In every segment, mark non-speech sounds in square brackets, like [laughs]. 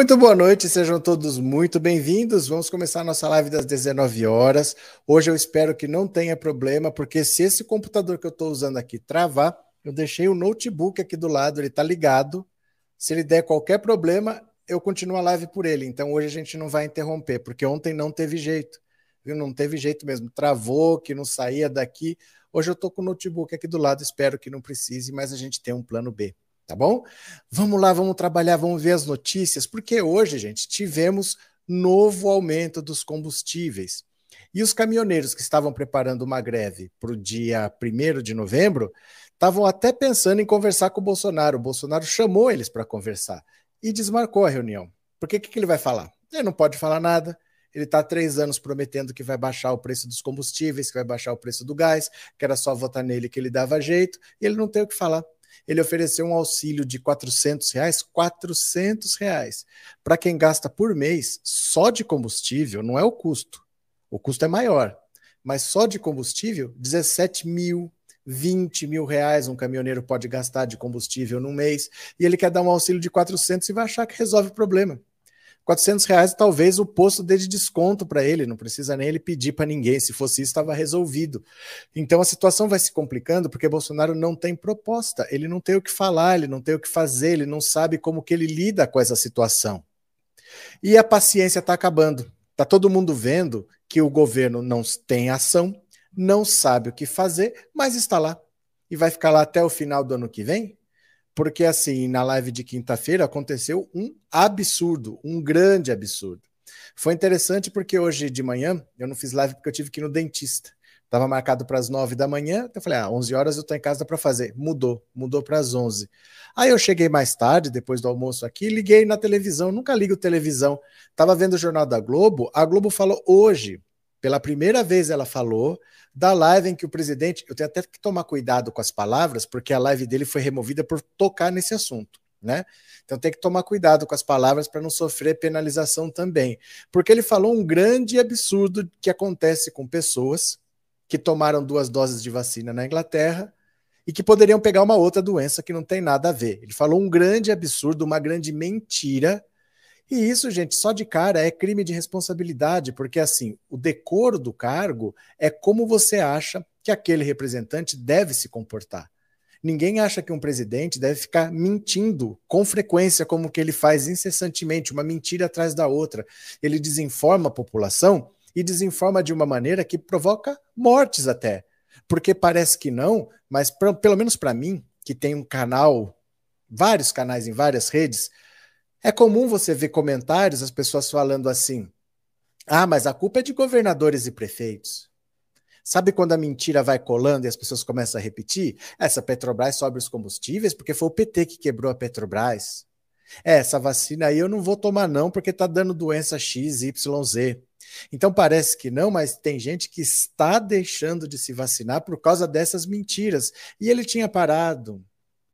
Muito boa noite, sejam todos muito bem-vindos. Vamos começar a nossa live das 19 horas. Hoje eu espero que não tenha problema, porque se esse computador que eu estou usando aqui travar, eu deixei o notebook aqui do lado, ele está ligado. Se ele der qualquer problema, eu continuo a live por ele. Então hoje a gente não vai interromper, porque ontem não teve jeito. Viu? Não teve jeito mesmo. Travou, que não saía daqui. Hoje eu estou com o notebook aqui do lado, espero que não precise, mas a gente tem um plano B tá bom? Vamos lá, vamos trabalhar, vamos ver as notícias, porque hoje, gente, tivemos novo aumento dos combustíveis. E os caminhoneiros que estavam preparando uma greve para o dia 1 de novembro estavam até pensando em conversar com o Bolsonaro. O Bolsonaro chamou eles para conversar e desmarcou a reunião. Porque o que, que ele vai falar? Ele não pode falar nada. Ele está há três anos prometendo que vai baixar o preço dos combustíveis, que vai baixar o preço do gás, que era só votar nele que ele dava jeito, e ele não tem o que falar ele ofereceu um auxílio de 400 reais, 400 reais, para quem gasta por mês só de combustível, não é o custo, o custo é maior, mas só de combustível, 17 mil, 20 mil reais um caminhoneiro pode gastar de combustível no mês, e ele quer dar um auxílio de 400 e vai achar que resolve o problema. 400 reais talvez o posto dê de desconto para ele, não precisa nem ele pedir para ninguém, se fosse isso estava resolvido. Então a situação vai se complicando porque Bolsonaro não tem proposta, ele não tem o que falar, ele não tem o que fazer, ele não sabe como que ele lida com essa situação. E a paciência está acabando. Está todo mundo vendo que o governo não tem ação, não sabe o que fazer, mas está lá. E vai ficar lá até o final do ano que vem? Porque assim, na live de quinta-feira aconteceu um absurdo, um grande absurdo. Foi interessante porque hoje de manhã eu não fiz live porque eu tive que ir no dentista. Estava marcado para as nove da manhã, então eu falei, ah, 11 horas eu estou em casa para fazer. Mudou, mudou para as 11. Aí eu cheguei mais tarde, depois do almoço aqui, liguei na televisão, nunca ligo televisão. Estava vendo o Jornal da Globo, a Globo falou hoje, pela primeira vez ela falou da live em que o presidente, eu tenho até que tomar cuidado com as palavras, porque a live dele foi removida por tocar nesse assunto, né? Então tem que tomar cuidado com as palavras para não sofrer penalização também, porque ele falou um grande absurdo que acontece com pessoas que tomaram duas doses de vacina na Inglaterra e que poderiam pegar uma outra doença que não tem nada a ver. Ele falou um grande absurdo, uma grande mentira e isso, gente, só de cara é crime de responsabilidade, porque assim, o decoro do cargo é como você acha que aquele representante deve se comportar. Ninguém acha que um presidente deve ficar mentindo com frequência, como que ele faz incessantemente, uma mentira atrás da outra. Ele desinforma a população e desinforma de uma maneira que provoca mortes até. Porque parece que não, mas pra, pelo menos para mim, que tem um canal, vários canais em várias redes, é comum você ver comentários, as pessoas falando assim: ah, mas a culpa é de governadores e prefeitos. Sabe quando a mentira vai colando e as pessoas começam a repetir? Essa Petrobras sobe os combustíveis porque foi o PT que quebrou a Petrobras. É, essa vacina aí eu não vou tomar não porque tá dando doença X, Y, Z. Então parece que não, mas tem gente que está deixando de se vacinar por causa dessas mentiras. E ele tinha parado.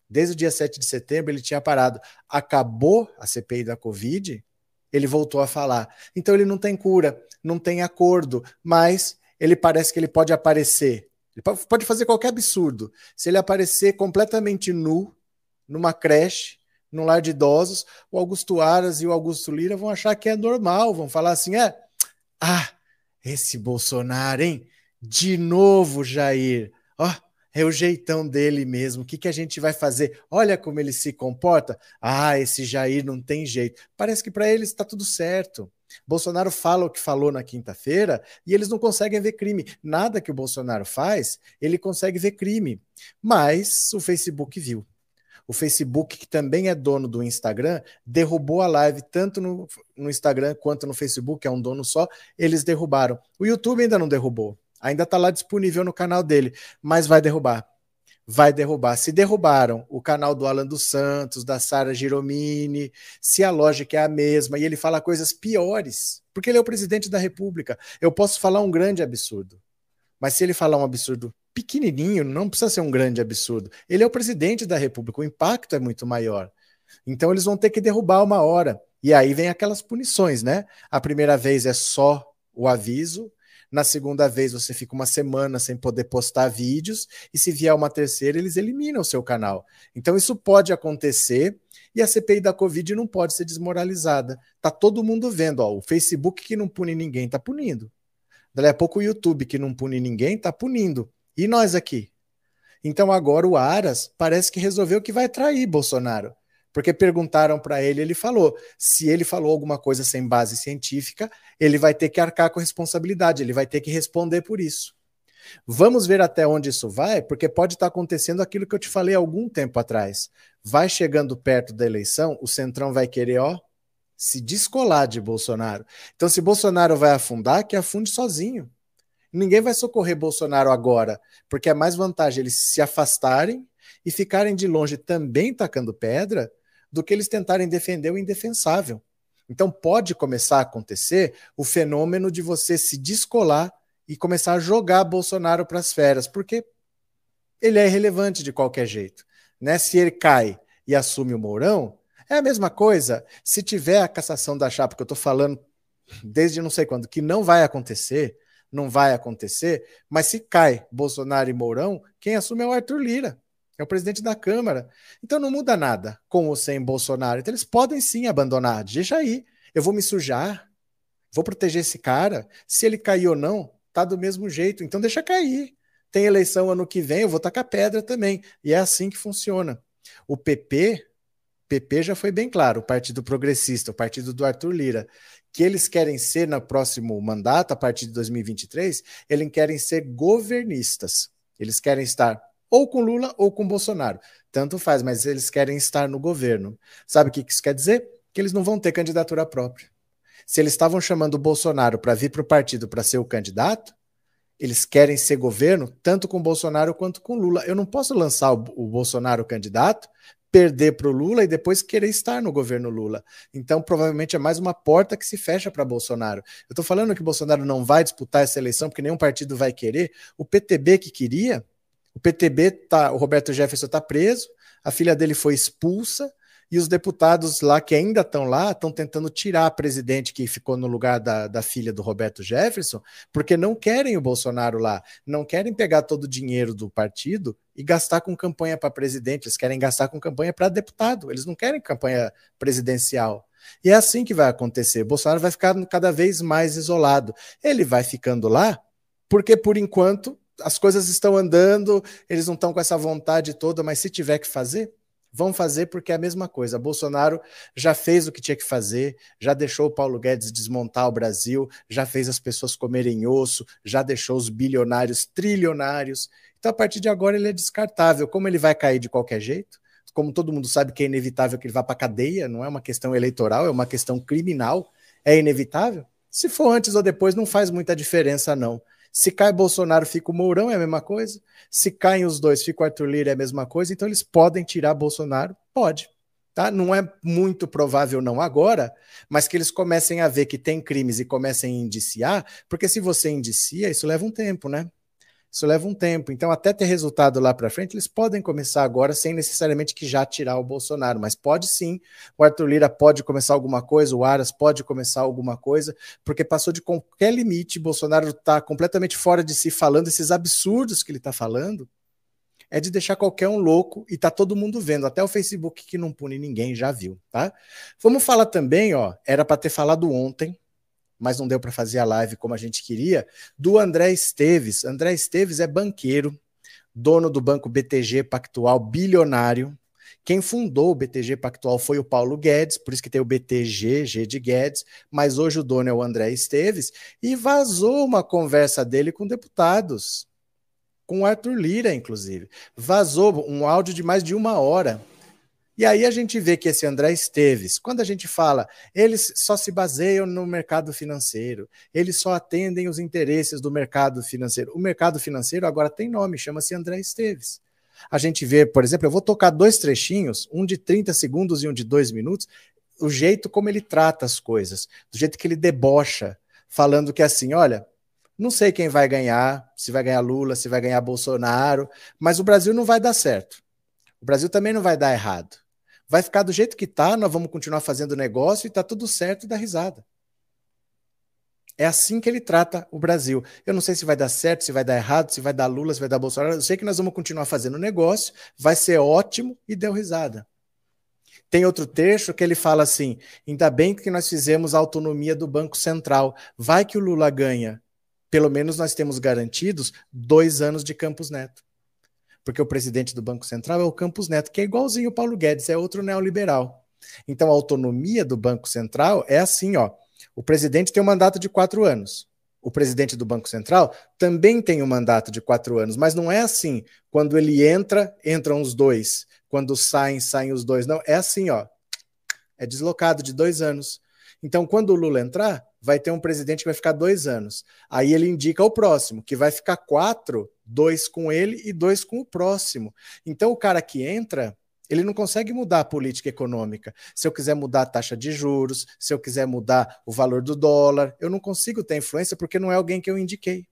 Desde o dia 7 de setembro ele tinha parado. Acabou a CPI da Covid, ele voltou a falar. Então ele não tem cura, não tem acordo, mas ele parece que ele pode aparecer. Ele pode fazer qualquer absurdo. Se ele aparecer completamente nu, numa creche, num lar de idosos, o Augusto Aras e o Augusto Lira vão achar que é normal, vão falar assim: é, ah, esse Bolsonaro, hein? De novo, Jair. Ó, oh, é o jeitão dele mesmo. O que, que a gente vai fazer? Olha como ele se comporta. Ah, esse Jair não tem jeito. Parece que para eles está tudo certo. Bolsonaro fala o que falou na quinta-feira e eles não conseguem ver crime. Nada que o Bolsonaro faz, ele consegue ver crime. Mas o Facebook viu. O Facebook, que também é dono do Instagram, derrubou a live tanto no, no Instagram quanto no Facebook, é um dono só, eles derrubaram. O YouTube ainda não derrubou. Ainda está lá disponível no canal dele, mas vai derrubar. Vai derrubar. Se derrubaram o canal do Alan dos Santos, da Sara Giromini, se a lógica é a mesma e ele fala coisas piores, porque ele é o presidente da República. Eu posso falar um grande absurdo, mas se ele falar um absurdo pequenininho, não precisa ser um grande absurdo. Ele é o presidente da República, o impacto é muito maior. Então eles vão ter que derrubar uma hora. E aí vem aquelas punições, né? A primeira vez é só o aviso, na segunda vez você fica uma semana sem poder postar vídeos, e se vier uma terceira, eles eliminam o seu canal. Então isso pode acontecer, E a CPI da Covid não pode ser desmoralizada. Tá todo mundo vendo, ó, o Facebook que não pune ninguém tá punindo. Daí a pouco o YouTube que não pune ninguém tá punindo. E nós aqui? Então agora o Aras parece que resolveu que vai trair Bolsonaro. Porque perguntaram para ele, ele falou: se ele falou alguma coisa sem base científica, ele vai ter que arcar com responsabilidade, ele vai ter que responder por isso. Vamos ver até onde isso vai, porque pode estar acontecendo aquilo que eu te falei algum tempo atrás. Vai chegando perto da eleição, o Centrão vai querer, ó, se descolar de Bolsonaro. Então, se Bolsonaro vai afundar, que afunde sozinho. Ninguém vai socorrer Bolsonaro agora, porque é mais vantagem eles se afastarem e ficarem de longe também tacando pedra do que eles tentarem defender o indefensável. Então pode começar a acontecer o fenômeno de você se descolar e começar a jogar Bolsonaro para as feras, porque ele é irrelevante de qualquer jeito. Né? Se ele cai e assume o Mourão, é a mesma coisa. Se tiver a cassação da chapa, que eu estou falando desde não sei quando, que não vai acontecer, não vai acontecer, mas se cai Bolsonaro e Mourão, quem assume é o Arthur Lira, é o presidente da Câmara. Então não muda nada com ou sem Bolsonaro. Então eles podem sim abandonar, deixa aí. Eu vou me sujar, vou proteger esse cara. Se ele cair ou não, tá do mesmo jeito, então deixa cair. Tem eleição ano que vem, eu vou tacar pedra também. E é assim que funciona. O PP, PP já foi bem claro, o Partido Progressista, o partido do Arthur Lira, que eles querem ser no próximo mandato, a partir de 2023, eles querem ser governistas. Eles querem estar ou com Lula ou com Bolsonaro. Tanto faz, mas eles querem estar no governo. Sabe o que isso quer dizer? Que eles não vão ter candidatura própria. Se eles estavam chamando o Bolsonaro para vir para o partido para ser o candidato, eles querem ser governo tanto com Bolsonaro quanto com Lula. Eu não posso lançar o, o Bolsonaro candidato, perder para o Lula e depois querer estar no governo Lula. Então, provavelmente é mais uma porta que se fecha para Bolsonaro. Eu estou falando que Bolsonaro não vai disputar essa eleição porque nenhum partido vai querer. O PTB que queria, o PTB tá, o Roberto Jefferson está preso, a filha dele foi expulsa e os deputados lá que ainda estão lá estão tentando tirar a presidente que ficou no lugar da, da filha do Roberto Jefferson, porque não querem o Bolsonaro lá, não querem pegar todo o dinheiro do partido e gastar com campanha para presidente, eles querem gastar com campanha para deputado, eles não querem campanha presidencial. E é assim que vai acontecer. Bolsonaro vai ficar cada vez mais isolado. Ele vai ficando lá porque, por enquanto, as coisas estão andando, eles não estão com essa vontade toda, mas se tiver que fazer, vão fazer porque é a mesma coisa. Bolsonaro já fez o que tinha que fazer, já deixou o Paulo Guedes desmontar o Brasil, já fez as pessoas comerem osso, já deixou os bilionários trilionários. Então, a partir de agora, ele é descartável. Como ele vai cair de qualquer jeito, como todo mundo sabe que é inevitável que ele vá para a cadeia, não é uma questão eleitoral, é uma questão criminal, é inevitável. Se for antes ou depois, não faz muita diferença, não. Se cai Bolsonaro, fica o Mourão, é a mesma coisa. Se caem os dois, fica o Arthur Lira, é a mesma coisa. Então eles podem tirar Bolsonaro? Pode. Tá? Não é muito provável não agora, mas que eles comecem a ver que tem crimes e comecem a indiciar, porque se você indicia, isso leva um tempo, né? Isso leva um tempo. Então, até ter resultado lá para frente, eles podem começar agora sem necessariamente que já tirar o Bolsonaro, mas pode sim. O Arthur Lira pode começar alguma coisa, o Aras pode começar alguma coisa, porque passou de qualquer limite. Bolsonaro está completamente fora de si falando esses absurdos que ele está falando. É de deixar qualquer um louco e tá todo mundo vendo, até o Facebook que não pune ninguém já viu, tá? Vamos falar também, ó, era para ter falado ontem, mas não deu para fazer a live como a gente queria, do André Esteves. André Esteves é banqueiro, dono do banco BTG Pactual, bilionário. Quem fundou o BTG Pactual foi o Paulo Guedes, por isso que tem o BTG, G de Guedes, mas hoje o dono é o André Esteves, e vazou uma conversa dele com deputados, com Arthur Lira, inclusive. Vazou um áudio de mais de uma hora e aí a gente vê que esse André Esteves, quando a gente fala, eles só se baseiam no mercado financeiro, eles só atendem os interesses do mercado financeiro. O mercado financeiro agora tem nome, chama-se André Esteves. A gente vê, por exemplo, eu vou tocar dois trechinhos, um de 30 segundos e um de dois minutos, o jeito como ele trata as coisas, do jeito que ele debocha, falando que assim, olha, não sei quem vai ganhar, se vai ganhar Lula, se vai ganhar Bolsonaro, mas o Brasil não vai dar certo. O Brasil também não vai dar errado vai ficar do jeito que está, nós vamos continuar fazendo negócio e está tudo certo e dá risada. É assim que ele trata o Brasil. Eu não sei se vai dar certo, se vai dar errado, se vai dar Lula, se vai dar Bolsonaro. Eu sei que nós vamos continuar fazendo negócio, vai ser ótimo e deu risada. Tem outro trecho que ele fala assim: ainda bem que nós fizemos a autonomia do Banco Central. Vai que o Lula ganha. Pelo menos nós temos garantidos dois anos de Campos Neto. Porque o presidente do Banco Central é o Campos Neto, que é igualzinho o Paulo Guedes, é outro neoliberal. Então a autonomia do Banco Central é assim: ó. O presidente tem um mandato de quatro anos o presidente do Banco Central, também tem um mandato de quatro anos, mas não é assim. Quando ele entra, entram os dois. Quando saem, saem os dois. Não, é assim, ó. É deslocado de dois anos. Então, quando o Lula entrar, vai ter um presidente que vai ficar dois anos. Aí ele indica o próximo, que vai ficar quatro, dois com ele e dois com o próximo. Então, o cara que entra, ele não consegue mudar a política econômica. Se eu quiser mudar a taxa de juros, se eu quiser mudar o valor do dólar, eu não consigo ter influência porque não é alguém que eu indiquei.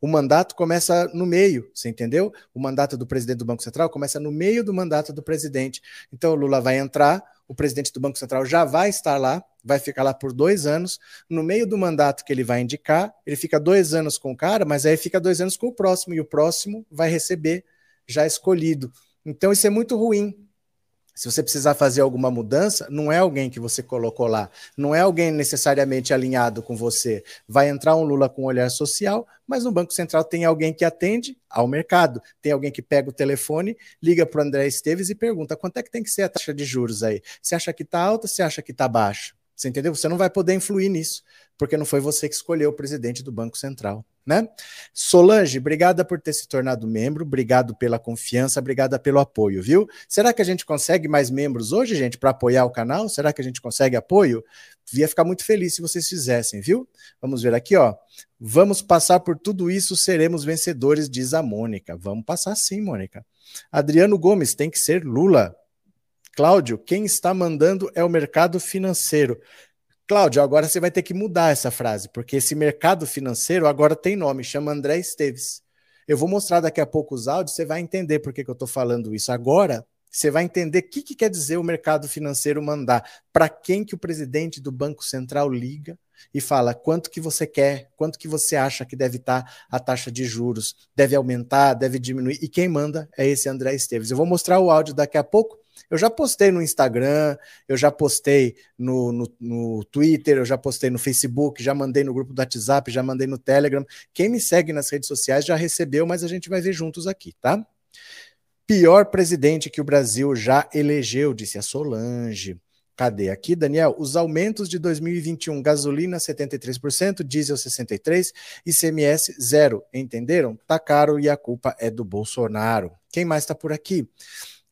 O mandato começa no meio, você entendeu? O mandato do presidente do Banco Central começa no meio do mandato do presidente. Então o Lula vai entrar, o presidente do Banco Central já vai estar lá, vai ficar lá por dois anos. No meio do mandato que ele vai indicar, ele fica dois anos com o cara, mas aí fica dois anos com o próximo, e o próximo vai receber já escolhido. Então isso é muito ruim. Se você precisar fazer alguma mudança, não é alguém que você colocou lá, não é alguém necessariamente alinhado com você. Vai entrar um Lula com um olhar social, mas no Banco Central tem alguém que atende ao mercado, tem alguém que pega o telefone, liga para o André Esteves e pergunta quanto é que tem que ser a taxa de juros aí. Você acha que está alta, você acha que está baixa? Você entendeu? Você não vai poder influir nisso, porque não foi você que escolheu o presidente do Banco Central né? Solange, obrigada por ter se tornado membro, obrigado pela confiança, obrigada pelo apoio, viu? Será que a gente consegue mais membros hoje, gente, para apoiar o canal? Será que a gente consegue apoio? Ia ficar muito feliz se vocês fizessem, viu? Vamos ver aqui, ó. Vamos passar por tudo isso, seremos vencedores, diz a Mônica. Vamos passar sim, Mônica. Adriano Gomes, tem que ser Lula. Cláudio, quem está mandando é o mercado financeiro. Cláudio, agora você vai ter que mudar essa frase, porque esse mercado financeiro agora tem nome, chama André Esteves. Eu vou mostrar daqui a pouco os áudios, você vai entender por que, que eu estou falando isso. Agora, você vai entender o que, que quer dizer o mercado financeiro mandar, para quem que o presidente do Banco Central liga e fala quanto que você quer, quanto que você acha que deve estar tá a taxa de juros, deve aumentar, deve diminuir, e quem manda é esse André Esteves. Eu vou mostrar o áudio daqui a pouco, eu já postei no Instagram, eu já postei no, no, no, Twitter, eu já postei no Facebook, já mandei no grupo do WhatsApp, já mandei no Telegram. Quem me segue nas redes sociais já recebeu, mas a gente vai ver juntos aqui, tá? Pior presidente que o Brasil já elegeu, disse a Solange. Cadê aqui, Daniel? Os aumentos de 2021, gasolina 73%, diesel 63%, ICMS zero. Entenderam? Tá caro e a culpa é do Bolsonaro. Quem mais está por aqui?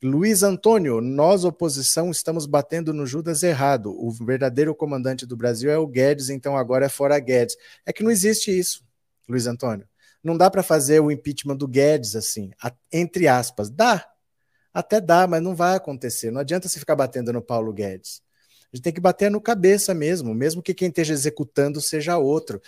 Luiz Antônio, nós, oposição, estamos batendo no Judas errado. O verdadeiro comandante do Brasil é o Guedes, então agora é fora Guedes. É que não existe isso, Luiz Antônio. Não dá para fazer o impeachment do Guedes assim, entre aspas. Dá, até dá, mas não vai acontecer. Não adianta você ficar batendo no Paulo Guedes. A gente tem que bater no cabeça mesmo, mesmo que quem esteja executando seja outro.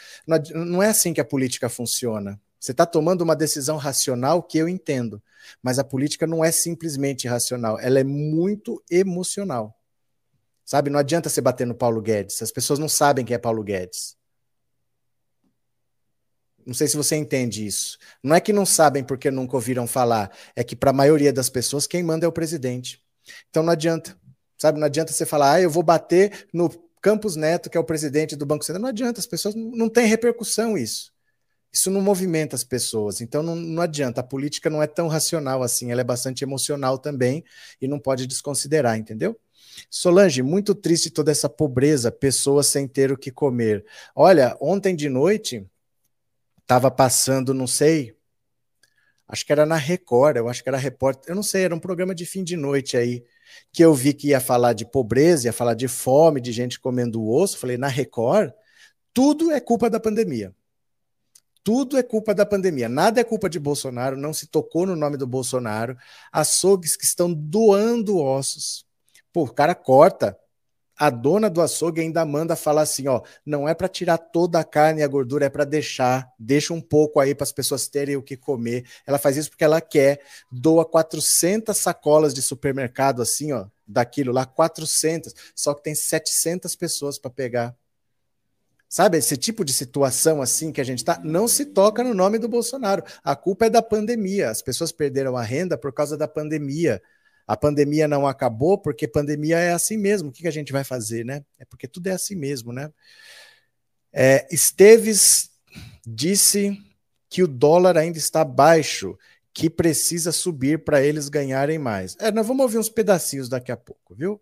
Não é assim que a política funciona. Você está tomando uma decisão racional que eu entendo, mas a política não é simplesmente racional, ela é muito emocional. Sabe, não adianta você bater no Paulo Guedes, as pessoas não sabem quem é Paulo Guedes. Não sei se você entende isso. Não é que não sabem porque nunca ouviram falar, é que para a maioria das pessoas quem manda é o presidente. Então não adianta. Sabe, não adianta você falar, ah, eu vou bater no Campos Neto, que é o presidente do Banco Central. Não adianta, as pessoas não têm repercussão isso isso não movimenta as pessoas. Então não, não adianta, a política não é tão racional assim, ela é bastante emocional também e não pode desconsiderar, entendeu? Solange, muito triste toda essa pobreza, pessoas sem ter o que comer. Olha, ontem de noite estava passando, não sei, acho que era na Record, eu acho que era repórter, eu não sei, era um programa de fim de noite aí, que eu vi que ia falar de pobreza, ia falar de fome, de gente comendo osso. Falei, na Record, tudo é culpa da pandemia. Tudo é culpa da pandemia, nada é culpa de Bolsonaro, não se tocou no nome do Bolsonaro. Açougues que estão doando ossos. Pô, o cara corta. A dona do açougue ainda manda falar assim: ó, não é para tirar toda a carne e a gordura, é para deixar, deixa um pouco aí para as pessoas terem o que comer. Ela faz isso porque ela quer, doa 400 sacolas de supermercado assim, ó, daquilo lá, 400, só que tem 700 pessoas para pegar. Sabe, esse tipo de situação assim que a gente está, não se toca no nome do Bolsonaro. A culpa é da pandemia. As pessoas perderam a renda por causa da pandemia. A pandemia não acabou porque pandemia é assim mesmo. O que, que a gente vai fazer, né? É porque tudo é assim mesmo, né? É, Esteves disse que o dólar ainda está baixo, que precisa subir para eles ganharem mais. É, nós vamos ouvir uns pedacinhos daqui a pouco, viu?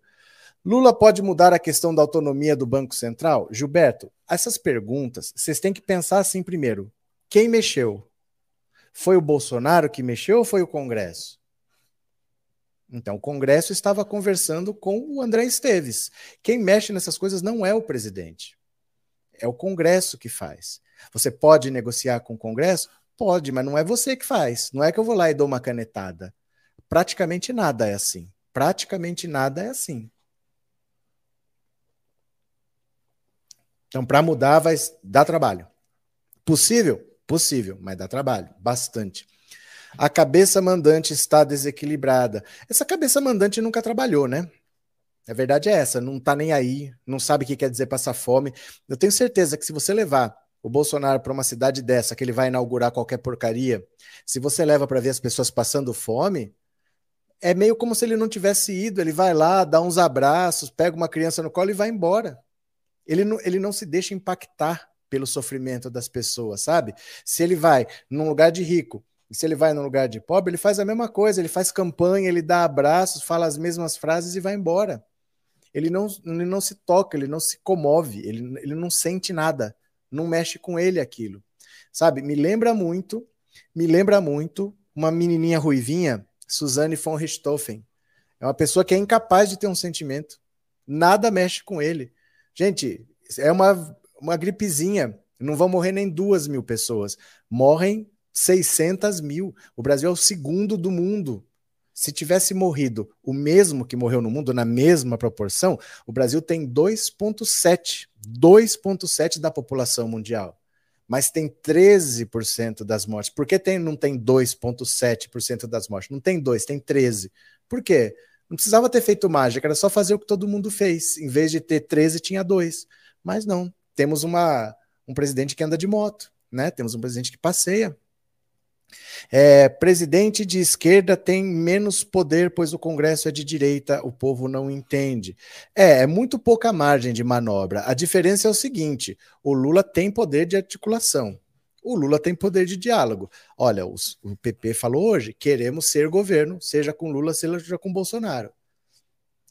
Lula pode mudar a questão da autonomia do Banco Central? Gilberto, essas perguntas, vocês têm que pensar assim primeiro. Quem mexeu? Foi o Bolsonaro que mexeu ou foi o Congresso? Então, o Congresso estava conversando com o André Esteves. Quem mexe nessas coisas não é o presidente. É o Congresso que faz. Você pode negociar com o Congresso? Pode, mas não é você que faz. Não é que eu vou lá e dou uma canetada. Praticamente nada é assim. Praticamente nada é assim. Então, para mudar, vai dar trabalho. Possível? Possível, mas dá trabalho, bastante. A cabeça mandante está desequilibrada. Essa cabeça mandante nunca trabalhou, né? A verdade é essa, não tá nem aí, não sabe o que quer dizer passar fome. Eu tenho certeza que se você levar o Bolsonaro para uma cidade dessa, que ele vai inaugurar qualquer porcaria, se você leva para ver as pessoas passando fome, é meio como se ele não tivesse ido. Ele vai lá, dá uns abraços, pega uma criança no colo e vai embora. Ele não, ele não se deixa impactar pelo sofrimento das pessoas, sabe? Se ele vai num lugar de rico e se ele vai num lugar de pobre, ele faz a mesma coisa, ele faz campanha, ele dá abraços, fala as mesmas frases e vai embora. Ele não, ele não se toca, ele não se comove, ele, ele não sente nada, não mexe com ele aquilo. Sabe? Me lembra muito, me lembra muito uma menininha ruivinha, Suzanne von Richthofen. É uma pessoa que é incapaz de ter um sentimento. Nada mexe com ele. Gente, é uma, uma gripezinha. Não vão morrer nem duas mil pessoas. Morrem 600 mil. O Brasil é o segundo do mundo. Se tivesse morrido o mesmo que morreu no mundo, na mesma proporção, o Brasil tem 2,7%. 2,7% da população mundial. Mas tem 13% das mortes. Por que tem, não tem 2,7% das mortes? Não tem 2, tem 13%. Por quê? Não precisava ter feito mágica, era só fazer o que todo mundo fez. Em vez de ter 13, tinha dois. Mas não, temos uma, um presidente que anda de moto, né? Temos um presidente que passeia. É, presidente de esquerda tem menos poder, pois o Congresso é de direita, o povo não entende. É, é muito pouca margem de manobra. A diferença é o seguinte: o Lula tem poder de articulação, o Lula tem poder de diálogo. Olha, os, o PP falou hoje: queremos ser governo, seja com Lula, seja com Bolsonaro.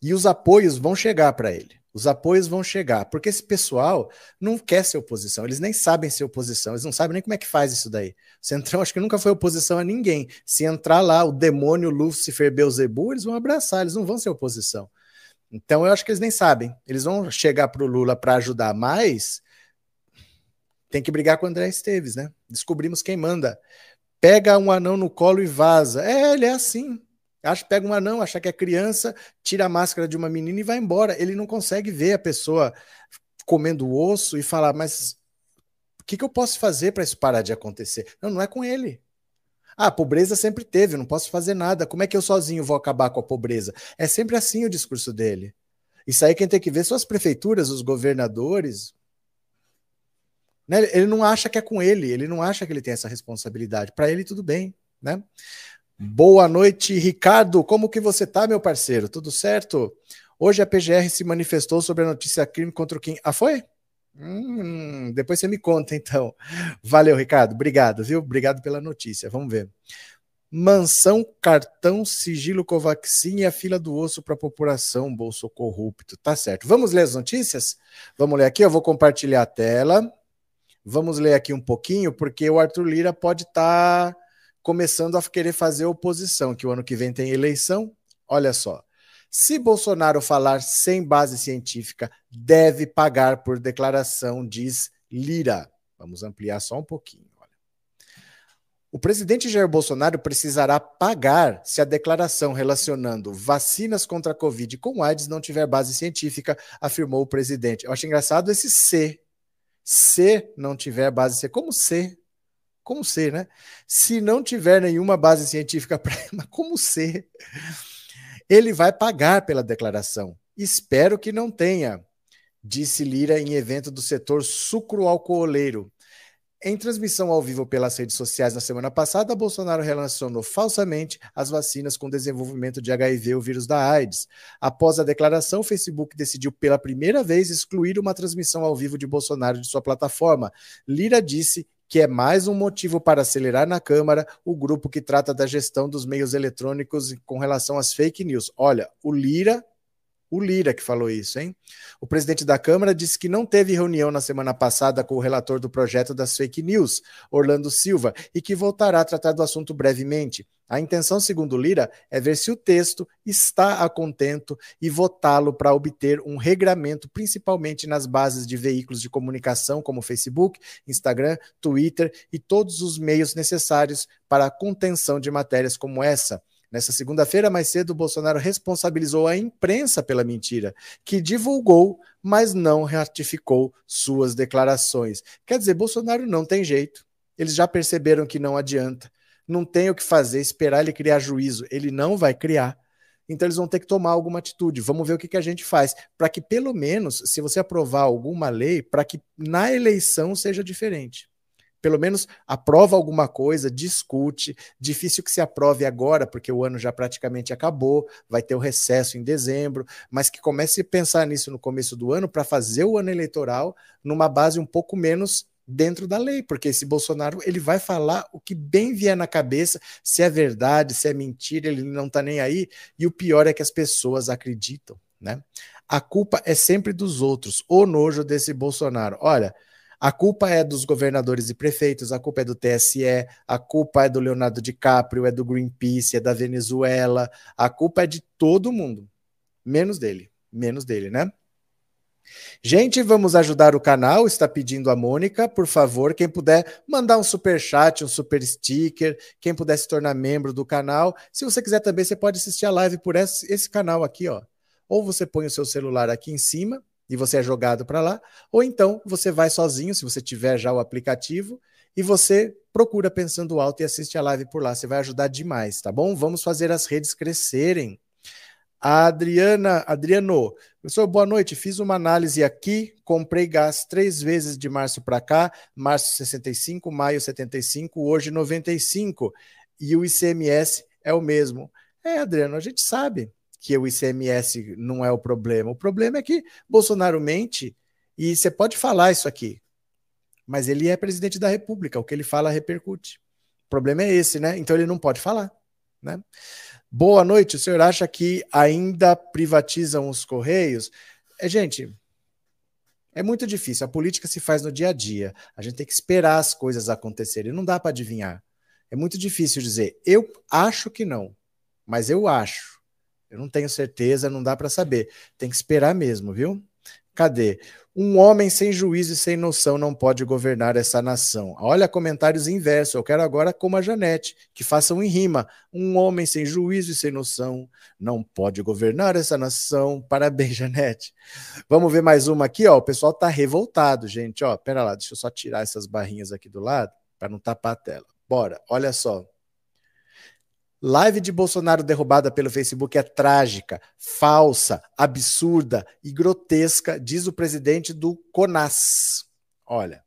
E os apoios vão chegar para ele. Os apoios vão chegar, porque esse pessoal não quer ser oposição, eles nem sabem ser oposição, eles não sabem nem como é que faz isso daí. O Centrão acho que nunca foi oposição a ninguém. Se entrar lá o demônio Lúcifer Beuzebu, eles vão abraçar, eles não vão ser oposição. Então eu acho que eles nem sabem. Eles vão chegar para o Lula para ajudar mais tem que brigar com o André Esteves, né? Descobrimos quem manda. Pega um anão no colo e vaza. É, ele é assim. Acha, pega um anão, acha que é criança, tira a máscara de uma menina e vai embora. Ele não consegue ver a pessoa comendo osso e falar, mas o que, que eu posso fazer para isso parar de acontecer? Não, não é com ele. Ah, pobreza sempre teve, não posso fazer nada. Como é que eu sozinho vou acabar com a pobreza? É sempre assim o discurso dele. Isso aí quem tem que ver são as prefeituras, os governadores, né? Ele não acha que é com ele, ele não acha que ele tem essa responsabilidade. Para ele, tudo bem. Né? Boa noite, Ricardo. Como que você tá, meu parceiro? Tudo certo? Hoje a PGR se manifestou sobre a notícia crime contra Kim. Ah, foi? Hum, depois você me conta, então. Valeu, Ricardo. Obrigado, viu? Obrigado pela notícia. Vamos ver. Mansão, cartão, sigilo Covaxin e a fila do osso para a população, bolso corrupto. Tá certo. Vamos ler as notícias? Vamos ler aqui, eu vou compartilhar a tela. Vamos ler aqui um pouquinho, porque o Arthur Lira pode estar tá começando a querer fazer oposição, que o ano que vem tem eleição. Olha só. Se Bolsonaro falar sem base científica, deve pagar por declaração, diz Lira. Vamos ampliar só um pouquinho. Olha. O presidente Jair Bolsonaro precisará pagar se a declaração relacionando vacinas contra a Covid com AIDS não tiver base científica, afirmou o presidente. Eu acho engraçado esse C se não tiver base científica, como ser? Como ser, né? Se não tiver nenhuma base científica [laughs] mas como ser? Ele vai pagar pela declaração. Espero que não tenha, disse Lira em evento do setor sucro-alcooleiro. Em transmissão ao vivo pelas redes sociais na semana passada, Bolsonaro relacionou falsamente as vacinas com o desenvolvimento de HIV, o vírus da AIDS. Após a declaração, o Facebook decidiu pela primeira vez excluir uma transmissão ao vivo de Bolsonaro de sua plataforma. Lira disse que é mais um motivo para acelerar na Câmara o grupo que trata da gestão dos meios eletrônicos com relação às fake news. Olha, o Lira o Lira que falou isso, hein? O presidente da Câmara disse que não teve reunião na semana passada com o relator do projeto das fake news, Orlando Silva, e que voltará a tratar do assunto brevemente. A intenção, segundo Lira, é ver se o texto está a contento e votá-lo para obter um regramento, principalmente nas bases de veículos de comunicação como Facebook, Instagram, Twitter e todos os meios necessários para a contenção de matérias como essa. Nessa segunda-feira, mais cedo, Bolsonaro responsabilizou a imprensa pela mentira, que divulgou, mas não ratificou suas declarações. Quer dizer, Bolsonaro não tem jeito. Eles já perceberam que não adianta. Não tem o que fazer, esperar ele criar juízo. Ele não vai criar. Então eles vão ter que tomar alguma atitude. Vamos ver o que, que a gente faz. Para que, pelo menos, se você aprovar alguma lei, para que na eleição seja diferente pelo menos aprova alguma coisa, discute. Difícil que se aprove agora, porque o ano já praticamente acabou, vai ter o recesso em dezembro, mas que comece a pensar nisso no começo do ano para fazer o ano eleitoral numa base um pouco menos dentro da lei, porque esse Bolsonaro ele vai falar o que bem vier na cabeça, se é verdade, se é mentira, ele não está nem aí, e o pior é que as pessoas acreditam, né? A culpa é sempre dos outros, o nojo desse Bolsonaro. Olha, a culpa é dos governadores e prefeitos, a culpa é do TSE, a culpa é do Leonardo DiCaprio, é do Greenpeace, é da Venezuela, a culpa é de todo mundo, menos dele, menos dele, né? Gente, vamos ajudar o canal, está pedindo a Mônica, por favor, quem puder mandar um super chat, um super sticker, quem puder se tornar membro do canal. Se você quiser também, você pode assistir a live por esse, esse canal aqui, ó. Ou você põe o seu celular aqui em cima, e você é jogado para lá, ou então você vai sozinho, se você tiver já o aplicativo, e você procura pensando alto e assiste a live por lá. Você vai ajudar demais, tá bom? Vamos fazer as redes crescerem. A Adriana, Adriano, professor, boa noite. Fiz uma análise aqui, comprei gás três vezes de março para cá, março 65, maio 75, hoje 95, e o ICMS é o mesmo. É, Adriano, a gente sabe que o ICMS não é o problema. O problema é que Bolsonaro mente e você pode falar isso aqui, mas ele é presidente da República, o que ele fala repercute. O problema é esse, né? Então ele não pode falar, né? Boa noite. O senhor acha que ainda privatizam os Correios? É, gente, é muito difícil. A política se faz no dia a dia. A gente tem que esperar as coisas acontecerem. Não dá para adivinhar. É muito difícil dizer. Eu acho que não, mas eu acho. Eu não tenho certeza, não dá para saber. Tem que esperar mesmo, viu? Cadê? Um homem sem juízo e sem noção não pode governar essa nação. Olha comentários inversos. Eu quero agora como a Janete, que façam em rima. Um homem sem juízo e sem noção não pode governar essa nação. [laughs] Parabéns, Janete. Vamos ver mais uma aqui, ó. O pessoal tá revoltado, gente, ó. Pera lá, deixa eu só tirar essas barrinhas aqui do lado para não tapar a tela. Bora. Olha só. Live de Bolsonaro derrubada pelo Facebook é trágica, falsa, absurda e grotesca, diz o presidente do CONAS. Olha,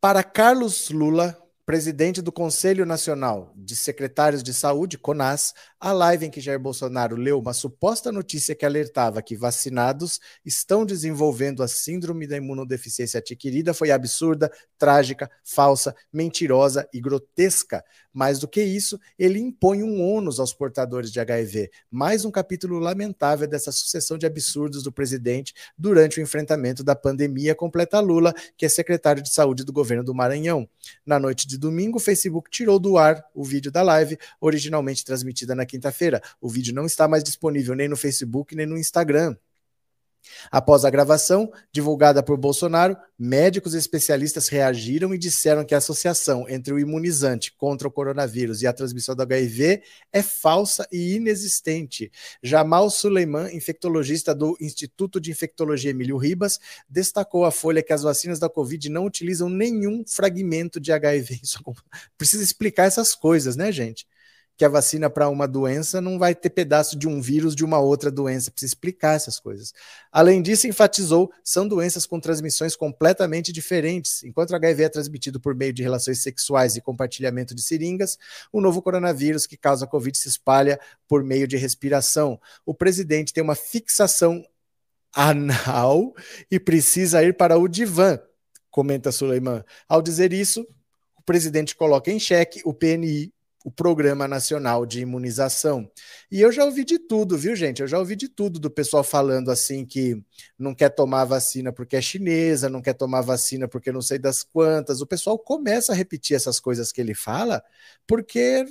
para Carlos Lula, presidente do Conselho Nacional de Secretários de Saúde, CONAS, a live em que Jair Bolsonaro leu uma suposta notícia que alertava que vacinados estão desenvolvendo a síndrome da imunodeficiência adquirida foi absurda, trágica, falsa, mentirosa e grotesca. Mais do que isso, ele impõe um ônus aos portadores de HIV. Mais um capítulo lamentável dessa sucessão de absurdos do presidente durante o enfrentamento da pandemia, completa Lula, que é secretário de saúde do governo do Maranhão. Na noite de domingo, o Facebook tirou do ar o vídeo da live, originalmente transmitida na quinta-feira. O vídeo não está mais disponível nem no Facebook nem no Instagram. Após a gravação, divulgada por Bolsonaro, médicos especialistas reagiram e disseram que a associação entre o imunizante contra o coronavírus e a transmissão do HIV é falsa e inexistente. Jamal Suleiman, infectologista do Instituto de Infectologia Emílio Ribas, destacou à Folha que as vacinas da Covid não utilizam nenhum fragmento de HIV. [laughs] Isso precisa explicar essas coisas, né, gente? Que a vacina para uma doença não vai ter pedaço de um vírus de uma outra doença, precisa explicar essas coisas. Além disso, enfatizou, são doenças com transmissões completamente diferentes. Enquanto o HIV é transmitido por meio de relações sexuais e compartilhamento de seringas, o novo coronavírus que causa a Covid se espalha por meio de respiração. O presidente tem uma fixação anal e precisa ir para o divã, comenta Suleiman. Ao dizer isso, o presidente coloca em xeque o PNI o Programa Nacional de Imunização. E eu já ouvi de tudo, viu, gente? Eu já ouvi de tudo do pessoal falando assim que não quer tomar vacina porque é chinesa, não quer tomar vacina porque não sei das quantas. O pessoal começa a repetir essas coisas que ele fala porque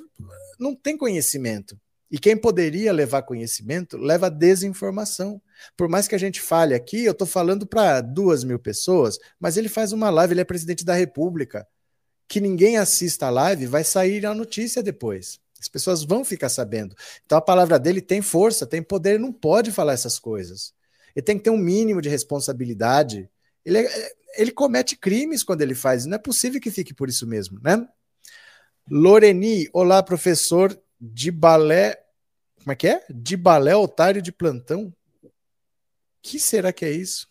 não tem conhecimento. E quem poderia levar conhecimento leva desinformação. Por mais que a gente fale aqui, eu estou falando para duas mil pessoas, mas ele faz uma live, ele é presidente da República que ninguém assista a live, vai sair a notícia depois. As pessoas vão ficar sabendo. Então a palavra dele tem força, tem poder, não pode falar essas coisas. Ele tem que ter um mínimo de responsabilidade. Ele, é, ele comete crimes quando ele faz, não é possível que fique por isso mesmo, né? Loreni, olá, professor de balé. Como é que é? De balé, otário de plantão? Que será que é isso?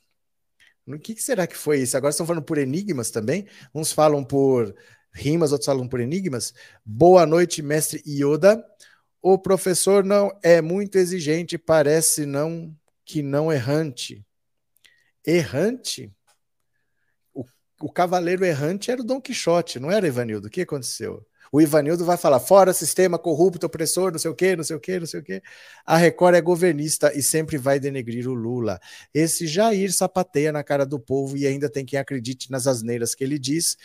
O que, que será que foi isso? Agora estão falando por enigmas também. Uns falam por rimas, outros falam por enigmas. Boa noite, mestre Yoda. O professor não é muito exigente, parece não que não errante. Errante? O, o cavaleiro errante era o Dom Quixote, não era Ivanildo? O que aconteceu? O Ivanildo vai falar fora sistema corrupto, opressor, não sei o quê, não sei o quê, não sei o quê. A Record é governista e sempre vai denegrir o Lula. Esse Jair sapateia na cara do povo e ainda tem quem acredite nas asneiras que ele diz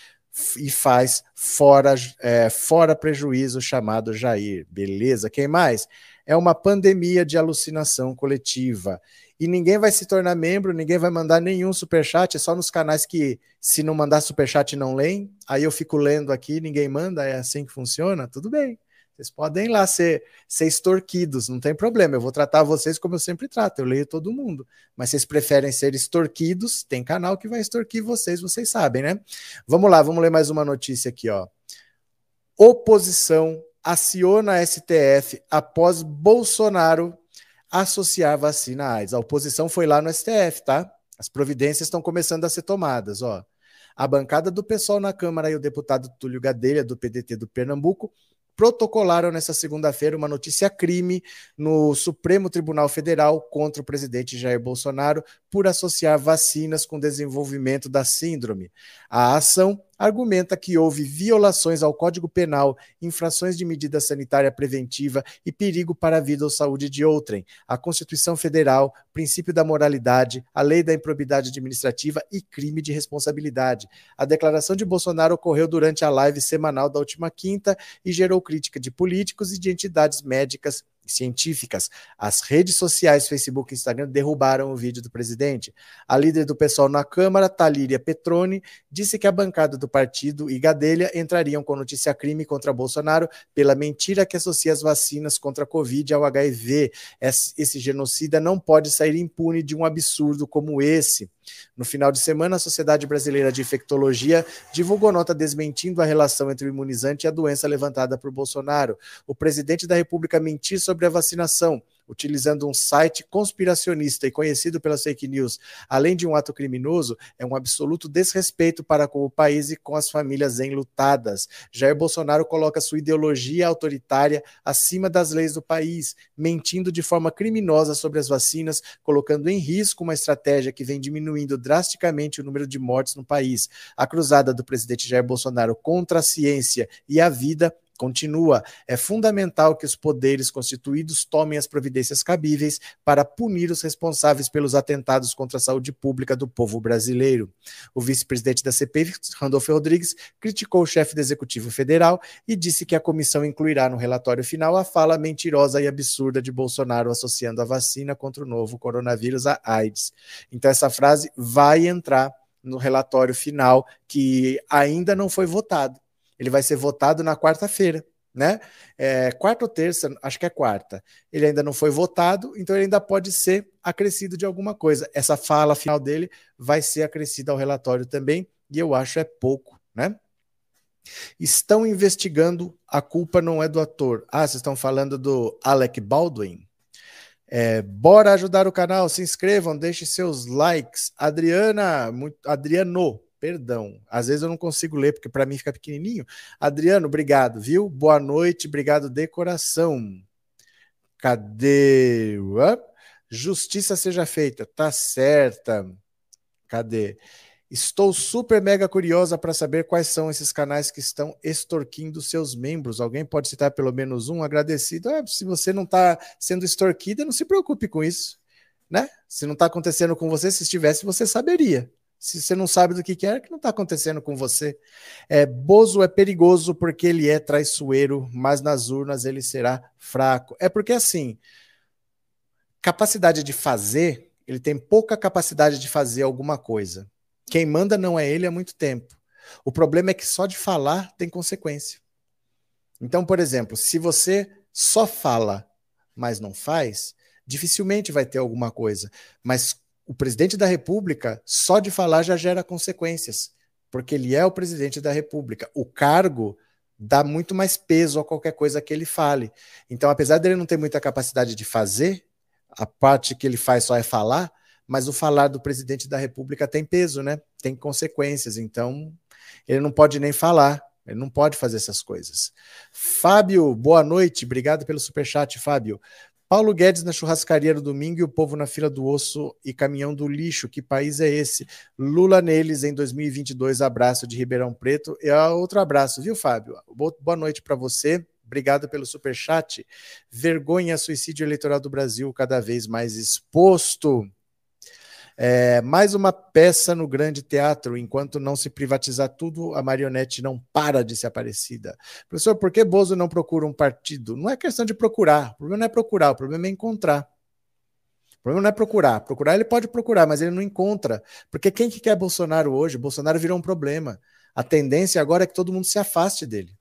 e faz fora, é, fora prejuízo chamado Jair. Beleza? Quem mais? É uma pandemia de alucinação coletiva e ninguém vai se tornar membro, ninguém vai mandar nenhum superchat, é só nos canais que, se não mandar superchat, não leem. Aí eu fico lendo aqui, ninguém manda, é assim que funciona? Tudo bem. Vocês podem lá ser, ser extorquidos, não tem problema. Eu vou tratar vocês como eu sempre trato, eu leio todo mundo. Mas vocês preferem ser extorquidos, tem canal que vai extorquir vocês, vocês sabem, né? Vamos lá, vamos ler mais uma notícia aqui, ó. Oposição aciona STF após Bolsonaro associar vacina à AIDS. A oposição foi lá no STF, tá? As providências estão começando a ser tomadas, ó. A bancada do pessoal na Câmara e o deputado Túlio Gadelha, do PDT do Pernambuco, protocolaram nessa segunda-feira uma notícia crime no Supremo Tribunal Federal contra o presidente Jair Bolsonaro por associar vacinas com desenvolvimento da síndrome. A ação argumenta que houve violações ao Código Penal, infrações de medida sanitária preventiva e perigo para a vida ou saúde de outrem, a Constituição Federal, princípio da moralidade, a lei da improbidade administrativa e crime de responsabilidade. A declaração de Bolsonaro ocorreu durante a live semanal da última quinta e gerou crítica de políticos e de entidades médicas científicas. As redes sociais, Facebook e Instagram, derrubaram o vídeo do presidente. A líder do pessoal na Câmara, Talíria Petroni, disse que a bancada do partido e Gadelha entrariam com notícia crime contra Bolsonaro pela mentira que associa as vacinas contra a Covid ao HIV. Esse genocida não pode sair impune de um absurdo como esse. No final de semana, a Sociedade Brasileira de Infectologia divulgou nota desmentindo a relação entre o imunizante e a doença levantada por Bolsonaro. O presidente da República mentiu sobre a vacinação utilizando um site conspiracionista e conhecido pelas fake news, além de um ato criminoso, é um absoluto desrespeito para com o país e com as famílias enlutadas. Jair Bolsonaro coloca sua ideologia autoritária acima das leis do país, mentindo de forma criminosa sobre as vacinas, colocando em risco uma estratégia que vem diminuindo drasticamente o número de mortes no país. A cruzada do presidente Jair Bolsonaro contra a ciência e a vida Continua, é fundamental que os poderes constituídos tomem as providências cabíveis para punir os responsáveis pelos atentados contra a saúde pública do povo brasileiro. O vice-presidente da CPI, Randolfo Rodrigues, criticou o chefe do Executivo Federal e disse que a comissão incluirá no relatório final a fala mentirosa e absurda de Bolsonaro associando a vacina contra o novo coronavírus à AIDS. Então, essa frase vai entrar no relatório final que ainda não foi votado ele vai ser votado na quarta-feira, né? É, quarta ou terça, acho que é quarta. Ele ainda não foi votado, então ele ainda pode ser acrescido de alguma coisa. Essa fala final dele vai ser acrescida ao relatório também, e eu acho é pouco, né? Estão investigando, a culpa não é do ator. Ah, vocês estão falando do Alec Baldwin? É, bora ajudar o canal, se inscrevam, deixem seus likes. Adriana, muito, Adriano, perdão, às vezes eu não consigo ler porque para mim fica pequenininho. Adriano, obrigado, viu? Boa noite, obrigado de coração. Cadê? Justiça seja feita, tá certa. Cadê? Estou super mega curiosa para saber quais são esses canais que estão extorquindo seus membros. Alguém pode citar pelo menos um agradecido? Ah, se você não está sendo extorquida, não se preocupe com isso. Né? Se não está acontecendo com você, se estivesse, você saberia. Se você não sabe do que, que é, que não está acontecendo com você. É, Bozo é perigoso porque ele é traiçoeiro, mas nas urnas ele será fraco. É porque assim, capacidade de fazer, ele tem pouca capacidade de fazer alguma coisa. Quem manda não é ele há muito tempo. O problema é que só de falar tem consequência. Então, por exemplo, se você só fala, mas não faz, dificilmente vai ter alguma coisa. Mas o presidente da República, só de falar já gera consequências, porque ele é o presidente da República. O cargo dá muito mais peso a qualquer coisa que ele fale. Então, apesar dele não ter muita capacidade de fazer, a parte que ele faz só é falar, mas o falar do presidente da República tem peso, né? Tem consequências, então ele não pode nem falar, ele não pode fazer essas coisas. Fábio, boa noite, obrigado pelo superchat, Fábio. Paulo Guedes na churrascaria no domingo e o povo na fila do osso e caminhão do lixo. Que país é esse? Lula neles em 2022. Abraço de Ribeirão Preto. E outro abraço, viu, Fábio? Boa noite para você. Obrigado pelo super chat. Vergonha suicídio eleitoral do Brasil cada vez mais exposto. É, mais uma peça no grande teatro, enquanto não se privatizar tudo, a marionete não para de ser aparecida. Professor, por que Bozo não procura um partido? Não é questão de procurar, o problema não é procurar, o problema é encontrar. O problema não é procurar. Procurar ele pode procurar, mas ele não encontra. Porque quem que quer Bolsonaro hoje? Bolsonaro virou um problema. A tendência agora é que todo mundo se afaste dele.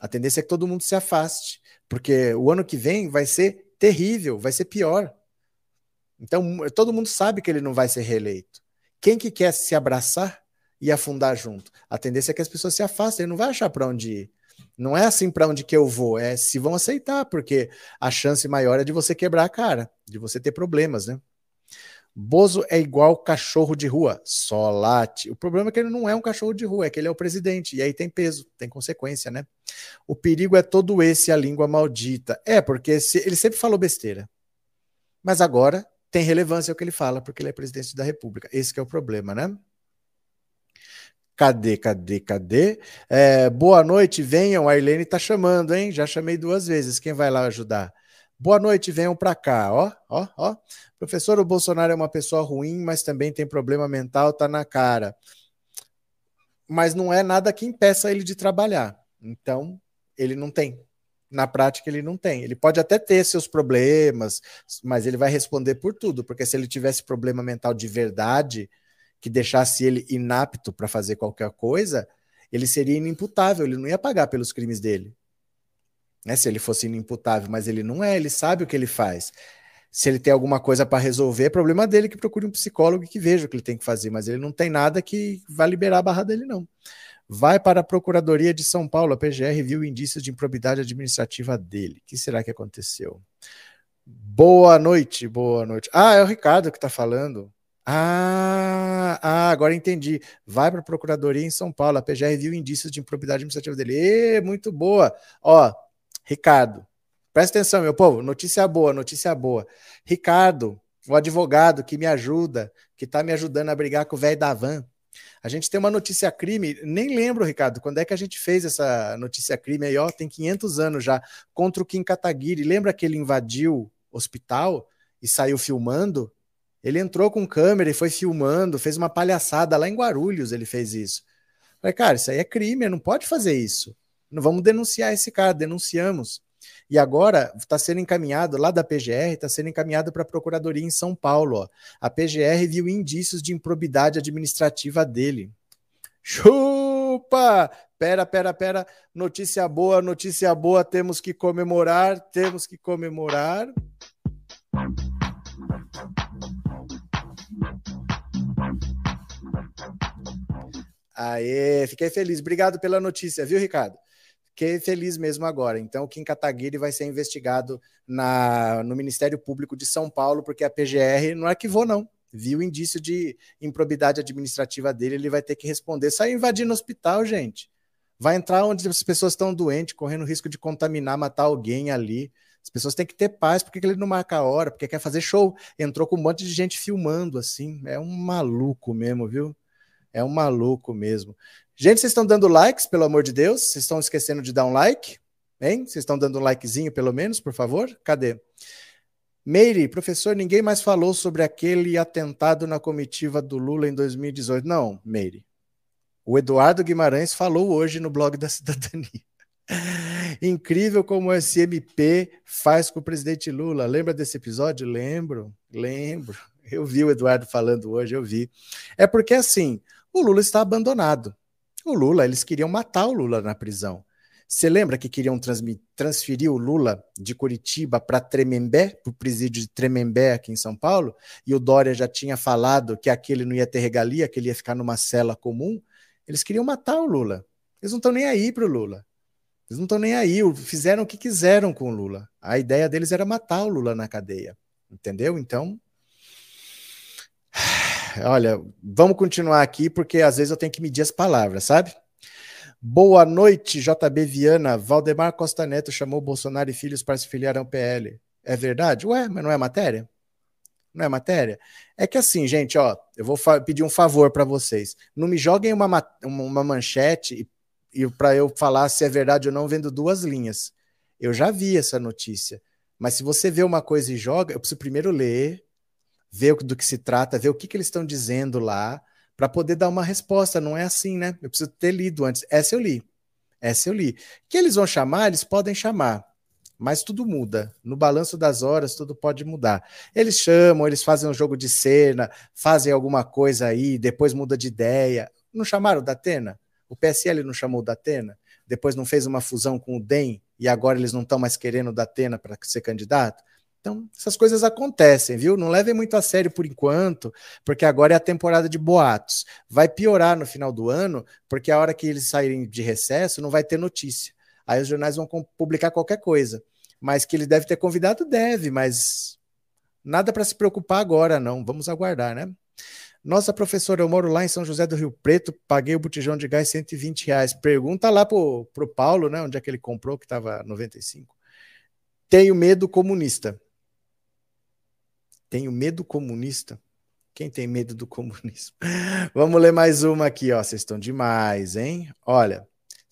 A tendência é que todo mundo se afaste. Porque o ano que vem vai ser terrível, vai ser pior. Então, todo mundo sabe que ele não vai ser reeleito. Quem que quer se abraçar e afundar junto? A tendência é que as pessoas se afastem, ele não vai achar para onde ir. Não é assim para onde que eu vou, é se vão aceitar, porque a chance maior é de você quebrar a cara, de você ter problemas, né? Bozo é igual cachorro de rua, só late. O problema é que ele não é um cachorro de rua, é que ele é o presidente, e aí tem peso, tem consequência, né? O perigo é todo esse, a língua maldita. É, porque se, ele sempre falou besteira. Mas agora tem relevância o que ele fala, porque ele é presidente da República. Esse é o problema, né? Cadê, cadê, cadê? É, boa noite, venham. A Irlene tá chamando, hein? Já chamei duas vezes. Quem vai lá ajudar? Boa noite, venham para cá, ó, ó, ó. Professor, o Bolsonaro é uma pessoa ruim, mas também tem problema mental, tá na cara. Mas não é nada que impeça ele de trabalhar. Então, ele não tem na prática ele não tem. Ele pode até ter seus problemas, mas ele vai responder por tudo, porque se ele tivesse problema mental de verdade, que deixasse ele inapto para fazer qualquer coisa, ele seria inimputável, ele não ia pagar pelos crimes dele. Né? Se ele fosse inimputável, mas ele não é, ele sabe o que ele faz. Se ele tem alguma coisa para resolver, é problema dele que procure um psicólogo e que veja o que ele tem que fazer, mas ele não tem nada que vá liberar a barra dele, não vai para a Procuradoria de São Paulo. A PGR viu indícios de improbidade administrativa dele. O que será que aconteceu? Boa noite, boa noite. Ah, é o Ricardo que está falando. Ah, ah, agora entendi. Vai para a Procuradoria em São Paulo. A PGR viu indícios de improbidade administrativa dele. Ê, muito boa. Ó, Ricardo, presta atenção, meu povo. Notícia boa, notícia boa. Ricardo, o advogado que me ajuda, que está me ajudando a brigar com o velho da van. A gente tem uma notícia crime, nem lembro, Ricardo, quando é que a gente fez essa notícia crime aí, ó, tem 500 anos já, contra o Kim Kataguiri. Lembra que ele invadiu hospital e saiu filmando? Ele entrou com câmera e foi filmando, fez uma palhaçada lá em Guarulhos, ele fez isso. Falei, cara, isso aí é crime, não pode fazer isso. Não vamos denunciar esse cara, denunciamos. E agora está sendo encaminhado, lá da PGR, está sendo encaminhado para a Procuradoria em São Paulo. Ó. A PGR viu indícios de improbidade administrativa dele. Chupa! Pera, pera, pera. Notícia boa, notícia boa. Temos que comemorar, temos que comemorar. Aê, fiquei feliz. Obrigado pela notícia, viu, Ricardo? Fiquei feliz mesmo agora. Então, o Kim Kataguiri vai ser investigado na, no Ministério Público de São Paulo, porque a PGR não arquivou, não. Viu indício de improbidade administrativa dele, ele vai ter que responder. Saiu invadindo o hospital, gente. Vai entrar onde as pessoas estão doentes, correndo risco de contaminar, matar alguém ali. As pessoas têm que ter paz, porque ele não marca a hora, porque quer fazer show. Entrou com um monte de gente filmando, assim. É um maluco mesmo, viu? É um maluco mesmo. Gente, vocês estão dando likes, pelo amor de Deus? Vocês estão esquecendo de dar um like? Hein? Vocês estão dando um likezinho, pelo menos, por favor? Cadê? Meire, professor, ninguém mais falou sobre aquele atentado na comitiva do Lula em 2018. Não, Meire. O Eduardo Guimarães falou hoje no blog da [laughs] cidadania. Incrível como o SMP faz com o presidente Lula. Lembra desse episódio? Lembro, lembro. Eu vi o Eduardo falando hoje, eu vi. É porque assim, o Lula está abandonado. O Lula, eles queriam matar o Lula na prisão. Você lembra que queriam transferir o Lula de Curitiba para Tremembé, para o presídio de Tremembé aqui em São Paulo? E o Dória já tinha falado que aquele não ia ter regalia, que ele ia ficar numa cela comum. Eles queriam matar o Lula. Eles não estão nem aí para o Lula. Eles não estão nem aí, fizeram o que quiseram com o Lula. A ideia deles era matar o Lula na cadeia. Entendeu? Então. Olha, vamos continuar aqui, porque às vezes eu tenho que medir as palavras, sabe? Boa noite, JB Viana. Valdemar Costa Neto chamou Bolsonaro e filhos para se filiar ao PL. É verdade? Ué, mas não é matéria? Não é matéria? É que assim, gente, ó, eu vou pedir um favor para vocês. Não me joguem uma, uma manchete e e para eu falar se é verdade ou não, vendo duas linhas. Eu já vi essa notícia. Mas se você vê uma coisa e joga, eu preciso primeiro ler, ver do que se trata, ver o que, que eles estão dizendo lá, para poder dar uma resposta. Não é assim, né? Eu preciso ter lido antes. Essa eu li. Essa eu li. Que eles vão chamar, eles podem chamar. Mas tudo muda. No balanço das horas, tudo pode mudar. Eles chamam, eles fazem um jogo de cena, fazem alguma coisa aí, depois muda de ideia. Não chamaram da Atena? O PSL não chamou o Datena, depois não fez uma fusão com o DEM e agora eles não estão mais querendo o Datena para ser candidato. Então, essas coisas acontecem, viu? Não levem muito a sério por enquanto, porque agora é a temporada de boatos. Vai piorar no final do ano, porque a hora que eles saírem de recesso, não vai ter notícia. Aí os jornais vão publicar qualquer coisa. Mas que ele deve ter convidado, deve, mas nada para se preocupar agora, não. Vamos aguardar, né? Nossa, professora, eu moro lá em São José do Rio Preto, paguei o botijão de gás 120 reais. Pergunta lá pro, pro Paulo, né? Onde é que ele comprou, que estava 95. Tenho medo comunista. Tenho medo comunista. Quem tem medo do comunismo? [laughs] Vamos ler mais uma aqui, ó. Vocês estão demais, hein? Olha.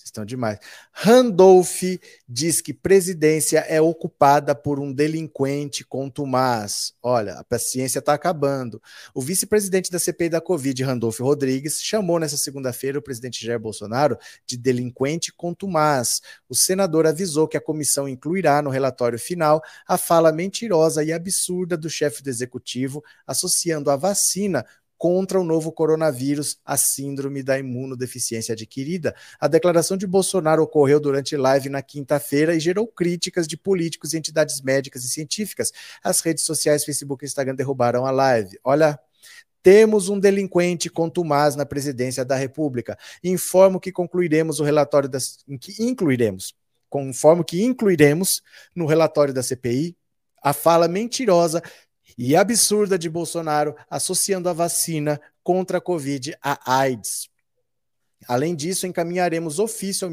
Vocês estão demais. Randolph diz que presidência é ocupada por um delinquente contumaz. Olha, a paciência está acabando. O vice-presidente da CPI da Covid, Randolph Rodrigues, chamou nessa segunda-feira o presidente Jair Bolsonaro de delinquente contumaz. O senador avisou que a comissão incluirá no relatório final a fala mentirosa e absurda do chefe do executivo, associando a vacina contra o novo coronavírus, a síndrome da imunodeficiência adquirida. A declaração de Bolsonaro ocorreu durante live na quinta-feira e gerou críticas de políticos e entidades médicas e científicas. As redes sociais, Facebook e Instagram derrubaram a live. Olha, temos um delinquente contumaz na presidência da República. Informo que concluiremos o relatório das. que incluiremos. Conformo que incluiremos no relatório da CPI a fala mentirosa e absurda de Bolsonaro associando a vacina contra a Covid à AIDS. Além disso, encaminharemos ofício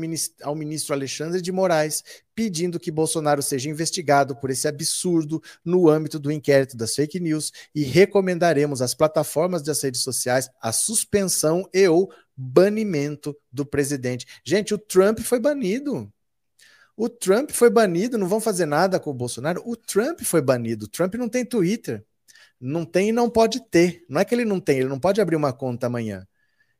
ao ministro, Alexandre de Moraes pedindo que Bolsonaro seja investigado por esse absurdo no âmbito do inquérito das fake news e recomendaremos às plataformas das redes sociais a suspensão e ou banimento do presidente. Gente, o Trump foi banido. O Trump foi banido, não vão fazer nada com o Bolsonaro. O Trump foi banido. O Trump não tem Twitter. Não tem e não pode ter. Não é que ele não tem, ele não pode abrir uma conta amanhã.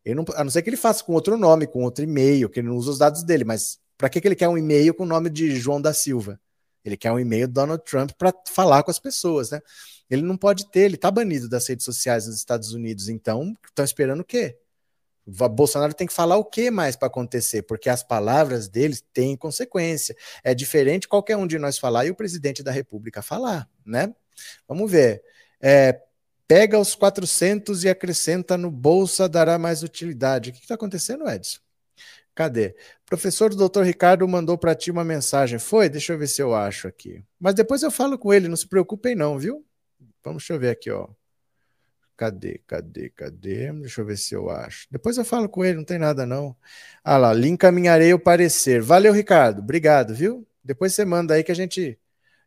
Ele não, a não ser que ele faça com outro nome, com outro e-mail, que ele não usa os dados dele. Mas para que, que ele quer um e-mail com o nome de João da Silva? Ele quer um e-mail do Donald Trump para falar com as pessoas, né? Ele não pode ter, ele está banido das redes sociais nos Estados Unidos. Então, estão esperando o quê? Bolsonaro tem que falar o que mais para acontecer, porque as palavras deles têm consequência. É diferente qualquer um de nós falar e o presidente da República falar, né? Vamos ver. É, Pega os 400 e acrescenta no bolsa, dará mais utilidade. O que está acontecendo, Edson? Cadê? Professor do Dr. Ricardo mandou para ti uma mensagem. Foi? Deixa eu ver se eu acho aqui. Mas depois eu falo com ele, não se preocupem não, viu? Vamos deixa eu ver aqui, ó. Cadê, cadê, cadê? Deixa eu ver se eu acho. Depois eu falo com ele, não tem nada não. Ah lá, lhe encaminharei o parecer. Valeu, Ricardo. Obrigado, viu? Depois você manda aí que a gente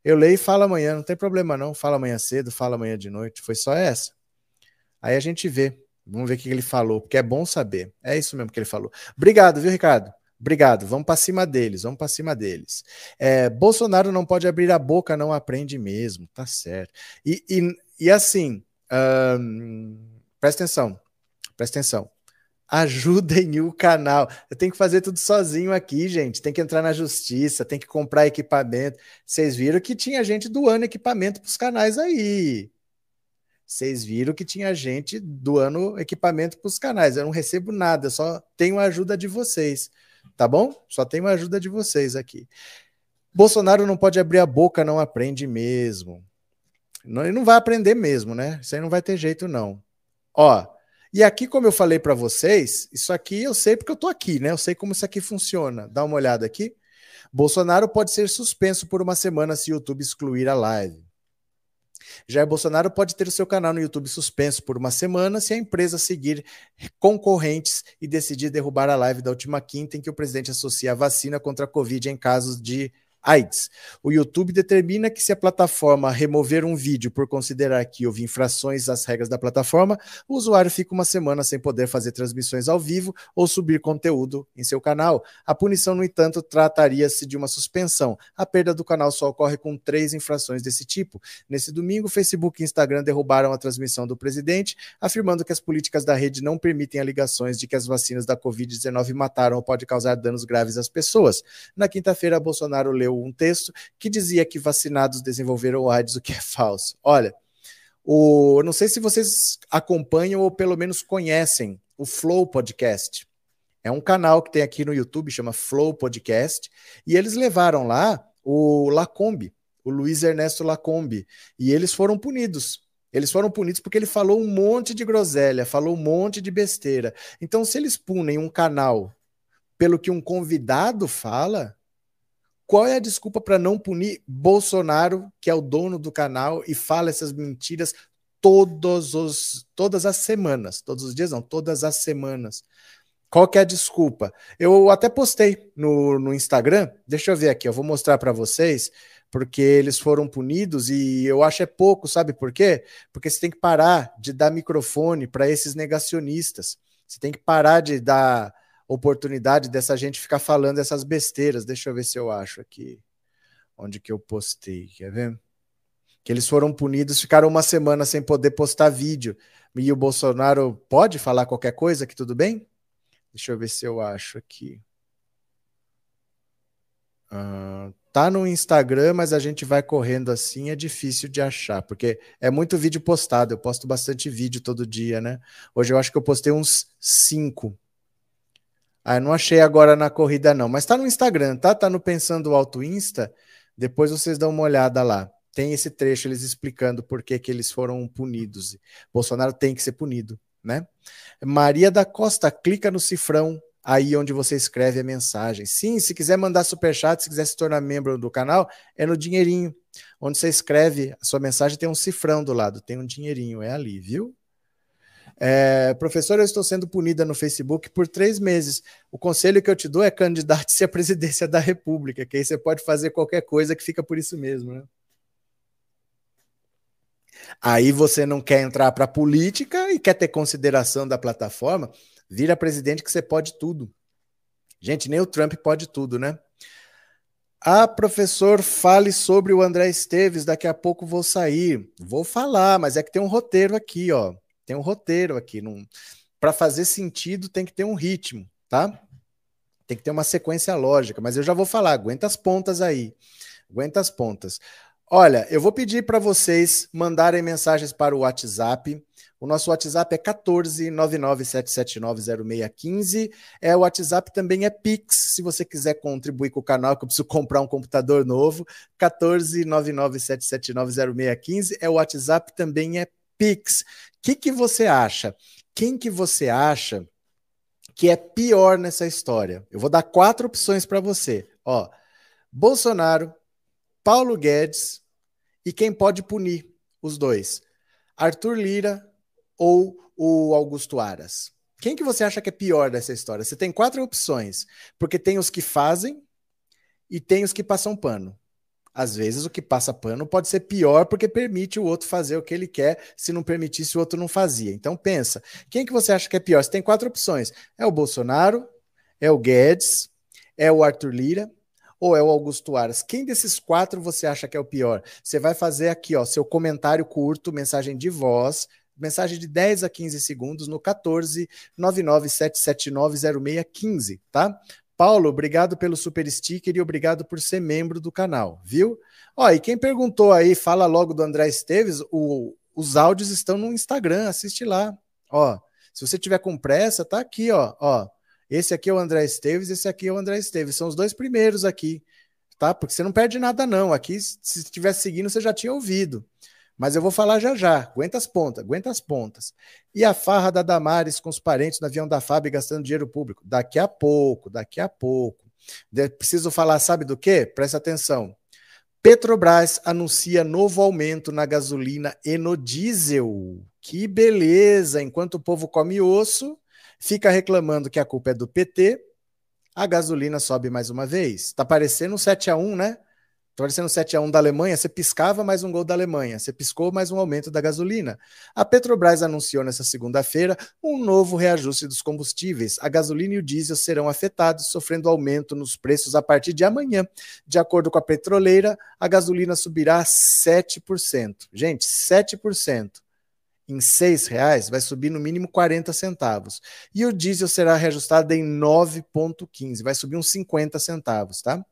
eu leio e falo amanhã, não tem problema não. Fala amanhã cedo, fala amanhã de noite. Foi só essa. Aí a gente vê. Vamos ver o que ele falou, porque é bom saber. É isso mesmo que ele falou. Obrigado, viu, Ricardo? Obrigado. Vamos para cima deles, vamos para cima deles. É, Bolsonaro não pode abrir a boca, não aprende mesmo, tá certo. E, e, e assim, presta atenção, presta atenção. Ajudem o canal. Eu tenho que fazer tudo sozinho aqui, gente. Tem que entrar na justiça, tem que comprar equipamento. Vocês viram que tinha gente doando equipamento para os canais aí. Vocês viram que tinha gente doando equipamento para os canais. Eu não recebo nada, só tenho a ajuda de vocês. Tá bom? Só tenho a ajuda de vocês aqui. Bolsonaro não pode abrir a boca, não aprende mesmo. Não, ele não vai aprender mesmo, né? Isso aí não vai ter jeito, não. Ó, e aqui, como eu falei para vocês, isso aqui eu sei porque eu tô aqui, né? Eu sei como isso aqui funciona. Dá uma olhada aqui. Bolsonaro pode ser suspenso por uma semana se o YouTube excluir a live. Jair Bolsonaro pode ter o seu canal no YouTube suspenso por uma semana se a empresa seguir concorrentes e decidir derrubar a live da última quinta em que o presidente associa a vacina contra a Covid em casos de AIDS. O YouTube determina que se a plataforma remover um vídeo por considerar que houve infrações às regras da plataforma, o usuário fica uma semana sem poder fazer transmissões ao vivo ou subir conteúdo em seu canal. A punição, no entanto, trataria-se de uma suspensão. A perda do canal só ocorre com três infrações desse tipo. Nesse domingo, Facebook e Instagram derrubaram a transmissão do presidente, afirmando que as políticas da rede não permitem alegações de que as vacinas da Covid-19 mataram ou podem causar danos graves às pessoas. Na quinta-feira, Bolsonaro leu um texto que dizia que vacinados desenvolveram AIDS, o que é falso. Olha, o, não sei se vocês acompanham ou pelo menos conhecem o Flow Podcast. É um canal que tem aqui no YouTube, chama Flow Podcast, e eles levaram lá o Lacombe, o Luiz Ernesto Lacombe, e eles foram punidos. Eles foram punidos porque ele falou um monte de groselha, falou um monte de besteira. Então, se eles punem um canal pelo que um convidado fala, qual é a desculpa para não punir Bolsonaro, que é o dono do canal e fala essas mentiras todos os, todas as semanas? Todos os dias não, todas as semanas. Qual que é a desculpa? Eu até postei no, no Instagram, deixa eu ver aqui, eu vou mostrar para vocês, porque eles foram punidos e eu acho é pouco, sabe por quê? Porque você tem que parar de dar microfone para esses negacionistas. Você tem que parar de dar oportunidade dessa gente ficar falando essas besteiras. Deixa eu ver se eu acho aqui. Onde que eu postei? Quer ver? Que eles foram punidos, ficaram uma semana sem poder postar vídeo. E o Bolsonaro pode falar qualquer coisa que tudo bem? Deixa eu ver se eu acho aqui. Uh, tá no Instagram, mas a gente vai correndo assim, é difícil de achar, porque é muito vídeo postado. Eu posto bastante vídeo todo dia, né? Hoje eu acho que eu postei uns cinco ah, não achei agora na corrida, não. Mas tá no Instagram, tá? Tá no Pensando Alto Insta. Depois vocês dão uma olhada lá. Tem esse trecho eles explicando por que, que eles foram punidos. Bolsonaro tem que ser punido, né? Maria da Costa, clica no cifrão aí onde você escreve a mensagem. Sim, se quiser mandar superchat, se quiser se tornar membro do canal, é no dinheirinho. Onde você escreve a sua mensagem tem um cifrão do lado, tem um dinheirinho, é ali, viu? É, professor, eu estou sendo punida no Facebook por três meses. O conselho que eu te dou é candidate-se à presidência da República, que aí você pode fazer qualquer coisa que fica por isso mesmo, né? Aí você não quer entrar para a política e quer ter consideração da plataforma, vira presidente que você pode tudo. Gente, nem o Trump pode tudo, né? Ah, professor, fale sobre o André Esteves, daqui a pouco vou sair. Vou falar, mas é que tem um roteiro aqui, ó. Tem um roteiro aqui. Num... Para fazer sentido, tem que ter um ritmo, tá? Tem que ter uma sequência lógica, mas eu já vou falar, aguenta as pontas aí. Aguenta as pontas. Olha, eu vou pedir para vocês mandarem mensagens para o WhatsApp. O nosso WhatsApp é 14997790615. É o WhatsApp também é Pix, se você quiser contribuir com o canal, que eu preciso comprar um computador novo. 14997790615 é o WhatsApp também é Pix. O que, que você acha? Quem que você acha que é pior nessa história? Eu vou dar quatro opções para você. Ó, Bolsonaro, Paulo Guedes e quem pode punir os dois? Arthur Lira ou o Augusto Aras? Quem que você acha que é pior dessa história? Você tem quatro opções, porque tem os que fazem e tem os que passam pano. Às vezes o que passa pano pode ser pior porque permite o outro fazer o que ele quer, se não permitisse o outro não fazia. Então pensa, quem que você acha que é pior? Você tem quatro opções. É o Bolsonaro, é o Guedes, é o Arthur Lira ou é o Augusto Aras? Quem desses quatro você acha que é o pior? Você vai fazer aqui, ó, seu comentário curto, mensagem de voz, mensagem de 10 a 15 segundos no 14 997790615, tá? Paulo, obrigado pelo super sticker e obrigado por ser membro do canal, viu? Ó, e quem perguntou aí, fala logo do André Esteves, o, os áudios estão no Instagram, assiste lá. Ó, se você tiver com pressa, tá aqui, ó, ó. Esse aqui é o André Esteves, esse aqui é o André Esteves, são os dois primeiros aqui, tá? Porque você não perde nada não. Aqui, se estivesse seguindo, você já tinha ouvido. Mas eu vou falar já já. Aguenta as pontas, aguenta as pontas. E a farra da Damares com os parentes no avião da FAB gastando dinheiro público? Daqui a pouco, daqui a pouco. Preciso falar, sabe do quê? Presta atenção. Petrobras anuncia novo aumento na gasolina e no diesel. Que beleza! Enquanto o povo come osso, fica reclamando que a culpa é do PT, a gasolina sobe mais uma vez. Tá parecendo um 7 a 1 né? Parecendo 7 a 1 da Alemanha, você piscava mais um gol da Alemanha, você piscou mais um aumento da gasolina. A Petrobras anunciou nessa segunda-feira um novo reajuste dos combustíveis. A gasolina e o diesel serão afetados, sofrendo aumento nos preços a partir de amanhã. De acordo com a petroleira, a gasolina subirá 7%. Gente, 7% em R$ reais vai subir no mínimo 40 centavos. E o diesel será reajustado em 9,15, vai subir uns 50 centavos, tá?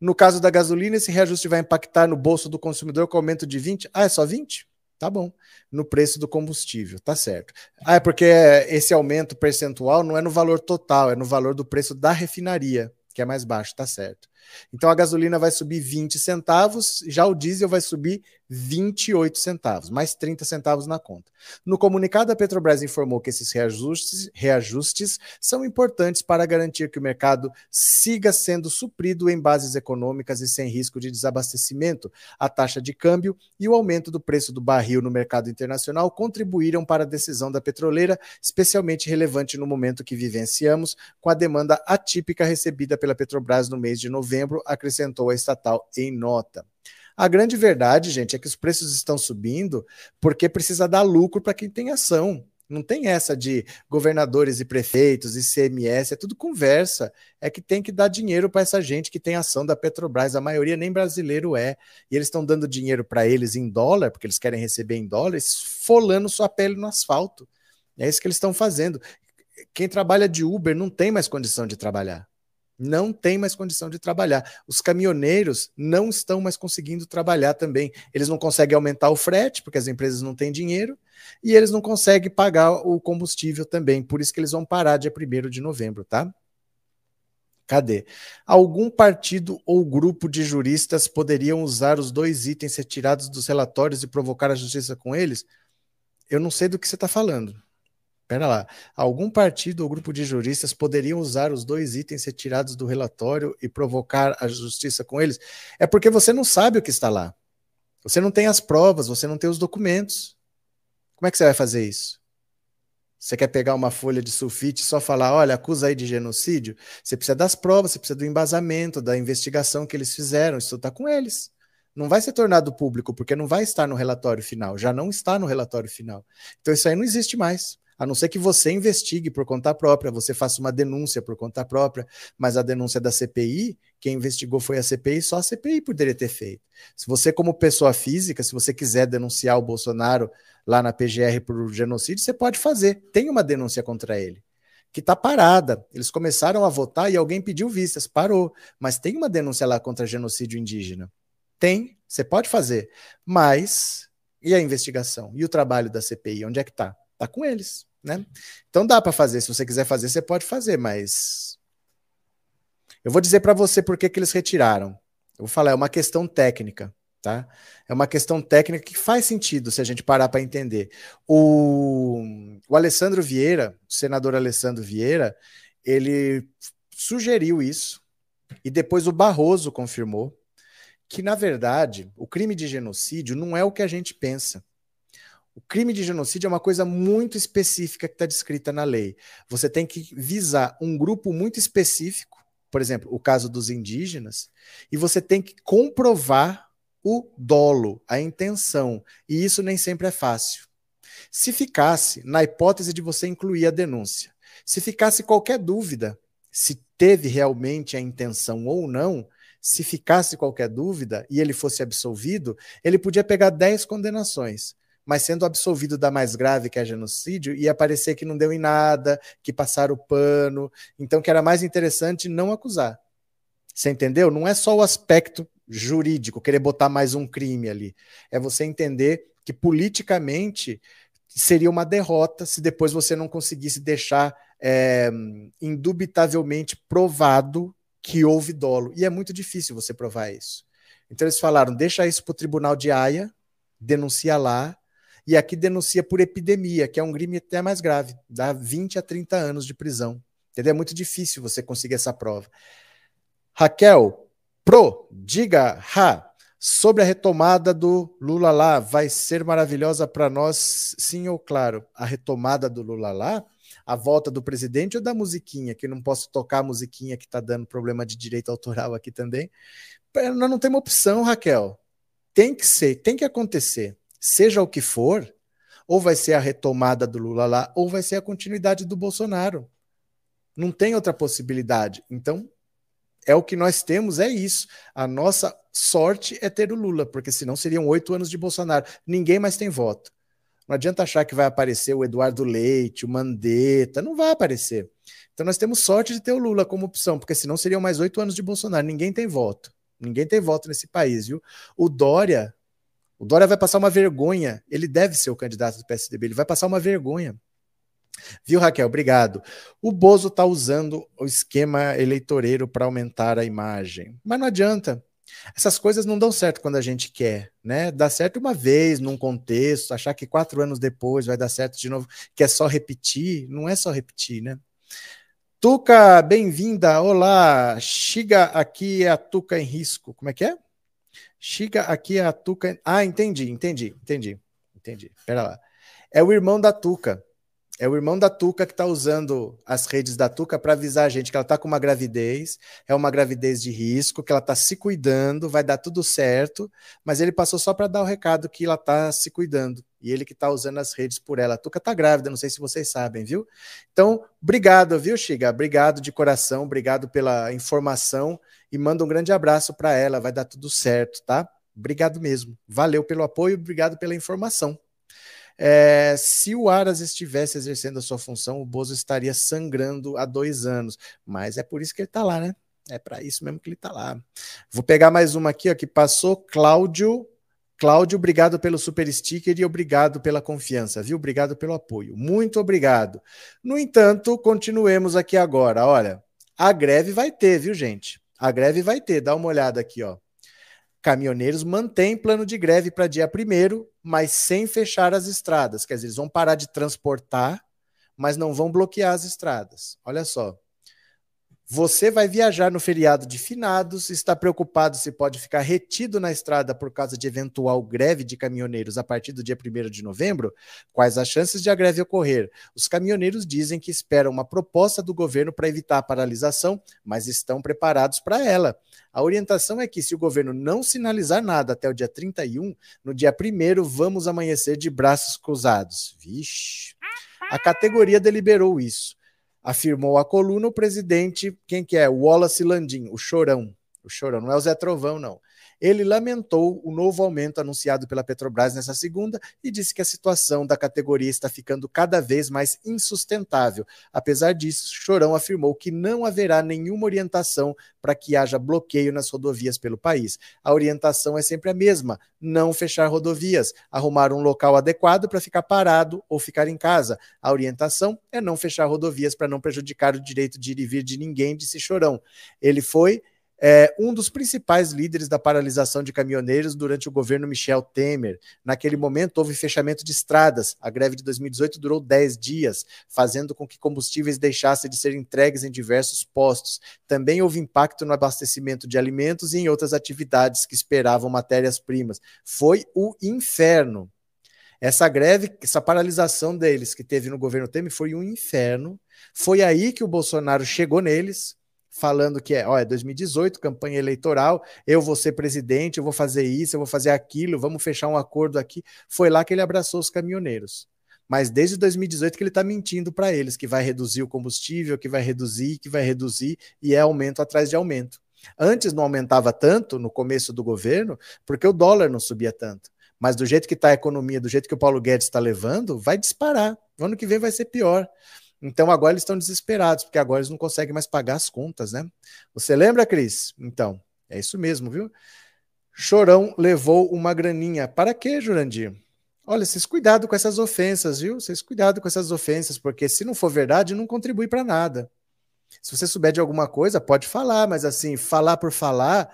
No caso da gasolina, esse reajuste vai impactar no bolso do consumidor com aumento de 20. Ah, é só 20? Tá bom. No preço do combustível, tá certo. Ah, é porque esse aumento percentual não é no valor total, é no valor do preço da refinaria, que é mais baixo, tá certo. Então a gasolina vai subir 20 centavos, já o diesel vai subir 28 centavos, mais 30 centavos na conta. No comunicado, a Petrobras informou que esses reajustes, reajustes são importantes para garantir que o mercado siga sendo suprido em bases econômicas e sem risco de desabastecimento. A taxa de câmbio e o aumento do preço do barril no mercado internacional contribuíram para a decisão da petroleira, especialmente relevante no momento que vivenciamos, com a demanda atípica recebida pela Petrobras no mês de novembro, acrescentou a estatal em nota. A grande verdade, gente, é que os preços estão subindo porque precisa dar lucro para quem tem ação. Não tem essa de governadores e prefeitos e CMS, é tudo conversa. É que tem que dar dinheiro para essa gente que tem ação da Petrobras. A maioria nem brasileiro é. E eles estão dando dinheiro para eles em dólar, porque eles querem receber em dólar, esfolando sua pele no asfalto. É isso que eles estão fazendo. Quem trabalha de Uber não tem mais condição de trabalhar não tem mais condição de trabalhar. Os caminhoneiros não estão mais conseguindo trabalhar também. Eles não conseguem aumentar o frete, porque as empresas não têm dinheiro, e eles não conseguem pagar o combustível também. Por isso que eles vão parar dia 1 de novembro, tá? Cadê? Algum partido ou grupo de juristas poderiam usar os dois itens retirados dos relatórios e provocar a justiça com eles? Eu não sei do que você está falando. Pera lá. Algum partido ou grupo de juristas poderiam usar os dois itens retirados do relatório e provocar a justiça com eles? É porque você não sabe o que está lá. Você não tem as provas, você não tem os documentos. Como é que você vai fazer isso? Você quer pegar uma folha de sulfite e só falar, olha, acusa aí de genocídio? Você precisa das provas, você precisa do embasamento, da investigação que eles fizeram. Isso está com eles. Não vai ser tornado público, porque não vai estar no relatório final. Já não está no relatório final. Então isso aí não existe mais. A não ser que você investigue por conta própria, você faça uma denúncia por conta própria, mas a denúncia da CPI, quem investigou foi a CPI, só a CPI poderia ter feito. Se você, como pessoa física, se você quiser denunciar o Bolsonaro lá na PGR por genocídio, você pode fazer. Tem uma denúncia contra ele que está parada. Eles começaram a votar e alguém pediu vistas, parou. Mas tem uma denúncia lá contra genocídio indígena. Tem, você pode fazer. Mas e a investigação? E o trabalho da CPI? Onde é que está? Está com eles né? Então dá para fazer, se você quiser fazer, você pode fazer, mas eu vou dizer para você por que, que eles retiraram. Eu vou falar, é uma questão técnica, Tá? É uma questão técnica que faz sentido se a gente parar para entender. O, o Alessandro Vieira, o senador Alessandro Vieira, ele sugeriu isso e depois o Barroso confirmou que, na verdade, o crime de genocídio não é o que a gente pensa. O crime de genocídio é uma coisa muito específica que está descrita na lei. Você tem que visar um grupo muito específico, por exemplo, o caso dos indígenas, e você tem que comprovar o dolo, a intenção. E isso nem sempre é fácil. Se ficasse, na hipótese de você incluir a denúncia, se ficasse qualquer dúvida se teve realmente a intenção ou não, se ficasse qualquer dúvida e ele fosse absolvido, ele podia pegar 10 condenações. Mas sendo absolvido da mais grave, que é genocídio, ia parecer que não deu em nada, que passaram o pano. Então, que era mais interessante não acusar. Você entendeu? Não é só o aspecto jurídico, querer botar mais um crime ali. É você entender que politicamente seria uma derrota se depois você não conseguisse deixar é, indubitavelmente provado que houve dolo. E é muito difícil você provar isso. Então eles falaram: deixa isso para o tribunal de Haia, denuncia lá, e aqui denuncia por epidemia, que é um crime até mais grave, dá 20 a 30 anos de prisão. Entendeu? É muito difícil você conseguir essa prova. Raquel, Pro, diga, Ha, sobre a retomada do Lula lá, vai ser maravilhosa para nós, sim ou claro? A retomada do Lula lá? A volta do presidente ou da musiquinha, que não posso tocar a musiquinha que está dando problema de direito autoral aqui também? Nós não temos opção, Raquel. Tem que ser, tem que acontecer. Seja o que for, ou vai ser a retomada do Lula lá, ou vai ser a continuidade do Bolsonaro. Não tem outra possibilidade. Então, é o que nós temos, é isso. A nossa sorte é ter o Lula, porque senão seriam oito anos de Bolsonaro. Ninguém mais tem voto. Não adianta achar que vai aparecer o Eduardo Leite, o Mandetta, não vai aparecer. Então nós temos sorte de ter o Lula como opção, porque senão seriam mais oito anos de Bolsonaro. Ninguém tem voto. Ninguém tem voto nesse país, viu? O Dória, o Dória vai passar uma vergonha. Ele deve ser o candidato do PSDB, ele vai passar uma vergonha. Viu, Raquel? Obrigado. O Bozo está usando o esquema eleitoreiro para aumentar a imagem. Mas não adianta. Essas coisas não dão certo quando a gente quer, né? Dá certo uma vez, num contexto, achar que quatro anos depois vai dar certo de novo, que é só repetir, não é só repetir, né? Tuca, bem-vinda. Olá, Chiga aqui é a Tuca em risco. Como é que é? Chiga aqui é a Tuca. Ah, entendi, entendi, entendi, entendi. Pera lá. É o irmão da Tuca. É o irmão da Tuca que está usando as redes da Tuca para avisar a gente que ela está com uma gravidez, é uma gravidez de risco, que ela está se cuidando, vai dar tudo certo, mas ele passou só para dar o recado que ela está se cuidando. E ele que está usando as redes por ela. A Tuca está grávida, não sei se vocês sabem, viu? Então, obrigado, viu, Xiga? Obrigado de coração, obrigado pela informação e manda um grande abraço para ela, vai dar tudo certo, tá? Obrigado mesmo. Valeu pelo apoio, obrigado pela informação. É, se o Aras estivesse exercendo a sua função, o Bozo estaria sangrando há dois anos. Mas é por isso que ele está lá, né? É para isso mesmo que ele está lá. Vou pegar mais uma aqui, ó, que passou, Cláudio. Cláudio, obrigado pelo super sticker e obrigado pela confiança, viu? Obrigado pelo apoio. Muito obrigado. No entanto, continuemos aqui agora. Olha, a greve vai ter, viu, gente? A greve vai ter. Dá uma olhada aqui, ó. Caminhoneiros mantêm plano de greve para dia 1 mas sem fechar as estradas. Quer dizer, eles vão parar de transportar, mas não vão bloquear as estradas. Olha só. Você vai viajar no feriado de finados, está preocupado se pode ficar retido na estrada por causa de eventual greve de caminhoneiros a partir do dia 1 de novembro? Quais as chances de a greve ocorrer? Os caminhoneiros dizem que esperam uma proposta do governo para evitar a paralisação, mas estão preparados para ela. A orientação é que, se o governo não sinalizar nada até o dia 31, no dia 1 vamos amanhecer de braços cruzados. Vixe! A categoria deliberou isso afirmou a coluna o presidente, quem que é? Wallace Landim, o chorão. O chorão, não é o Zé Trovão, não. Ele lamentou o novo aumento anunciado pela Petrobras nessa segunda e disse que a situação da categoria está ficando cada vez mais insustentável. Apesar disso, Chorão afirmou que não haverá nenhuma orientação para que haja bloqueio nas rodovias pelo país. A orientação é sempre a mesma: não fechar rodovias, arrumar um local adequado para ficar parado ou ficar em casa. A orientação é não fechar rodovias para não prejudicar o direito de ir e vir de ninguém, disse Chorão. Ele foi é um dos principais líderes da paralisação de caminhoneiros durante o governo Michel Temer. Naquele momento, houve fechamento de estradas. A greve de 2018 durou 10 dias, fazendo com que combustíveis deixassem de ser entregues em diversos postos. Também houve impacto no abastecimento de alimentos e em outras atividades que esperavam matérias-primas. Foi o inferno. Essa greve, essa paralisação deles que teve no governo Temer foi um inferno. Foi aí que o Bolsonaro chegou neles falando que é, ó, é 2018, campanha eleitoral, eu vou ser presidente, eu vou fazer isso, eu vou fazer aquilo, vamos fechar um acordo aqui. Foi lá que ele abraçou os caminhoneiros. Mas desde 2018 que ele está mentindo para eles que vai reduzir o combustível, que vai reduzir, que vai reduzir, e é aumento atrás de aumento. Antes não aumentava tanto no começo do governo, porque o dólar não subia tanto. Mas do jeito que está a economia, do jeito que o Paulo Guedes está levando, vai disparar. No ano que vem vai ser pior. Então agora eles estão desesperados, porque agora eles não conseguem mais pagar as contas, né? Você lembra, Cris? Então, é isso mesmo, viu? Chorão levou uma graninha. Para quê, Jurandir? Olha, vocês cuidado com essas ofensas, viu? Vocês cuidado com essas ofensas, porque se não for verdade, não contribui para nada. Se você souber de alguma coisa, pode falar, mas assim, falar por falar,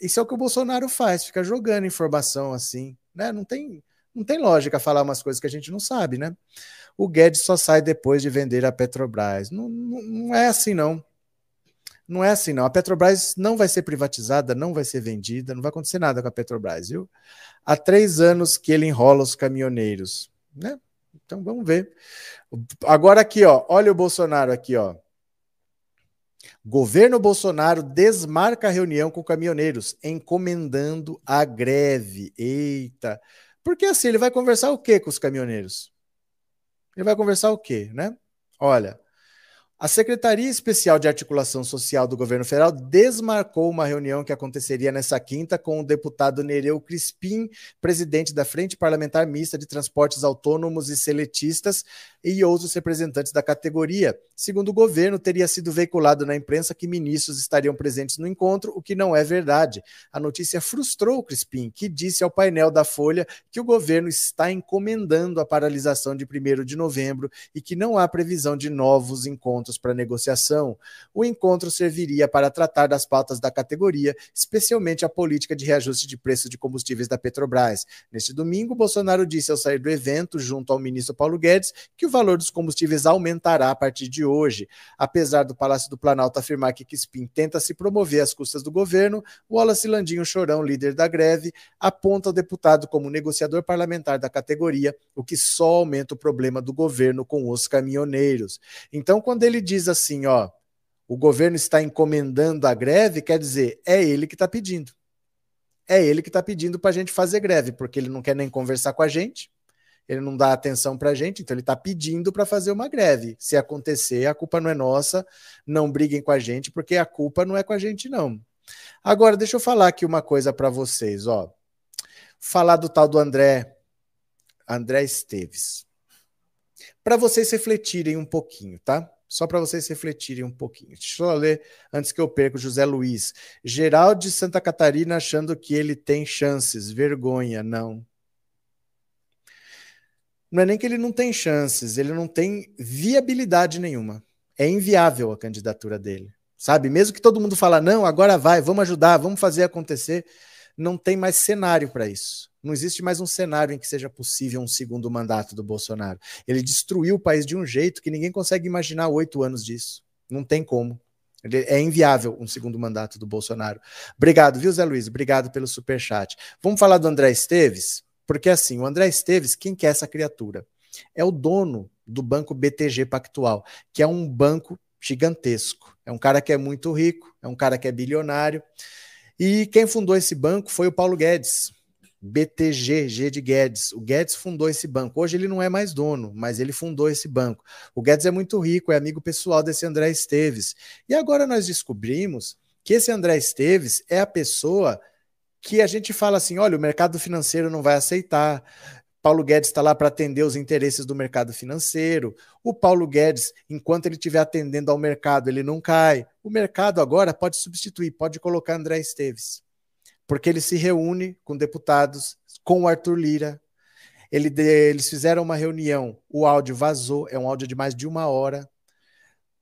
isso é o que o Bolsonaro faz, fica jogando informação assim, né? Não tem, não tem lógica falar umas coisas que a gente não sabe, né? O Guedes só sai depois de vender a Petrobras. Não, não, não é assim, não. Não é assim, não. A Petrobras não vai ser privatizada, não vai ser vendida, não vai acontecer nada com a Petrobras, viu? Há três anos que ele enrola os caminhoneiros, né? Então vamos ver. Agora aqui, ó, olha o Bolsonaro aqui, ó. Governo Bolsonaro desmarca a reunião com caminhoneiros, encomendando a greve. Eita. Porque assim, ele vai conversar o quê com os caminhoneiros? Ele vai conversar o quê, né? Olha, a Secretaria Especial de Articulação Social do Governo Federal desmarcou uma reunião que aconteceria nessa quinta com o deputado Nereu Crispim, presidente da Frente Parlamentar Mista de Transportes Autônomos e Seletistas, e outros representantes da categoria. Segundo o governo, teria sido veiculado na imprensa que ministros estariam presentes no encontro, o que não é verdade. A notícia frustrou Crispim, que disse ao painel da Folha que o governo está encomendando a paralisação de 1 de novembro e que não há previsão de novos encontros para negociação. O encontro serviria para tratar das pautas da categoria, especialmente a política de reajuste de preços de combustíveis da Petrobras. Neste domingo, Bolsonaro disse ao sair do evento, junto ao ministro Paulo Guedes, que o valor dos combustíveis aumentará a partir de hoje. Apesar do Palácio do Planalto afirmar que Crispim tenta se promover às custas do governo, Wallace Landinho Chorão, líder da greve, aponta o deputado como negociador parlamentar da categoria, o que só aumenta o problema do governo com os caminhoneiros. Então, quando ele diz assim, ó, o governo está encomendando a greve, quer dizer, é ele que está pedindo. É ele que está pedindo para a gente fazer greve, porque ele não quer nem conversar com a gente, ele não dá atenção para a gente, então ele está pedindo para fazer uma greve. Se acontecer, a culpa não é nossa, não briguem com a gente, porque a culpa não é com a gente, não. Agora, deixa eu falar aqui uma coisa para vocês, ó. Falar do tal do André, André Esteves. Para vocês refletirem um pouquinho, tá? Só para vocês refletirem um pouquinho. Deixa eu ler antes que eu perca o José Luiz. Geraldo de Santa Catarina achando que ele tem chances. Vergonha, não não é nem que ele não tem chances, ele não tem viabilidade nenhuma. É inviável a candidatura dele, sabe? Mesmo que todo mundo fala, não, agora vai, vamos ajudar, vamos fazer acontecer, não tem mais cenário para isso. Não existe mais um cenário em que seja possível um segundo mandato do Bolsonaro. Ele destruiu o país de um jeito que ninguém consegue imaginar oito anos disso. Não tem como. É inviável um segundo mandato do Bolsonaro. Obrigado, viu, Zé Luiz? Obrigado pelo super chat. Vamos falar do André Esteves? Porque assim, o André Esteves, quem que é essa criatura? É o dono do banco BTG Pactual, que é um banco gigantesco. É um cara que é muito rico, é um cara que é bilionário. E quem fundou esse banco foi o Paulo Guedes. BTG, G de Guedes. O Guedes fundou esse banco. Hoje ele não é mais dono, mas ele fundou esse banco. O Guedes é muito rico, é amigo pessoal desse André Esteves. E agora nós descobrimos que esse André Esteves é a pessoa que a gente fala assim: olha, o mercado financeiro não vai aceitar. Paulo Guedes está lá para atender os interesses do mercado financeiro. O Paulo Guedes, enquanto ele estiver atendendo ao mercado, ele não cai. O mercado agora pode substituir, pode colocar André Esteves, porque ele se reúne com deputados, com o Arthur Lira. Ele, eles fizeram uma reunião, o áudio vazou, é um áudio de mais de uma hora.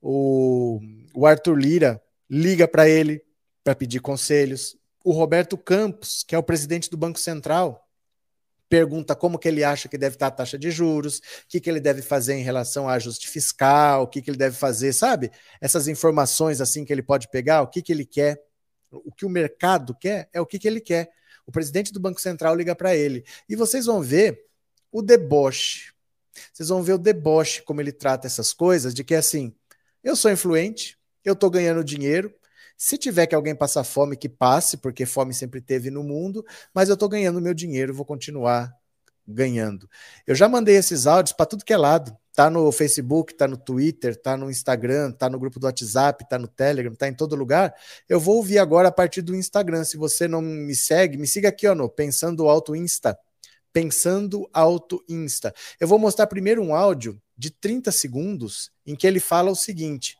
O, o Arthur Lira liga para ele, para pedir conselhos. O Roberto Campos, que é o presidente do Banco Central, pergunta como que ele acha que deve estar a taxa de juros, o que, que ele deve fazer em relação a ajuste fiscal, o que, que ele deve fazer, sabe? Essas informações assim que ele pode pegar, o que, que ele quer, o que o mercado quer é o que, que ele quer. O presidente do Banco Central liga para ele. E vocês vão ver o deboche. Vocês vão ver o deboche, como ele trata essas coisas, de que assim, eu sou influente, eu estou ganhando dinheiro, se tiver que alguém passar fome, que passe, porque fome sempre teve no mundo, mas eu estou ganhando meu dinheiro, vou continuar ganhando. Eu já mandei esses áudios para tudo que é lado. Tá no Facebook, tá no Twitter, tá no Instagram, tá no grupo do WhatsApp, tá no Telegram, tá em todo lugar. Eu vou ouvir agora a partir do Instagram. Se você não me segue, me siga aqui, ó, no Pensando Alto Insta. Pensando Alto Insta. Eu vou mostrar primeiro um áudio de 30 segundos em que ele fala o seguinte: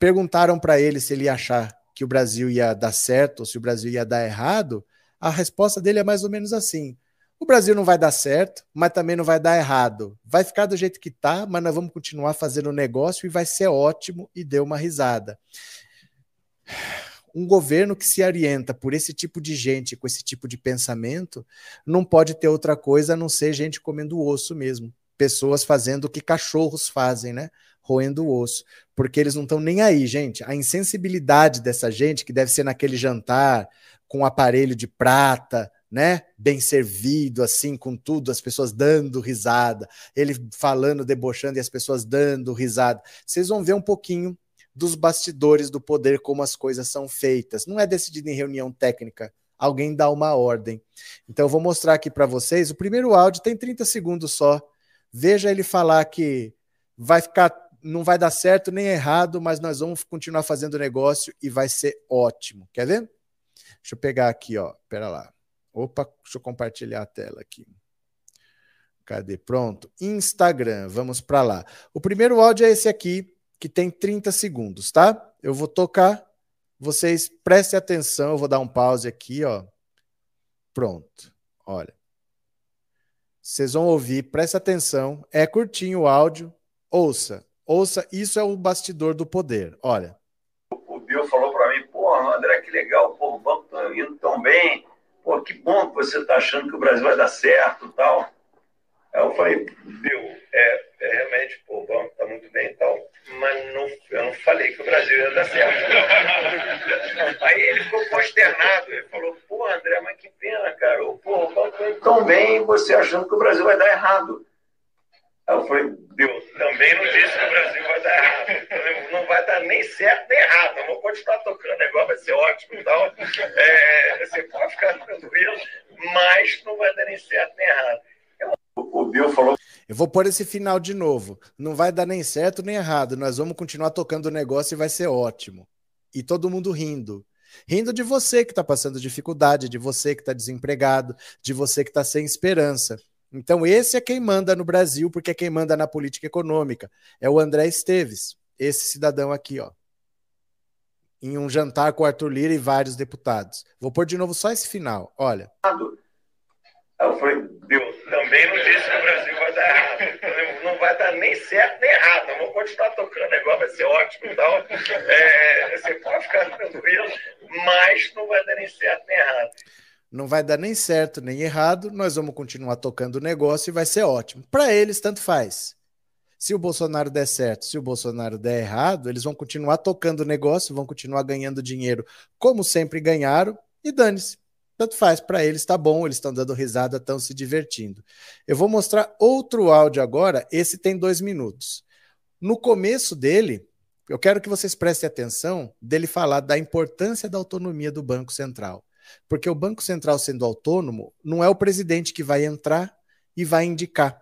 perguntaram para ele se ele ia achar que o Brasil ia dar certo ou se o Brasil ia dar errado. A resposta dele é mais ou menos assim: o Brasil não vai dar certo, mas também não vai dar errado. Vai ficar do jeito que tá, mas nós vamos continuar fazendo o negócio e vai ser ótimo. E deu uma risada. Um governo que se orienta por esse tipo de gente, com esse tipo de pensamento, não pode ter outra coisa a não ser gente comendo osso mesmo. Pessoas fazendo o que cachorros fazem, né? Roendo o osso. Porque eles não estão nem aí, gente. A insensibilidade dessa gente, que deve ser naquele jantar, com um aparelho de prata, né? Bem servido, assim, com tudo, as pessoas dando risada, ele falando, debochando e as pessoas dando risada. Vocês vão ver um pouquinho dos bastidores do poder, como as coisas são feitas. Não é decidido em reunião técnica, alguém dá uma ordem. Então, eu vou mostrar aqui para vocês. O primeiro áudio tem 30 segundos só. Veja ele falar que vai ficar, não vai dar certo nem errado, mas nós vamos continuar fazendo negócio e vai ser ótimo. Quer ver? Deixa eu pegar aqui, ó. Pera lá. Opa, deixa eu compartilhar a tela aqui. Cadê? Pronto. Instagram, vamos para lá. O primeiro áudio é esse aqui, que tem 30 segundos, tá? Eu vou tocar, vocês prestem atenção, eu vou dar um pause aqui, ó. Pronto. Olha. Vocês vão ouvir, presta atenção. É curtinho o áudio. Ouça, ouça, isso é o bastidor do poder. Olha. O Bill falou para mim, pô, André, que legal, pô, o banco tá indo tão bem pô, que bom que você está achando que o Brasil vai dar certo e tal. Aí eu falei, deu, é, é realmente, pô, o banco está muito bem e tal, mas não, eu não falei que o Brasil ia dar certo. [laughs] Aí ele ficou consternado, ele falou, pô, André, mas que pena, cara, pô, o banco está tão bem, você achando que o Brasil vai dar errado. Aí falei, Deus, também não disse que o Brasil vai dar errado. Não vai dar nem certo nem errado. Eu vou continuar tocando negócio, vai ser ótimo e tal. É, você pode ficar tranquilo, mas não vai dar nem certo nem errado. O Bill falou. Eu vou pôr esse final de novo. Não vai dar nem certo nem errado. Nós vamos continuar tocando o negócio e vai ser ótimo. E todo mundo rindo. Rindo de você que está passando dificuldade, de você que está desempregado, de você que está sem esperança. Então, esse é quem manda no Brasil, porque é quem manda na política econômica. É o André Esteves, esse cidadão aqui, ó. Em um jantar com o Arthur Lira e vários deputados. Vou pôr de novo só esse final. Olha. Eu falei, Deus, também não disse que o Brasil vai dar errado. Não vai dar nem certo nem errado. Eu vou continuar tocando negócio, vai ser ótimo e tal. É, você pode ficar tranquilo, mas não vai dar nem certo nem errado não vai dar nem certo nem errado, nós vamos continuar tocando o negócio e vai ser ótimo. Para eles, tanto faz. Se o Bolsonaro der certo, se o Bolsonaro der errado, eles vão continuar tocando o negócio, vão continuar ganhando dinheiro como sempre ganharam e dane-se. Tanto faz, para eles tá bom, eles estão dando risada, estão se divertindo. Eu vou mostrar outro áudio agora, esse tem dois minutos. No começo dele, eu quero que vocês prestem atenção dele falar da importância da autonomia do Banco Central. Porque o Banco Central sendo autônomo, não é o presidente que vai entrar e vai indicar.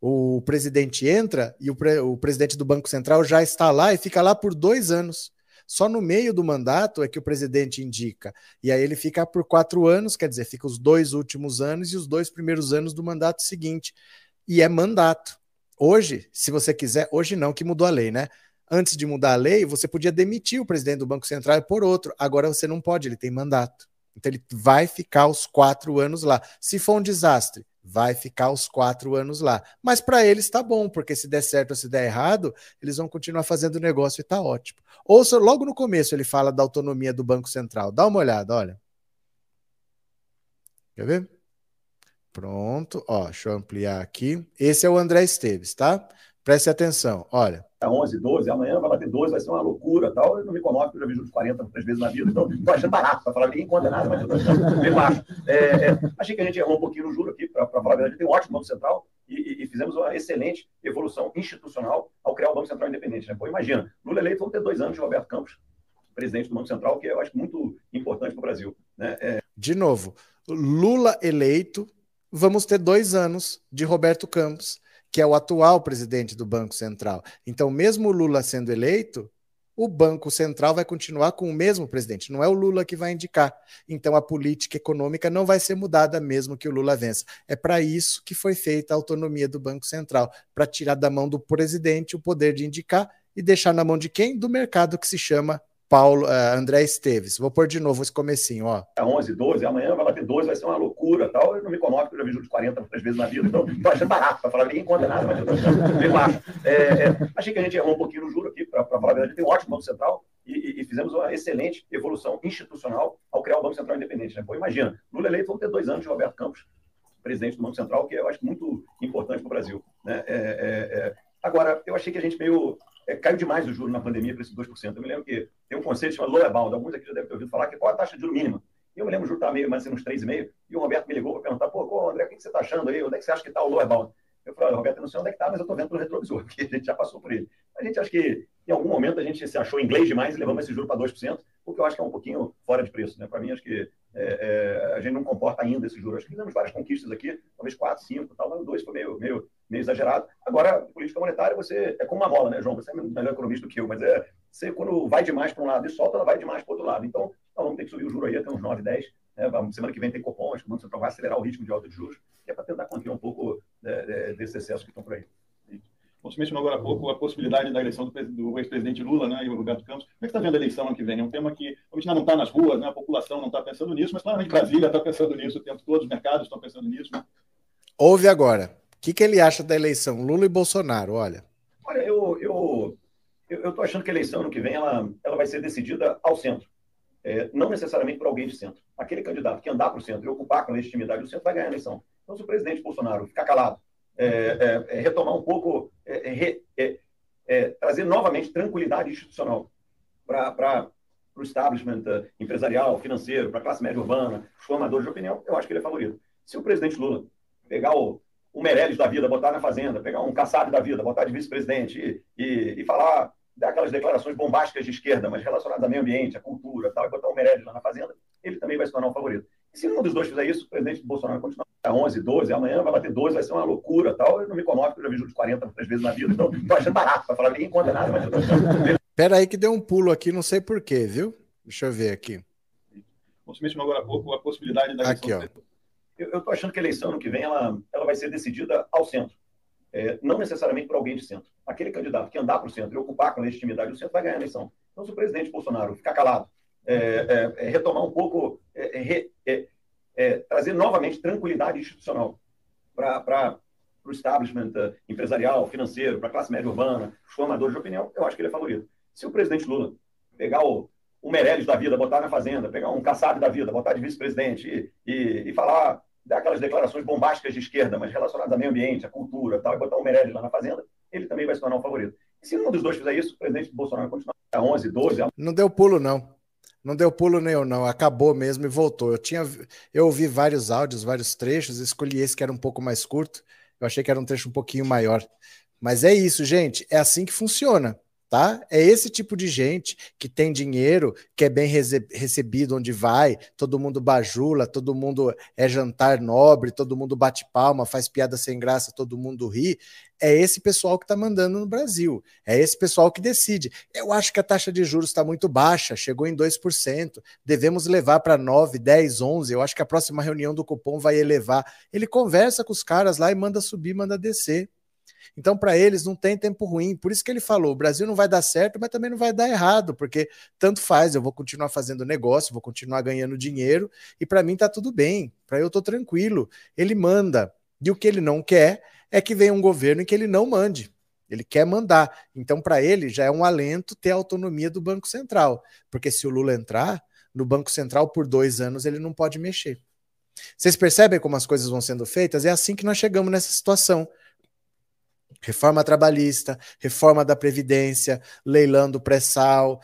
O presidente entra e o, pre o presidente do Banco Central já está lá e fica lá por dois anos. Só no meio do mandato é que o presidente indica. E aí ele fica por quatro anos, quer dizer, fica os dois últimos anos e os dois primeiros anos do mandato seguinte. E é mandato. Hoje, se você quiser, hoje não, que mudou a lei, né? Antes de mudar a lei, você podia demitir o presidente do Banco Central por outro. Agora você não pode, ele tem mandato. Então ele vai ficar os quatro anos lá. Se for um desastre, vai ficar os quatro anos lá. Mas para eles está bom, porque se der certo ou se der errado, eles vão continuar fazendo negócio e está ótimo. Ouça, logo no começo ele fala da autonomia do Banco Central. Dá uma olhada, olha. Quer ver? Pronto, ó, deixa eu ampliar aqui. Esse é o André Esteves, tá? Preste atenção, olha. 11, 12, amanhã vai bater 12, vai ser uma loucura tal. Eu não me comove, porque eu já vi juros 40 três vezes na vida, então estou achando barato para falar, ninguém conta nada, mas eu estou achando bem baixo. É, é, achei que a gente errou um pouquinho no juro aqui, para falar a verdade. A tem um ótimo Banco Central e, e, fizemos uma excelente evolução institucional ao criar o Banco Central independente. Né? Pô, imagina, Lula eleito, vamos ter dois anos de Roberto Campos, presidente do Banco Central, que eu acho muito importante para o Brasil. Né? É... De novo, Lula eleito, vamos ter dois anos de Roberto Campos, que é o atual presidente do Banco Central. Então, mesmo o Lula sendo eleito, o Banco Central vai continuar com o mesmo presidente, não é o Lula que vai indicar. Então, a política econômica não vai ser mudada mesmo que o Lula vença. É para isso que foi feita a autonomia do Banco Central para tirar da mão do presidente o poder de indicar e deixar na mão de quem? Do mercado que se chama Paulo, uh, André Esteves. Vou pôr de novo esse comecinho, ó. 11, 12, amanhã vai bater 12, vai ser uma loucura tal. Eu não me comove, porque eu já vi juros 40 três vezes na vida, então [laughs] estou achando barato para falar, ninguém conta nada, mas eu baixo. É, é, achei que a gente errou um pouquinho no juro aqui, para falar a verdade. Tem um ótimo Banco Central e, e, fizemos uma excelente evolução institucional ao criar o Banco Central independente. Né? Pô, imagina, Lula eleito, vamos ter dois anos de Roberto Campos, presidente do Banco Central, que eu acho muito importante para o Brasil. Né? É, é, é, agora, eu achei que a gente meio é, caiu demais o juro na pandemia para esses 2%. Eu me lembro que tem um conceito chamado lower bound, alguns aqui já devem ter ouvido falar, que qual a taxa de juro mínima. E eu me lembro o juro estava meio, mais uns 3,5%, e o Roberto me ligou para perguntar, pô, pô, André, o que você está achando aí? Onde é que você acha que está o lower bound? Eu falei, Roberto, eu não sei onde é que está, mas eu estou vendo pelo retrovisor, [laughs] porque a gente já passou por ele. A gente acha que, em algum momento, a gente se achou inglês demais e levamos esse juro para 2%, o que eu acho que é um pouquinho fora de preço. Né? Para mim, acho que é, é, a gente não comporta ainda esse juro. Acho que fizemos várias conquistas aqui, talvez 4, 5, tal, mas 2 foi meio, meio meio exagerado. Agora, política monetária, você é como uma bola, né, João? Você é melhor economista do que eu, mas é, você, quando vai demais para um lado e solta, ela vai demais para o outro lado. Então, nós vamos ter que subir o juro aí até uns 9, 10. Né? Semana que vem tem cupom, acho que o Banco Central vai acelerar o ritmo de alta de juros, que é para tentar conter um pouco é, desse excesso que estão por aí. Você mencionou agora há pouco a possibilidade da eleição do, do ex-presidente Lula né, e o Roberto Campos. Como é que está vendo a eleição ano que vem? É um tema que a gente não está nas ruas, né, a população não está pensando nisso, mas claramente Brasília está pensando nisso o tempo todo, os mercados estão pensando nisso. Né? Ouve agora que, que ele acha da eleição, Lula e Bolsonaro? Olha. Olha, eu eu eu estou achando que a eleição ano que vem ela, ela vai ser decidida ao centro, é, não necessariamente por alguém de centro. Aquele candidato que andar para o centro e ocupar com legitimidade o centro vai ganhar a eleição. Então, se o presidente Bolsonaro ficar calado, retomar um pouco, é, é, trazer novamente tranquilidade institucional para o establishment empresarial, financeiro, para a classe média urbana, os formadores de opinião, eu acho que ele é favorito. Se o presidente Lula pegar o, o Meirelles da vida, botar na Fazenda, pegar um Kassab da vida, botar de vice-presidente e, e, e, falar, dar aquelas declarações bombásticas de esquerda, mas relacionadas ao meio ambiente, à cultura tal, e botar o Meirelles lá na Fazenda, ele também vai se tornar um favorito. Se um dos dois fizer isso, o presidente Bolsonaro continuar a 11, 12, amanhã vai bater 12, vai ser uma loucura tal. Eu não me comove, porque eu já vi juros 40 três vezes na vida, então estou achando barato para falar, ninguém conta nada. Mas eu Pera aí que deu um pulo aqui, não sei porquê, viu? Deixa eu ver aqui. Você mencionou agora há pouco a possibilidade da aqui, ó eu estou achando que a eleição no que vem ela, ela vai ser decidida ao centro, é, não necessariamente por alguém de centro. Aquele candidato que andar para o centro e ocupar com legitimidade o centro vai ganhar a eleição. Então, se o presidente Bolsonaro ficar calado, é, é, é retomar um pouco, é, é, trazer novamente tranquilidade institucional para o establishment empresarial, financeiro, para a classe média urbana, os formadores de opinião, eu acho que ele é favorito. Se o presidente Lula pegar o, o Meirelles da vida, botar na Fazenda, pegar um Kassab da vida, botar de vice-presidente e, e, e, falar, dar aquelas declarações bombásticas de esquerda, mas relacionadas ao meio ambiente, à cultura tal, e botar o Meirelles lá na Fazenda, ele também vai se tornar um favorito. E se um dos dois fizer isso, o presidente Bolsonaro continuar a 11, 12... Não deu pulo, não. Não deu pulo nem eu, não. Acabou mesmo e voltou. Eu tinha, eu ouvi vários áudios, vários trechos, escolhi esse que era um pouco mais curto. Eu achei que era um trecho um pouquinho maior. Mas é isso, gente. É assim que funciona tá? É esse tipo de gente que tem dinheiro, que é bem recebido onde vai, todo mundo bajula, todo mundo é jantar nobre, todo mundo bate palma, faz piada sem graça, todo mundo ri. É esse pessoal que está mandando no Brasil. É esse pessoal que decide. Eu acho que a taxa de juros está muito baixa, chegou em 2%. Devemos levar para 9, 10, 11. Eu acho que a próxima reunião do cupom vai elevar. Ele conversa com os caras lá e manda subir, manda descer. Então, para eles, não tem tempo ruim. Por isso que ele falou: o Brasil não vai dar certo, mas também não vai dar errado, porque tanto faz, eu vou continuar fazendo negócio, vou continuar ganhando dinheiro, e para mim tá tudo bem, para eu tô tranquilo. Ele manda. E o que ele não quer é que venha um governo em que ele não mande. Ele quer mandar. Então, para ele, já é um alento ter a autonomia do Banco Central. Porque se o Lula entrar no Banco Central por dois anos, ele não pode mexer. Vocês percebem como as coisas vão sendo feitas? É assim que nós chegamos nessa situação. Reforma trabalhista, reforma da Previdência, leilão do pré-sal,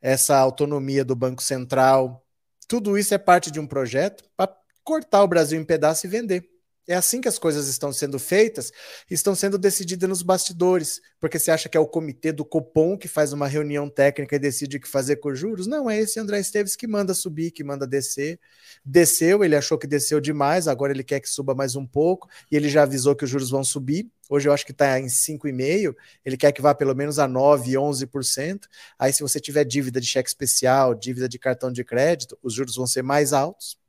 essa autonomia do Banco Central. Tudo isso é parte de um projeto para cortar o Brasil em pedaços e vender. É assim que as coisas estão sendo feitas, estão sendo decididas nos bastidores, porque você acha que é o comitê do Copom que faz uma reunião técnica e decide o que fazer com os juros? Não, é esse André Esteves que manda subir, que manda descer. Desceu, ele achou que desceu demais, agora ele quer que suba mais um pouco, e ele já avisou que os juros vão subir. Hoje eu acho que está em 5,5%, ele quer que vá pelo menos a 9%, 11%. Aí, se você tiver dívida de cheque especial, dívida de cartão de crédito, os juros vão ser mais altos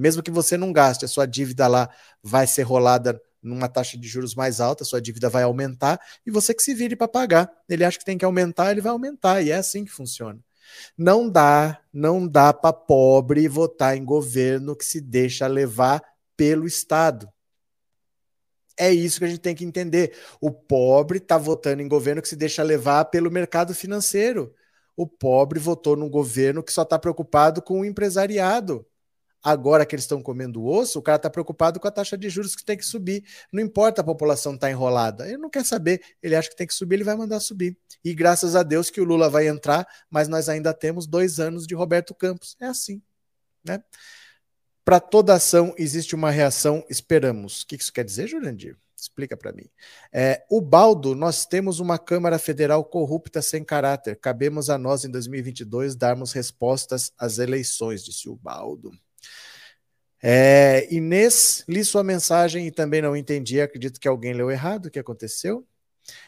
mesmo que você não gaste, a sua dívida lá vai ser rolada numa taxa de juros mais alta, sua dívida vai aumentar e você que se vire para pagar. Ele acha que tem que aumentar, ele vai aumentar, e é assim que funciona. Não dá, não dá para pobre votar em governo que se deixa levar pelo Estado. É isso que a gente tem que entender. O pobre está votando em governo que se deixa levar pelo mercado financeiro. O pobre votou num governo que só está preocupado com o empresariado. Agora que eles estão comendo osso, o cara está preocupado com a taxa de juros que tem que subir. Não importa a população estar tá enrolada. Ele não quer saber. Ele acha que tem que subir, ele vai mandar subir. E graças a Deus que o Lula vai entrar, mas nós ainda temos dois anos de Roberto Campos. É assim. Né? Para toda ação existe uma reação, esperamos. O que isso quer dizer, Jurandir? Explica para mim. É, o Baldo, nós temos uma Câmara Federal corrupta sem caráter. Cabemos a nós, em 2022, darmos respostas às eleições, disse o Baldo. É, Inês, li sua mensagem e também não entendi. Acredito que alguém leu errado. O que aconteceu?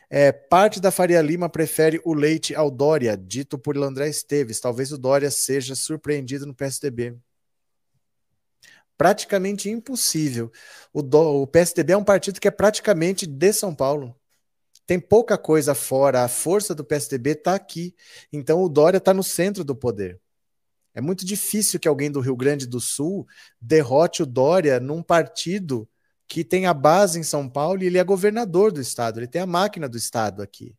É, parte da Faria Lima prefere o leite ao Dória, dito por André Esteves. Talvez o Dória seja surpreendido no PSDB. Praticamente impossível. O, do, o PSDB é um partido que é praticamente de São Paulo. Tem pouca coisa fora. A força do PSDB está aqui. Então o Dória está no centro do poder. É muito difícil que alguém do Rio Grande do Sul derrote o Dória num partido que tem a base em São Paulo e ele é governador do estado, ele tem a máquina do estado aqui.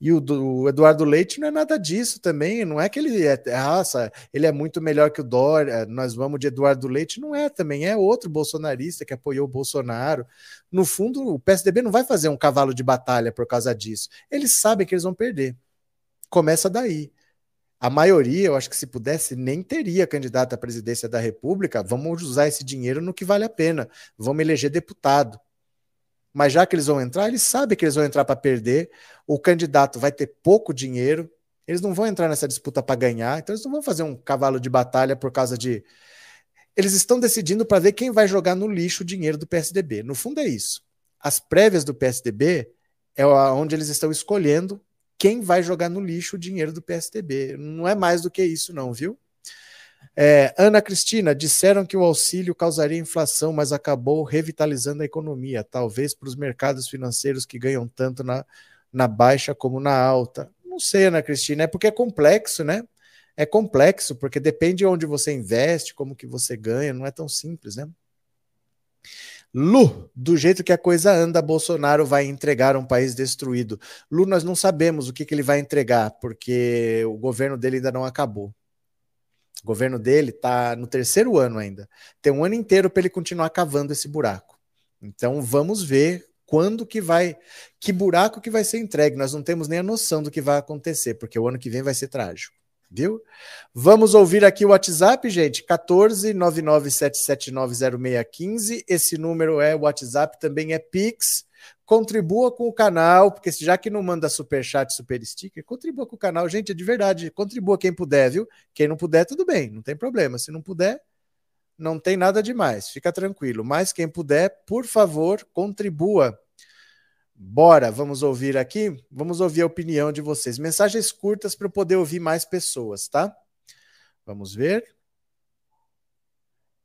E o, o Eduardo Leite não é nada disso também, não é que ele é raça, ele é muito melhor que o Dória, nós vamos de Eduardo Leite, não é também, é outro bolsonarista que apoiou o Bolsonaro. No fundo, o PSDB não vai fazer um cavalo de batalha por causa disso. Eles sabem que eles vão perder. Começa daí. A maioria, eu acho que se pudesse, nem teria candidato à presidência da República. Vamos usar esse dinheiro no que vale a pena. Vamos eleger deputado. Mas já que eles vão entrar, eles sabem que eles vão entrar para perder. O candidato vai ter pouco dinheiro. Eles não vão entrar nessa disputa para ganhar. Então, eles não vão fazer um cavalo de batalha por causa de. Eles estão decidindo para ver quem vai jogar no lixo o dinheiro do PSDB. No fundo, é isso. As prévias do PSDB é onde eles estão escolhendo quem vai jogar no lixo o dinheiro do PSDB. Não é mais do que isso, não, viu? É, Ana Cristina, disseram que o auxílio causaria inflação, mas acabou revitalizando a economia, talvez para os mercados financeiros que ganham tanto na, na baixa como na alta. Não sei, Ana Cristina, é porque é complexo, né? É complexo, porque depende de onde você investe, como que você ganha, não é tão simples, né? Lu, do jeito que a coisa anda, Bolsonaro vai entregar um país destruído. Lu, nós não sabemos o que, que ele vai entregar, porque o governo dele ainda não acabou. O governo dele está no terceiro ano ainda. Tem um ano inteiro para ele continuar cavando esse buraco. Então vamos ver quando que vai, que buraco que vai ser entregue. Nós não temos nem a noção do que vai acontecer, porque o ano que vem vai ser trágico viu? Vamos ouvir aqui o WhatsApp, gente, 14997790615. Esse número é o WhatsApp, também é Pix. Contribua com o canal, porque já que não manda super chat, super sticker, contribua com o canal, gente, é de verdade. Contribua quem puder, viu? Quem não puder, tudo bem, não tem problema. Se não puder, não tem nada demais, fica tranquilo. Mas quem puder, por favor, contribua. Bora, vamos ouvir aqui? Vamos ouvir a opinião de vocês. Mensagens curtas para eu poder ouvir mais pessoas, tá? Vamos ver.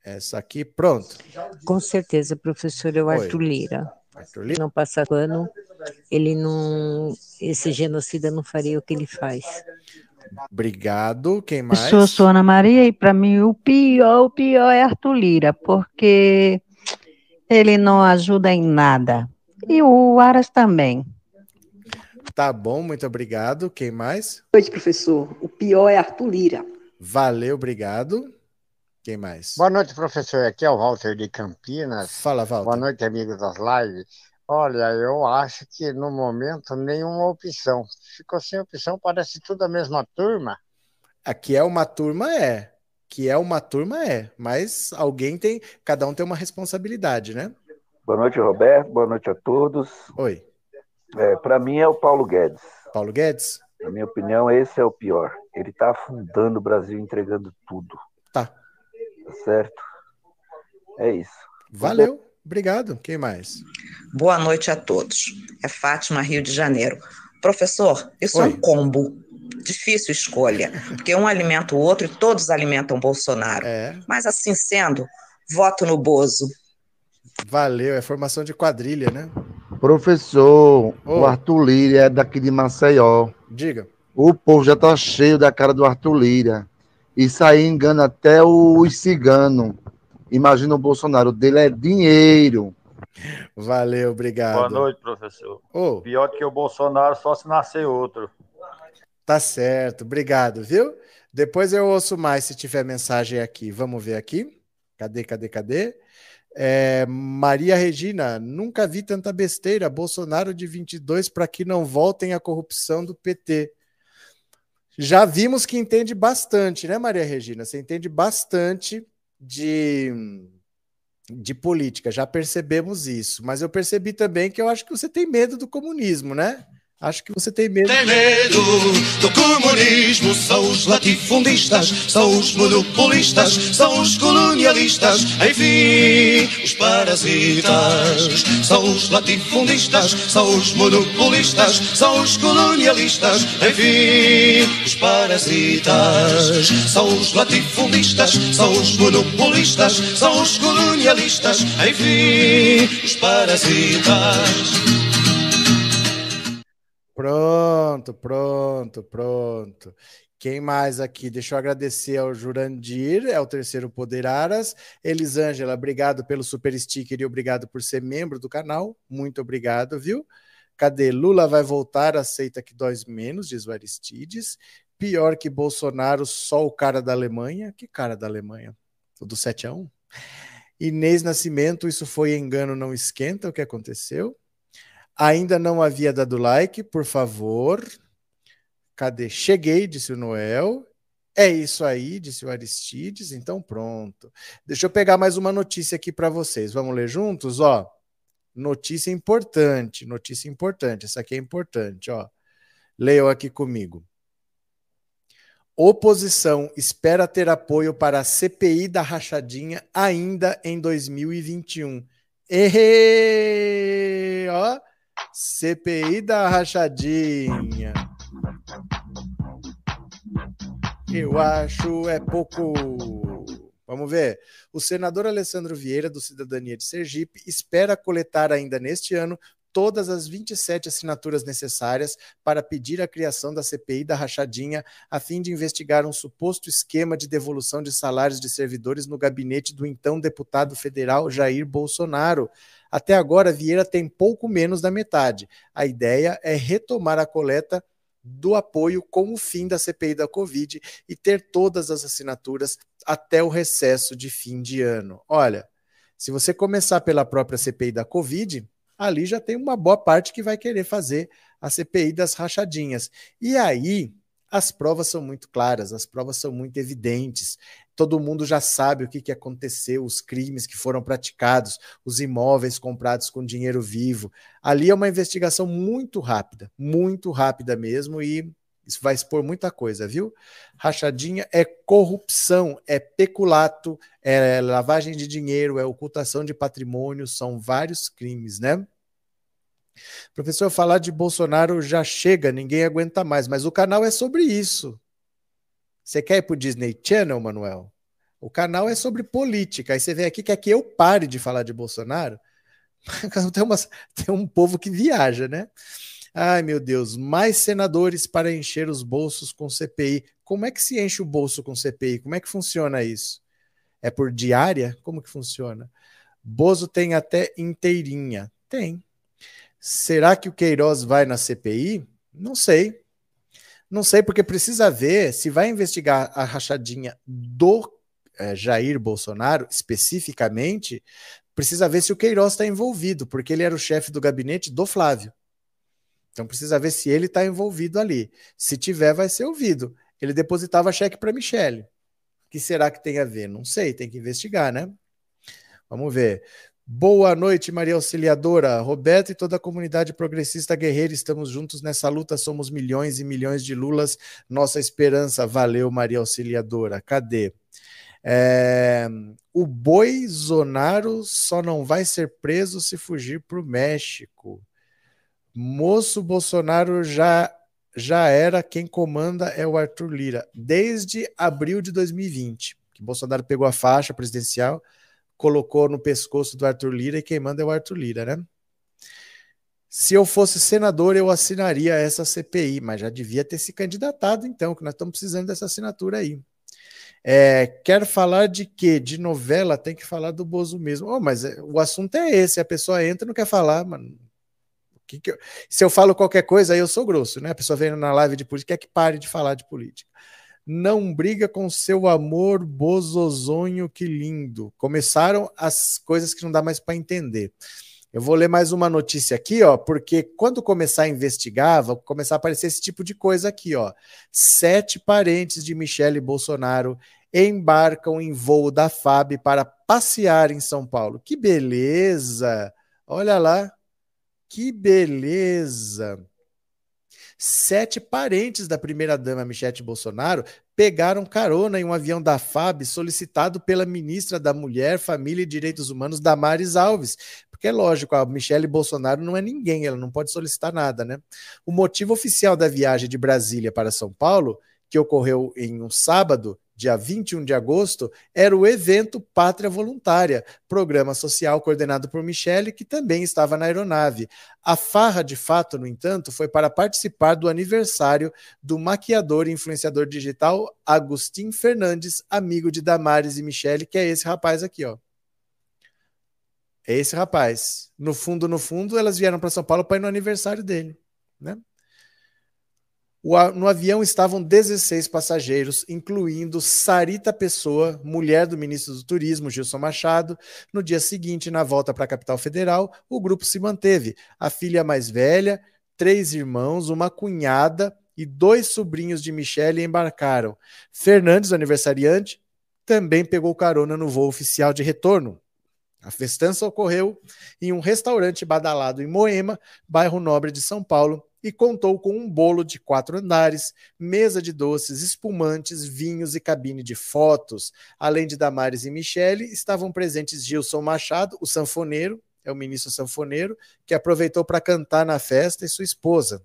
Essa aqui, pronto. Com certeza, professor, é o Arthur Lira. Arthur Lira? Não passa ano, ele não. Esse genocida não faria o que ele faz. Obrigado. Quem mais? Eu sou Ana Maria e para mim o pior, o pior é Arthur Lira, porque Ele não ajuda em nada. E o Aras também. Tá bom, muito obrigado. Quem mais? Boa noite, professor. O pior é Arthur Lira. Valeu, obrigado. Quem mais? Boa noite, professor. Aqui é o Walter de Campinas. Fala, Walter. Boa noite, amigos das lives. Olha, eu acho que no momento nenhuma opção. Ficou sem opção, parece tudo a mesma turma. Aqui é uma turma, é. Que é uma turma, é. Mas alguém tem. Cada um tem uma responsabilidade, né? Boa noite, Roberto. Boa noite a todos. Oi. É, Para mim é o Paulo Guedes. Paulo Guedes? Na minha opinião, esse é o pior. Ele está afundando o Brasil, entregando tudo. Tá. Tá certo? É isso. Valeu. Obrigado. Quem mais? Boa noite a todos. É Fátima, Rio de Janeiro. Professor, isso Oi. é um combo. Difícil escolha, porque um alimenta o outro e todos alimentam Bolsonaro. É. Mas assim sendo, voto no Bozo. Valeu, é formação de quadrilha, né? Professor, oh. o Arthur Lira é daqui de Maceió. Diga. O povo já tá cheio da cara do Arthur Lira. Isso aí engana até os ciganos. Imagina o Bolsonaro, o dele é dinheiro. Valeu, obrigado. Boa noite, professor. Oh. Pior do que o Bolsonaro, só se nascer outro. Tá certo, obrigado, viu? Depois eu ouço mais se tiver mensagem aqui. Vamos ver aqui. Cadê, cadê, cadê? É, Maria Regina, nunca vi tanta besteira. Bolsonaro de 22 para que não voltem a corrupção do PT. Já vimos que entende bastante, né, Maria Regina? Você entende bastante de, de política, já percebemos isso. Mas eu percebi também que eu acho que você tem medo do comunismo, né? Acho que você tem medo. Tem medo do comunismo. São os latifundistas, são os monopolistas, são os colonialistas, enfim, os parasitas. São os latifundistas, são os monopolistas, são os colonialistas, enfim, os parasitas. São os latifundistas, são os monopolistas, são os colonialistas, enfim, os parasitas. Pronto, pronto, pronto. Quem mais aqui? Deixa eu agradecer ao Jurandir, é o terceiro Poder Aras. Elisângela, obrigado pelo super sticker e obrigado por ser membro do canal. Muito obrigado, viu? Cadê? Lula vai voltar, aceita que dói menos, diz o Aristides. Pior que Bolsonaro, só o cara da Alemanha. Que cara da Alemanha? O do 7 a 1? Inês Nascimento, isso foi engano, não esquenta o que aconteceu. Ainda não havia dado like, por favor. Cadê? Cheguei, disse o Noel. É isso aí, disse o Aristides. Então pronto. Deixa eu pegar mais uma notícia aqui para vocês. Vamos ler juntos, ó. Notícia importante, notícia importante. Essa aqui é importante, ó. Leiam aqui comigo. Oposição espera ter apoio para a CPI da rachadinha ainda em 2021. Errei! Ó, CPI da rachadinha. Eu acho é pouco. Vamos ver. O senador Alessandro Vieira, do Cidadania de Sergipe, espera coletar ainda neste ano todas as 27 assinaturas necessárias para pedir a criação da CPI da rachadinha, a fim de investigar um suposto esquema de devolução de salários de servidores no gabinete do então deputado federal Jair Bolsonaro. Até agora, Vieira tem pouco menos da metade. A ideia é retomar a coleta do apoio com o fim da CPI da Covid e ter todas as assinaturas até o recesso de fim de ano. Olha, se você começar pela própria CPI da Covid, ali já tem uma boa parte que vai querer fazer a CPI das rachadinhas. E aí, as provas são muito claras, as provas são muito evidentes. Todo mundo já sabe o que, que aconteceu, os crimes que foram praticados, os imóveis comprados com dinheiro vivo. Ali é uma investigação muito rápida, muito rápida mesmo, e isso vai expor muita coisa, viu? Rachadinha é corrupção, é peculato, é lavagem de dinheiro, é ocultação de patrimônio, são vários crimes, né? Professor, falar de Bolsonaro já chega, ninguém aguenta mais, mas o canal é sobre isso. Você quer ir para o Disney Channel, Manuel? O canal é sobre política. Aí você vem aqui quer que eu pare de falar de Bolsonaro? [laughs] tem, tem um povo que viaja, né? Ai, meu Deus, mais senadores para encher os bolsos com CPI. Como é que se enche o bolso com CPI? Como é que funciona isso? É por diária? Como que funciona? Bozo tem até inteirinha. Tem. Será que o Queiroz vai na CPI? Não sei. Não sei, porque precisa ver se vai investigar a rachadinha do é, Jair Bolsonaro especificamente. Precisa ver se o Queiroz está envolvido, porque ele era o chefe do gabinete do Flávio. Então precisa ver se ele está envolvido ali. Se tiver, vai ser ouvido. Ele depositava cheque para Michele. O que será que tem a ver? Não sei, tem que investigar, né? Vamos ver. Boa noite, Maria Auxiliadora. Roberto e toda a comunidade progressista guerreira, estamos juntos nessa luta, somos milhões e milhões de Lulas, nossa esperança. Valeu, Maria Auxiliadora. Cadê? É... O boi Zonaro só não vai ser preso se fugir para o México. Moço Bolsonaro já já era quem comanda é o Arthur Lira desde abril de 2020, que Bolsonaro pegou a faixa presidencial colocou no pescoço do Arthur Lira e quem manda é o Arthur Lira, né? Se eu fosse senador, eu assinaria essa CPI, mas já devia ter se candidatado, então, que nós estamos precisando dessa assinatura aí. É, quer falar de quê? De novela? Tem que falar do Bozo mesmo. Oh, mas é, o assunto é esse, a pessoa entra e não quer falar, mano. Que que eu... Se eu falo qualquer coisa, aí eu sou grosso, né? A pessoa vem na live de política, quer que pare de falar de política não briga com seu amor, bozozonho, que lindo. Começaram as coisas que não dá mais para entender. Eu vou ler mais uma notícia aqui, ó, porque quando começar a investigar, vai começar a aparecer esse tipo de coisa aqui, ó. Sete parentes de Michele Bolsonaro embarcam em voo da FAB para passear em São Paulo. Que beleza! Olha lá. Que beleza! sete parentes da primeira-dama Michelle Bolsonaro pegaram carona em um avião da FAB solicitado pela ministra da Mulher, Família e Direitos Humanos, Damares Alves. Porque é lógico, a Michelle Bolsonaro não é ninguém, ela não pode solicitar nada, né? O motivo oficial da viagem de Brasília para São Paulo, que ocorreu em um sábado, dia 21 de agosto, era o evento Pátria Voluntária, programa social coordenado por Michele, que também estava na aeronave. A farra, de fato, no entanto, foi para participar do aniversário do maquiador e influenciador digital Agustin Fernandes, amigo de Damares e Michele, que é esse rapaz aqui, ó. É esse rapaz. No fundo, no fundo, elas vieram para São Paulo para ir no aniversário dele, né? No avião estavam 16 passageiros, incluindo Sarita Pessoa, mulher do ministro do Turismo, Gilson Machado. No dia seguinte, na volta para a capital federal, o grupo se manteve. A filha mais velha, três irmãos, uma cunhada e dois sobrinhos de Michele embarcaram. Fernandes, aniversariante, também pegou carona no voo oficial de retorno. A festança ocorreu em um restaurante badalado em Moema, bairro nobre de São Paulo, e contou com um bolo de quatro andares, mesa de doces, espumantes, vinhos e cabine de fotos. Além de Damares e Michele, estavam presentes Gilson Machado, o sanfoneiro, é o ministro sanfoneiro, que aproveitou para cantar na festa, e sua esposa.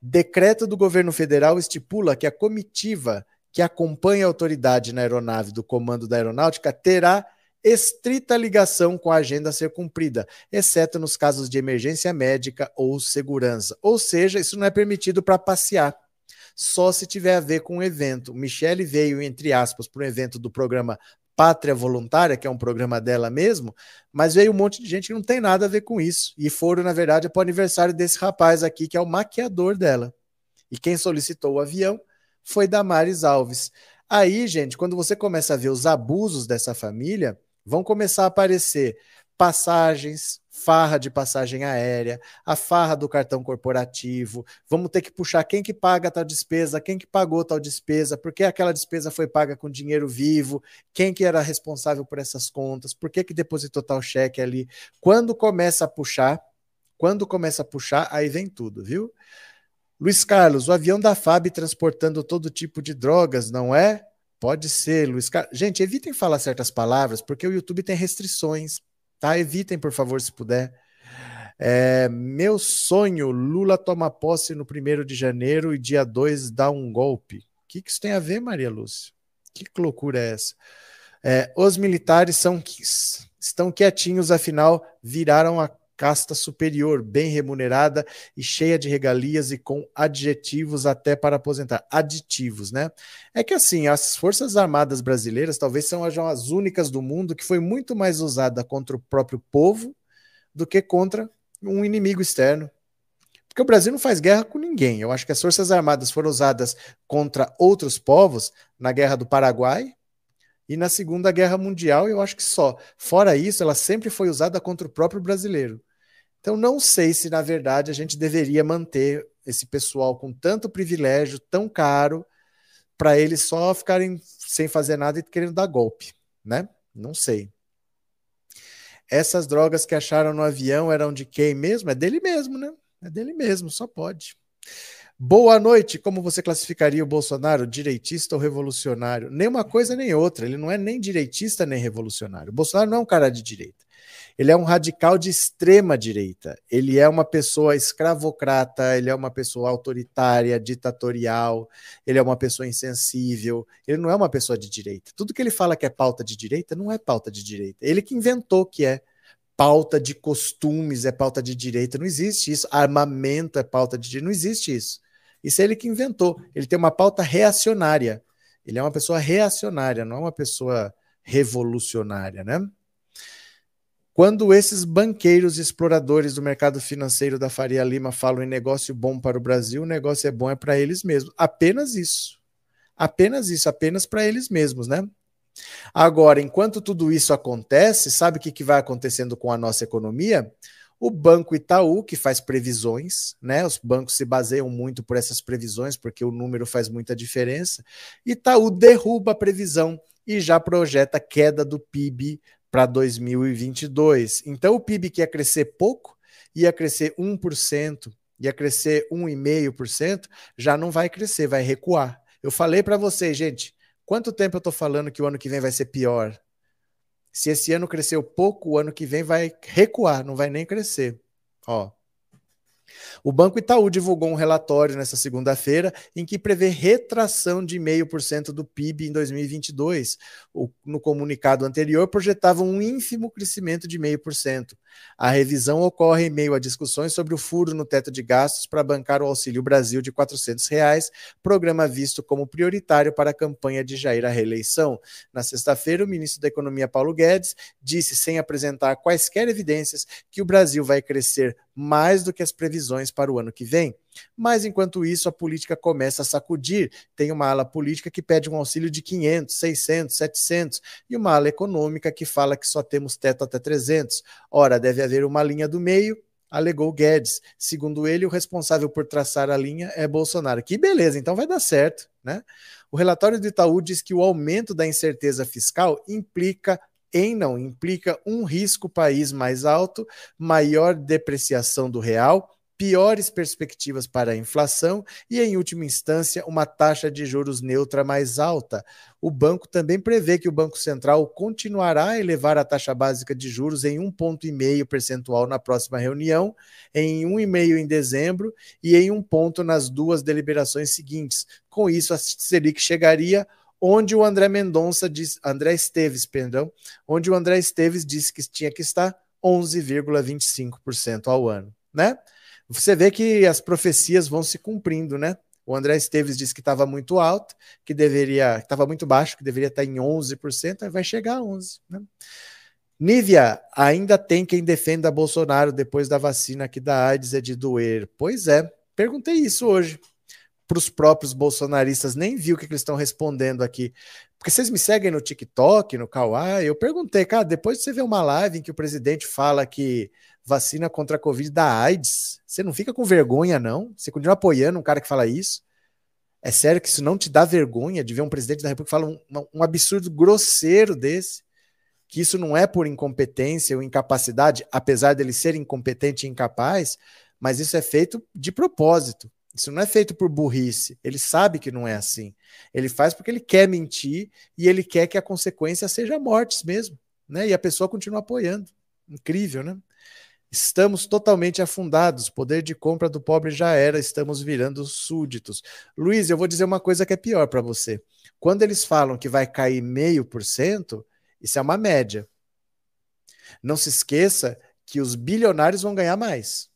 Decreto do governo federal estipula que a comitiva que acompanha a autoridade na aeronave do Comando da Aeronáutica terá estrita ligação com a agenda a ser cumprida, exceto nos casos de emergência médica ou segurança. Ou seja, isso não é permitido para passear. Só se tiver a ver com o evento. Michele veio, entre aspas, para um evento do programa Pátria Voluntária, que é um programa dela mesmo, mas veio um monte de gente que não tem nada a ver com isso. E foram, na verdade, para o aniversário desse rapaz aqui, que é o maquiador dela. E quem solicitou o avião foi Damares Alves. Aí, gente, quando você começa a ver os abusos dessa família, Vão começar a aparecer passagens, farra de passagem aérea, a farra do cartão corporativo. Vamos ter que puxar quem que paga tal despesa, quem que pagou tal despesa, por que aquela despesa foi paga com dinheiro vivo, quem que era responsável por essas contas, por que que depositou tal cheque ali. Quando começa a puxar, quando começa a puxar, aí vem tudo, viu? Luiz Carlos, o avião da FAB transportando todo tipo de drogas, não é? Pode ser, Luiz Carlos. Gente, evitem falar certas palavras, porque o YouTube tem restrições, tá? Evitem, por favor, se puder. É, meu sonho, Lula toma posse no primeiro de janeiro e dia 2 dá um golpe. O que, que isso tem a ver, Maria Lúcia? Que loucura é essa? É, os militares são, estão quietinhos, afinal, viraram a casta superior, bem remunerada e cheia de regalias e com adjetivos até para aposentar. Aditivos, né? É que assim, as Forças Armadas brasileiras talvez sejam as únicas do mundo que foi muito mais usada contra o próprio povo do que contra um inimigo externo. Porque o Brasil não faz guerra com ninguém. Eu acho que as Forças Armadas foram usadas contra outros povos na Guerra do Paraguai e na Segunda Guerra Mundial, eu acho que só. Fora isso, ela sempre foi usada contra o próprio brasileiro. Então, não sei se, na verdade, a gente deveria manter esse pessoal com tanto privilégio, tão caro, para eles só ficarem sem fazer nada e querendo dar golpe, né? Não sei. Essas drogas que acharam no avião eram de quem mesmo? É dele mesmo, né? É dele mesmo, só pode. Boa noite. Como você classificaria o Bolsonaro? Direitista ou revolucionário? Nem uma coisa nem outra. Ele não é nem direitista nem revolucionário. O Bolsonaro não é um cara de direita. Ele é um radical de extrema direita. Ele é uma pessoa escravocrata, ele é uma pessoa autoritária, ditatorial, ele é uma pessoa insensível. Ele não é uma pessoa de direita. Tudo que ele fala que é pauta de direita não é pauta de direita. Ele que inventou que é pauta de costumes é pauta de direita, não existe isso. Armamento é pauta de direita, não existe isso. Isso é ele que inventou. Ele tem uma pauta reacionária. Ele é uma pessoa reacionária, não é uma pessoa revolucionária, né? Quando esses banqueiros exploradores do mercado financeiro da Faria Lima falam em negócio bom para o Brasil, o negócio é bom é para eles mesmos. Apenas isso. Apenas isso, apenas para eles mesmos, né? Agora, enquanto tudo isso acontece, sabe o que, que vai acontecendo com a nossa economia? O Banco Itaú, que faz previsões, né? Os bancos se baseiam muito por essas previsões, porque o número faz muita diferença. Itaú derruba a previsão e já projeta queda do PIB para 2022. Então, o PIB que ia crescer pouco, ia crescer 1%, ia crescer 1,5%, já não vai crescer, vai recuar. Eu falei para vocês, gente, Quanto tempo eu estou falando que o ano que vem vai ser pior? Se esse ano cresceu pouco, o ano que vem vai recuar, não vai nem crescer. Ó, o Banco Itaú divulgou um relatório nesta segunda-feira em que prevê retração de 0,5% do PIB em 2022. O, no comunicado anterior, projetava um ínfimo crescimento de 0,5%. A revisão ocorre em meio a discussões sobre o furo no teto de gastos para bancar o Auxílio Brasil de 400 reais, programa visto como prioritário para a campanha de Jair à reeleição. Na sexta-feira, o ministro da Economia, Paulo Guedes, disse, sem apresentar quaisquer evidências, que o Brasil vai crescer mais do que as previsões para o ano que vem. Mas enquanto isso, a política começa a sacudir. Tem uma ala política que pede um auxílio de 500, 600, 700 e uma ala econômica que fala que só temos teto até 300. Ora, deve haver uma linha do meio, alegou Guedes. Segundo ele, o responsável por traçar a linha é Bolsonaro. Que beleza, então vai dar certo, né? O relatório do Itaú diz que o aumento da incerteza fiscal implica em não implica um risco país mais alto, maior depreciação do real, piores perspectivas para a inflação e, em última instância, uma taxa de juros neutra mais alta. O banco também prevê que o Banco Central continuará a elevar a taxa básica de juros em 1,5 percentual na próxima reunião, em 1,5 em dezembro e em um ponto nas duas deliberações seguintes. Com isso, a Selic chegaria onde o André Mendonça diz, André Esteves, perdão, onde o André Esteves disse que tinha que estar 11,25% ao ano, né? Você vê que as profecias vão se cumprindo, né? O André Esteves disse que estava muito alto, que deveria, estava muito baixo, que deveria estar em 11%, aí vai chegar a 11, né? Nívia, ainda tem quem defenda Bolsonaro depois da vacina que da AIDS é de doer. Pois é, perguntei isso hoje para os próprios bolsonaristas, nem vi o que, que eles estão respondendo aqui. Porque vocês me seguem no TikTok, no Kawaii, eu perguntei, cara, depois de você ver uma live em que o presidente fala que vacina contra a Covid da AIDS, você não fica com vergonha, não? Você continua apoiando um cara que fala isso? É sério que isso não te dá vergonha de ver um presidente da República falar um, um absurdo grosseiro desse? Que isso não é por incompetência ou incapacidade, apesar dele ser incompetente e incapaz, mas isso é feito de propósito isso não é feito por burrice. Ele sabe que não é assim. Ele faz porque ele quer mentir e ele quer que a consequência seja mortes mesmo. Né? E a pessoa continua apoiando. Incrível, né? Estamos totalmente afundados. Poder de compra do pobre já era. Estamos virando súditos. Luiz, eu vou dizer uma coisa que é pior para você. Quando eles falam que vai cair meio por cento, isso é uma média. Não se esqueça que os bilionários vão ganhar mais.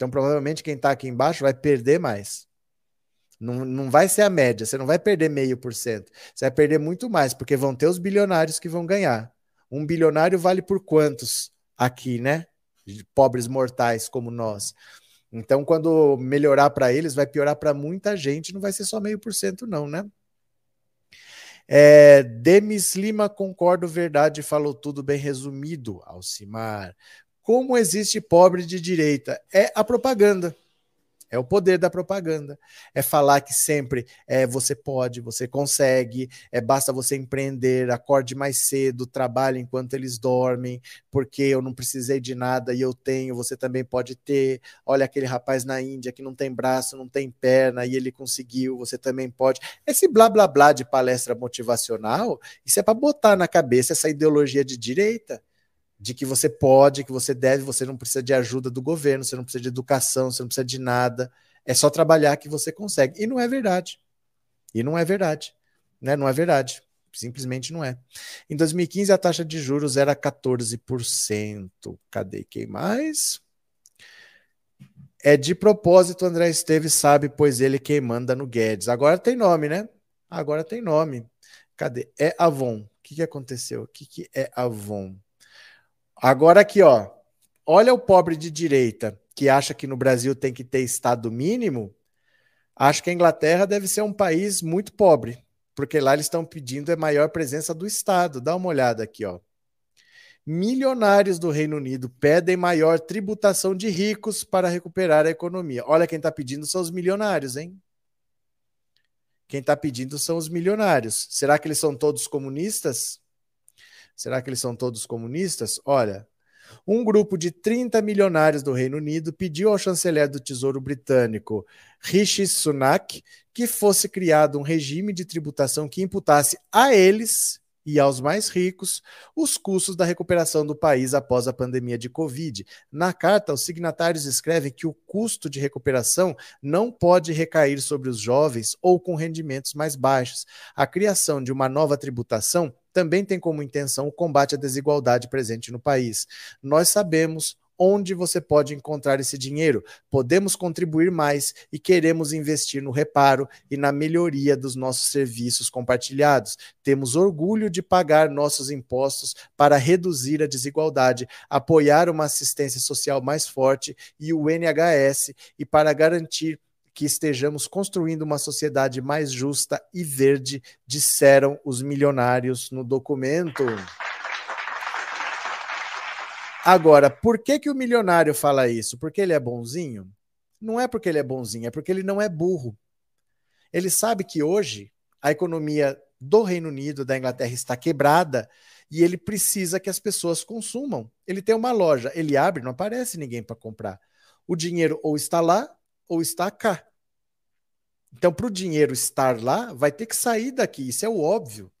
Então, provavelmente, quem está aqui embaixo vai perder mais. Não, não vai ser a média, você não vai perder meio por cento. Você vai perder muito mais, porque vão ter os bilionários que vão ganhar. Um bilionário vale por quantos aqui, né? Pobres mortais como nós. Então, quando melhorar para eles, vai piorar para muita gente, não vai ser só meio por cento, não, né? É, Demis Lima, concordo, verdade, falou tudo bem resumido, Alcimar. Como existe pobre de direita? É a propaganda. É o poder da propaganda. É falar que sempre é, você pode, você consegue, é basta você empreender, acorde mais cedo, trabalhe enquanto eles dormem, porque eu não precisei de nada e eu tenho, você também pode ter. Olha aquele rapaz na Índia que não tem braço, não tem perna e ele conseguiu, você também pode. Esse blá blá blá de palestra motivacional, isso é para botar na cabeça essa ideologia de direita de que você pode, que você deve, você não precisa de ajuda do governo, você não precisa de educação, você não precisa de nada. É só trabalhar que você consegue. E não é verdade. E não é verdade. Né? Não é verdade. Simplesmente não é. Em 2015, a taxa de juros era 14%. Cadê quem mais? É de propósito, André Esteves sabe, pois ele quem manda no Guedes. Agora tem nome, né? Agora tem nome. Cadê? É Avon. O que, que aconteceu? O que, que é Avon? Agora aqui, ó. Olha o pobre de direita que acha que no Brasil tem que ter Estado mínimo. Acho que a Inglaterra deve ser um país muito pobre, porque lá eles estão pedindo a maior presença do Estado. Dá uma olhada aqui, ó. Milionários do Reino Unido pedem maior tributação de ricos para recuperar a economia. Olha quem está pedindo são os milionários, hein? Quem está pedindo são os milionários. Será que eles são todos comunistas? Será que eles são todos comunistas? Olha, um grupo de 30 milionários do Reino Unido pediu ao chanceler do Tesouro Britânico, Rishi Sunak, que fosse criado um regime de tributação que imputasse a eles e aos mais ricos os custos da recuperação do país após a pandemia de Covid. Na carta, os signatários escrevem que o custo de recuperação não pode recair sobre os jovens ou com rendimentos mais baixos. A criação de uma nova tributação também tem como intenção o combate à desigualdade presente no país. Nós sabemos onde você pode encontrar esse dinheiro. Podemos contribuir mais e queremos investir no reparo e na melhoria dos nossos serviços compartilhados. Temos orgulho de pagar nossos impostos para reduzir a desigualdade, apoiar uma assistência social mais forte e o NHS e para garantir que estejamos construindo uma sociedade mais justa e verde, disseram os milionários no documento. Agora, por que, que o milionário fala isso? Porque ele é bonzinho? Não é porque ele é bonzinho, é porque ele não é burro. Ele sabe que hoje a economia do Reino Unido, da Inglaterra, está quebrada e ele precisa que as pessoas consumam. Ele tem uma loja, ele abre, não aparece ninguém para comprar. O dinheiro ou está lá ou está cá. Então, para o dinheiro estar lá, vai ter que sair daqui. Isso é o óbvio.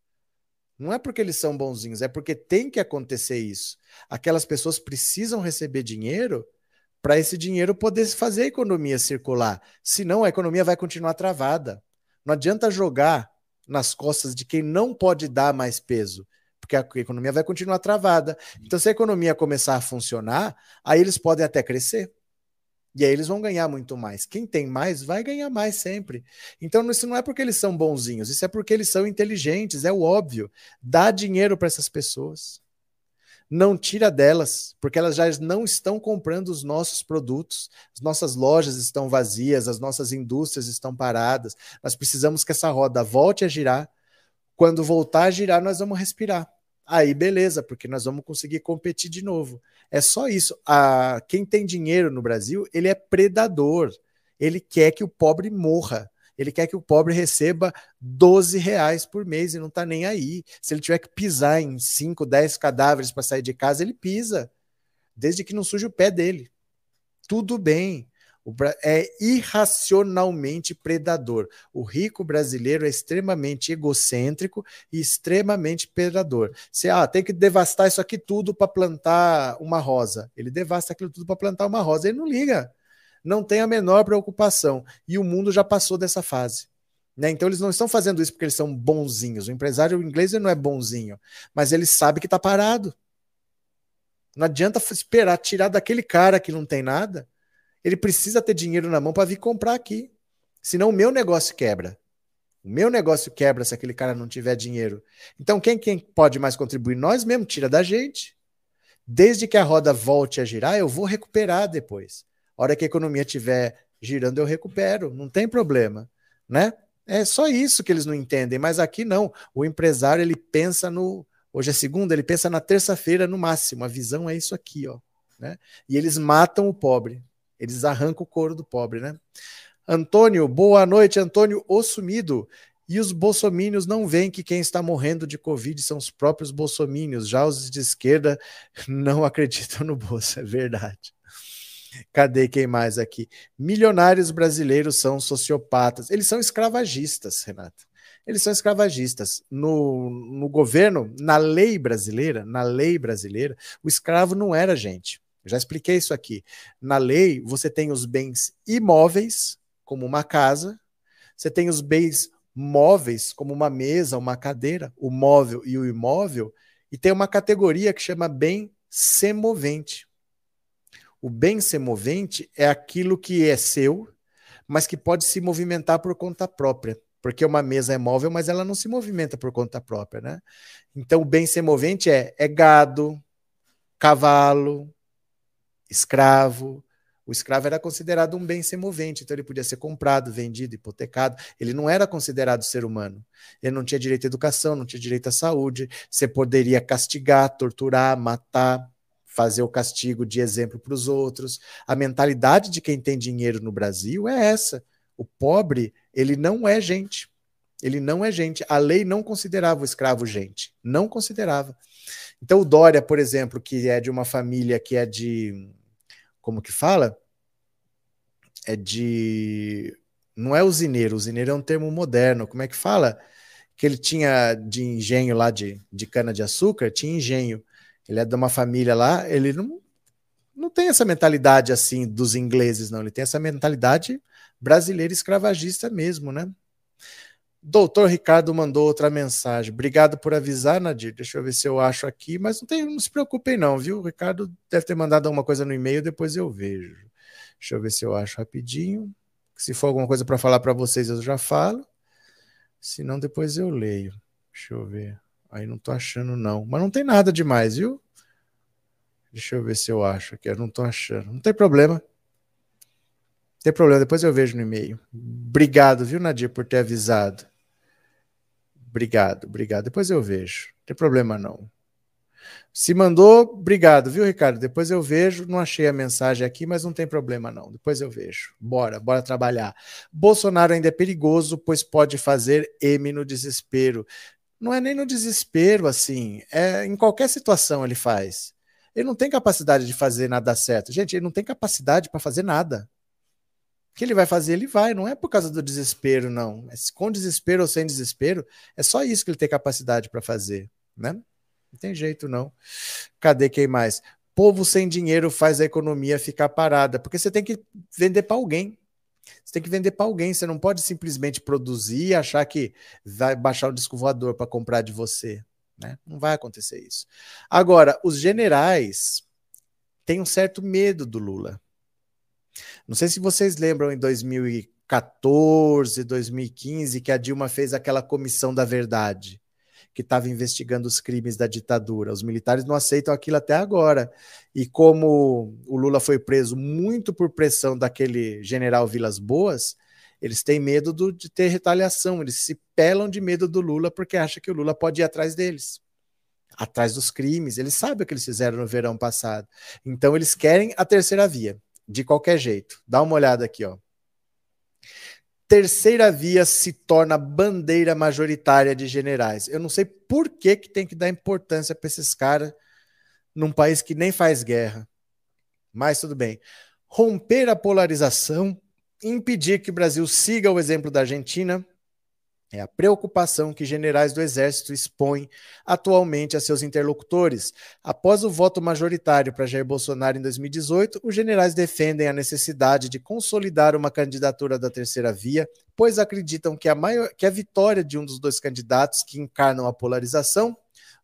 Não é porque eles são bonzinhos, é porque tem que acontecer isso. Aquelas pessoas precisam receber dinheiro para esse dinheiro poder fazer a economia circular. Senão, a economia vai continuar travada. Não adianta jogar nas costas de quem não pode dar mais peso, porque a economia vai continuar travada. Então, se a economia começar a funcionar, aí eles podem até crescer. E aí eles vão ganhar muito mais. Quem tem mais vai ganhar mais sempre. Então isso não é porque eles são bonzinhos, isso é porque eles são inteligentes, é o óbvio. Dá dinheiro para essas pessoas. Não tira delas, porque elas já não estão comprando os nossos produtos. As nossas lojas estão vazias, as nossas indústrias estão paradas. Nós precisamos que essa roda volte a girar. Quando voltar a girar, nós vamos respirar. Aí beleza, porque nós vamos conseguir competir de novo. É só isso. A, quem tem dinheiro no Brasil, ele é predador. Ele quer que o pobre morra. Ele quer que o pobre receba 12 reais por mês e não está nem aí. Se ele tiver que pisar em 5, 10 cadáveres para sair de casa, ele pisa. Desde que não suje o pé dele. Tudo bem é irracionalmente predador. O rico brasileiro é extremamente egocêntrico e extremamente predador. Você ah, tem que devastar isso aqui tudo para plantar uma rosa. Ele devasta aquilo tudo para plantar uma rosa. Ele não liga. Não tem a menor preocupação. E o mundo já passou dessa fase. Né? Então eles não estão fazendo isso porque eles são bonzinhos. O empresário inglês não é bonzinho, mas ele sabe que está parado. Não adianta esperar tirar daquele cara que não tem nada. Ele precisa ter dinheiro na mão para vir comprar aqui. Senão o meu negócio quebra. O meu negócio quebra se aquele cara não tiver dinheiro. Então, quem, quem pode mais contribuir? Nós mesmo, tira da gente. Desde que a roda volte a girar, eu vou recuperar depois. A hora que a economia estiver girando, eu recupero. Não tem problema, né? É só isso que eles não entendem, mas aqui não. O empresário ele pensa no. Hoje é segunda, ele pensa na terça-feira no máximo. A visão é isso aqui, ó. Né? E eles matam o pobre. Eles arrancam o couro do pobre, né? Antônio, boa noite, Antônio, o sumido. E os bolsomínios não veem que quem está morrendo de Covid são os próprios bolsomínios. Já os de esquerda [laughs] não acreditam no bolso, é verdade. Cadê quem mais aqui? Milionários brasileiros são sociopatas. Eles são escravagistas, Renato. Eles são escravagistas. No, no governo, na lei brasileira, na lei brasileira, o escravo não era gente. Já expliquei isso aqui. Na lei, você tem os bens imóveis, como uma casa, você tem os bens móveis, como uma mesa, uma cadeira, o móvel e o imóvel, e tem uma categoria que chama bem semovente. O bem semovente é aquilo que é seu, mas que pode se movimentar por conta própria. Porque uma mesa é móvel, mas ela não se movimenta por conta própria, né? Então, o bem semovente é, é gado, cavalo, escravo, o escravo era considerado um bem semovente, então ele podia ser comprado, vendido, hipotecado. Ele não era considerado ser humano. Ele não tinha direito à educação, não tinha direito à saúde. Você poderia castigar, torturar, matar, fazer o castigo de exemplo para os outros. A mentalidade de quem tem dinheiro no Brasil é essa. O pobre, ele não é gente. Ele não é gente. A lei não considerava o escravo gente. Não considerava. Então, o Dória, por exemplo, que é de uma família que é de como que fala? É de. Não é usineiro, usineiro é um termo moderno. Como é que fala? Que ele tinha de engenho lá de, de cana-de-açúcar, tinha engenho. Ele é de uma família lá, ele não, não tem essa mentalidade assim dos ingleses, não. Ele tem essa mentalidade brasileira escravagista mesmo, né? Doutor Ricardo mandou outra mensagem. Obrigado por avisar, Nadir. Deixa eu ver se eu acho aqui, mas não, tem, não se preocupem, não, viu? O Ricardo deve ter mandado alguma coisa no e-mail, depois eu vejo. Deixa eu ver se eu acho rapidinho. Se for alguma coisa para falar para vocês, eu já falo. Se não, depois eu leio. Deixa eu ver. Aí não tô achando, não. Mas não tem nada demais, viu? Deixa eu ver se eu acho aqui. Eu não tô achando. Não tem problema. Tem problema, depois eu vejo no e-mail. Obrigado, viu, Nadir, por ter avisado. Obrigado, obrigado. Depois eu vejo. Não tem problema não. Se mandou, obrigado, viu, Ricardo? Depois eu vejo. Não achei a mensagem aqui, mas não tem problema não. Depois eu vejo. Bora, bora trabalhar. Bolsonaro ainda é perigoso, pois pode fazer M no desespero. Não é nem no desespero, assim. É em qualquer situação ele faz. Ele não tem capacidade de fazer nada certo. Gente, ele não tem capacidade para fazer nada que ele vai fazer, ele vai, não é por causa do desespero, não. É com desespero ou sem desespero, é só isso que ele tem capacidade para fazer, né? Não tem jeito, não. Cadê quem mais? Povo sem dinheiro faz a economia ficar parada, porque você tem que vender para alguém. Você tem que vender para alguém, você não pode simplesmente produzir e achar que vai baixar o disco voador para comprar de você. Né? Não vai acontecer isso. Agora, os generais têm um certo medo do Lula. Não sei se vocês lembram em 2014, 2015, que a Dilma fez aquela comissão da verdade, que estava investigando os crimes da ditadura. Os militares não aceitam aquilo até agora. E como o Lula foi preso muito por pressão daquele general Vilas Boas, eles têm medo do, de ter retaliação, eles se pelam de medo do Lula porque acham que o Lula pode ir atrás deles atrás dos crimes. Eles sabem o que eles fizeram no verão passado. Então, eles querem a terceira via de qualquer jeito. Dá uma olhada aqui, ó. Terceira via se torna bandeira majoritária de generais. Eu não sei por que, que tem que dar importância para esses caras num país que nem faz guerra. Mas tudo bem. Romper a polarização, impedir que o Brasil siga o exemplo da Argentina, é a preocupação que generais do Exército expõem atualmente a seus interlocutores. Após o voto majoritário para Jair Bolsonaro em 2018, os generais defendem a necessidade de consolidar uma candidatura da terceira via, pois acreditam que a, maior, que a vitória de um dos dois candidatos que encarnam a polarização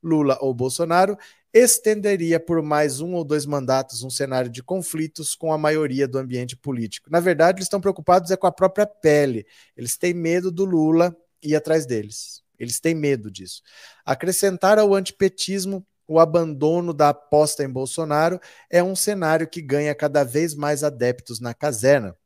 Lula ou Bolsonaro, estenderia por mais um ou dois mandatos um cenário de conflitos com a maioria do ambiente político. Na verdade, eles estão preocupados é com a própria pele. Eles têm medo do Lula ir atrás deles. Eles têm medo disso. Acrescentar ao antipetismo o abandono da aposta em Bolsonaro é um cenário que ganha cada vez mais adeptos na caserna.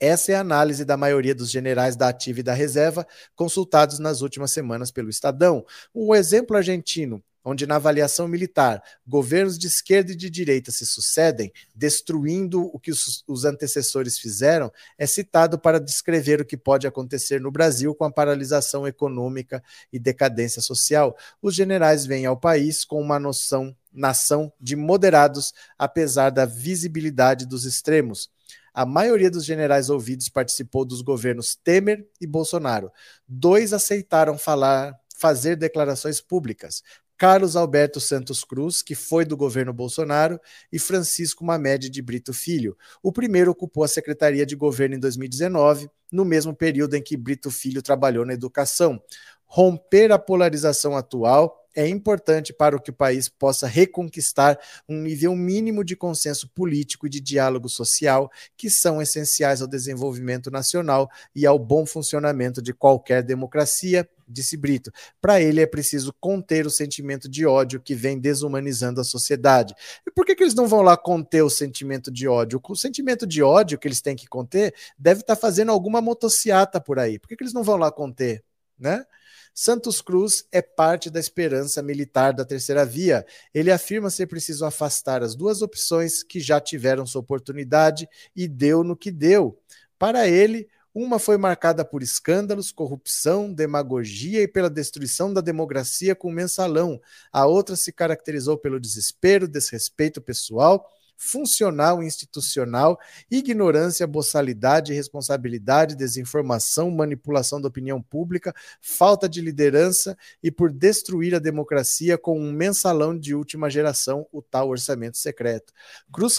Essa é a análise da maioria dos generais da ativa e da reserva consultados nas últimas semanas pelo Estadão. O exemplo argentino onde na avaliação militar governos de esquerda e de direita se sucedem, destruindo o que os, os, antecessores fizeram, é citado para descrever o que pode acontecer no Brasil com a paralisação econômica e decadência social. Os generais vêm ao país com uma noção, nação de moderados, apesar da visibilidade dos extremos. A maioria dos generais ouvidos participou dos governos Temer e Bolsonaro. Dois aceitaram falar fazer declarações públicas. Carlos Alberto Santos Cruz, que foi do governo Bolsonaro, e Francisco Mamed de Brito Filho. O primeiro ocupou a Secretaria de Governo em 2019, no mesmo período em que Brito Filho trabalhou na educação. Romper a polarização atual é importante para que o país possa reconquistar um nível mínimo de consenso político e de diálogo social, que são essenciais ao desenvolvimento nacional e ao bom funcionamento de qualquer democracia, disse Brito. Para ele é preciso conter o sentimento de ódio que vem desumanizando a sociedade. E por que, que eles não vão lá conter o sentimento de ódio? O sentimento de ódio que eles têm que conter deve estar tá fazendo alguma motociata por aí. Por que, que eles não vão lá conter? Né? Santos Cruz é parte da esperança militar da terceira via. Ele afirma ser preciso afastar as duas opções que já tiveram sua oportunidade e deu no que deu. Para ele, uma foi marcada por escândalos, corrupção, demagogia e pela destruição da democracia com mensalão. A outra se caracterizou pelo desespero, desrespeito pessoal funcional e institucional, ignorância, boçalidade, irresponsabilidade, desinformação, manipulação da opinião pública, falta de liderança e por destruir a democracia com um mensalão de última geração, o tal orçamento secreto. Cruz,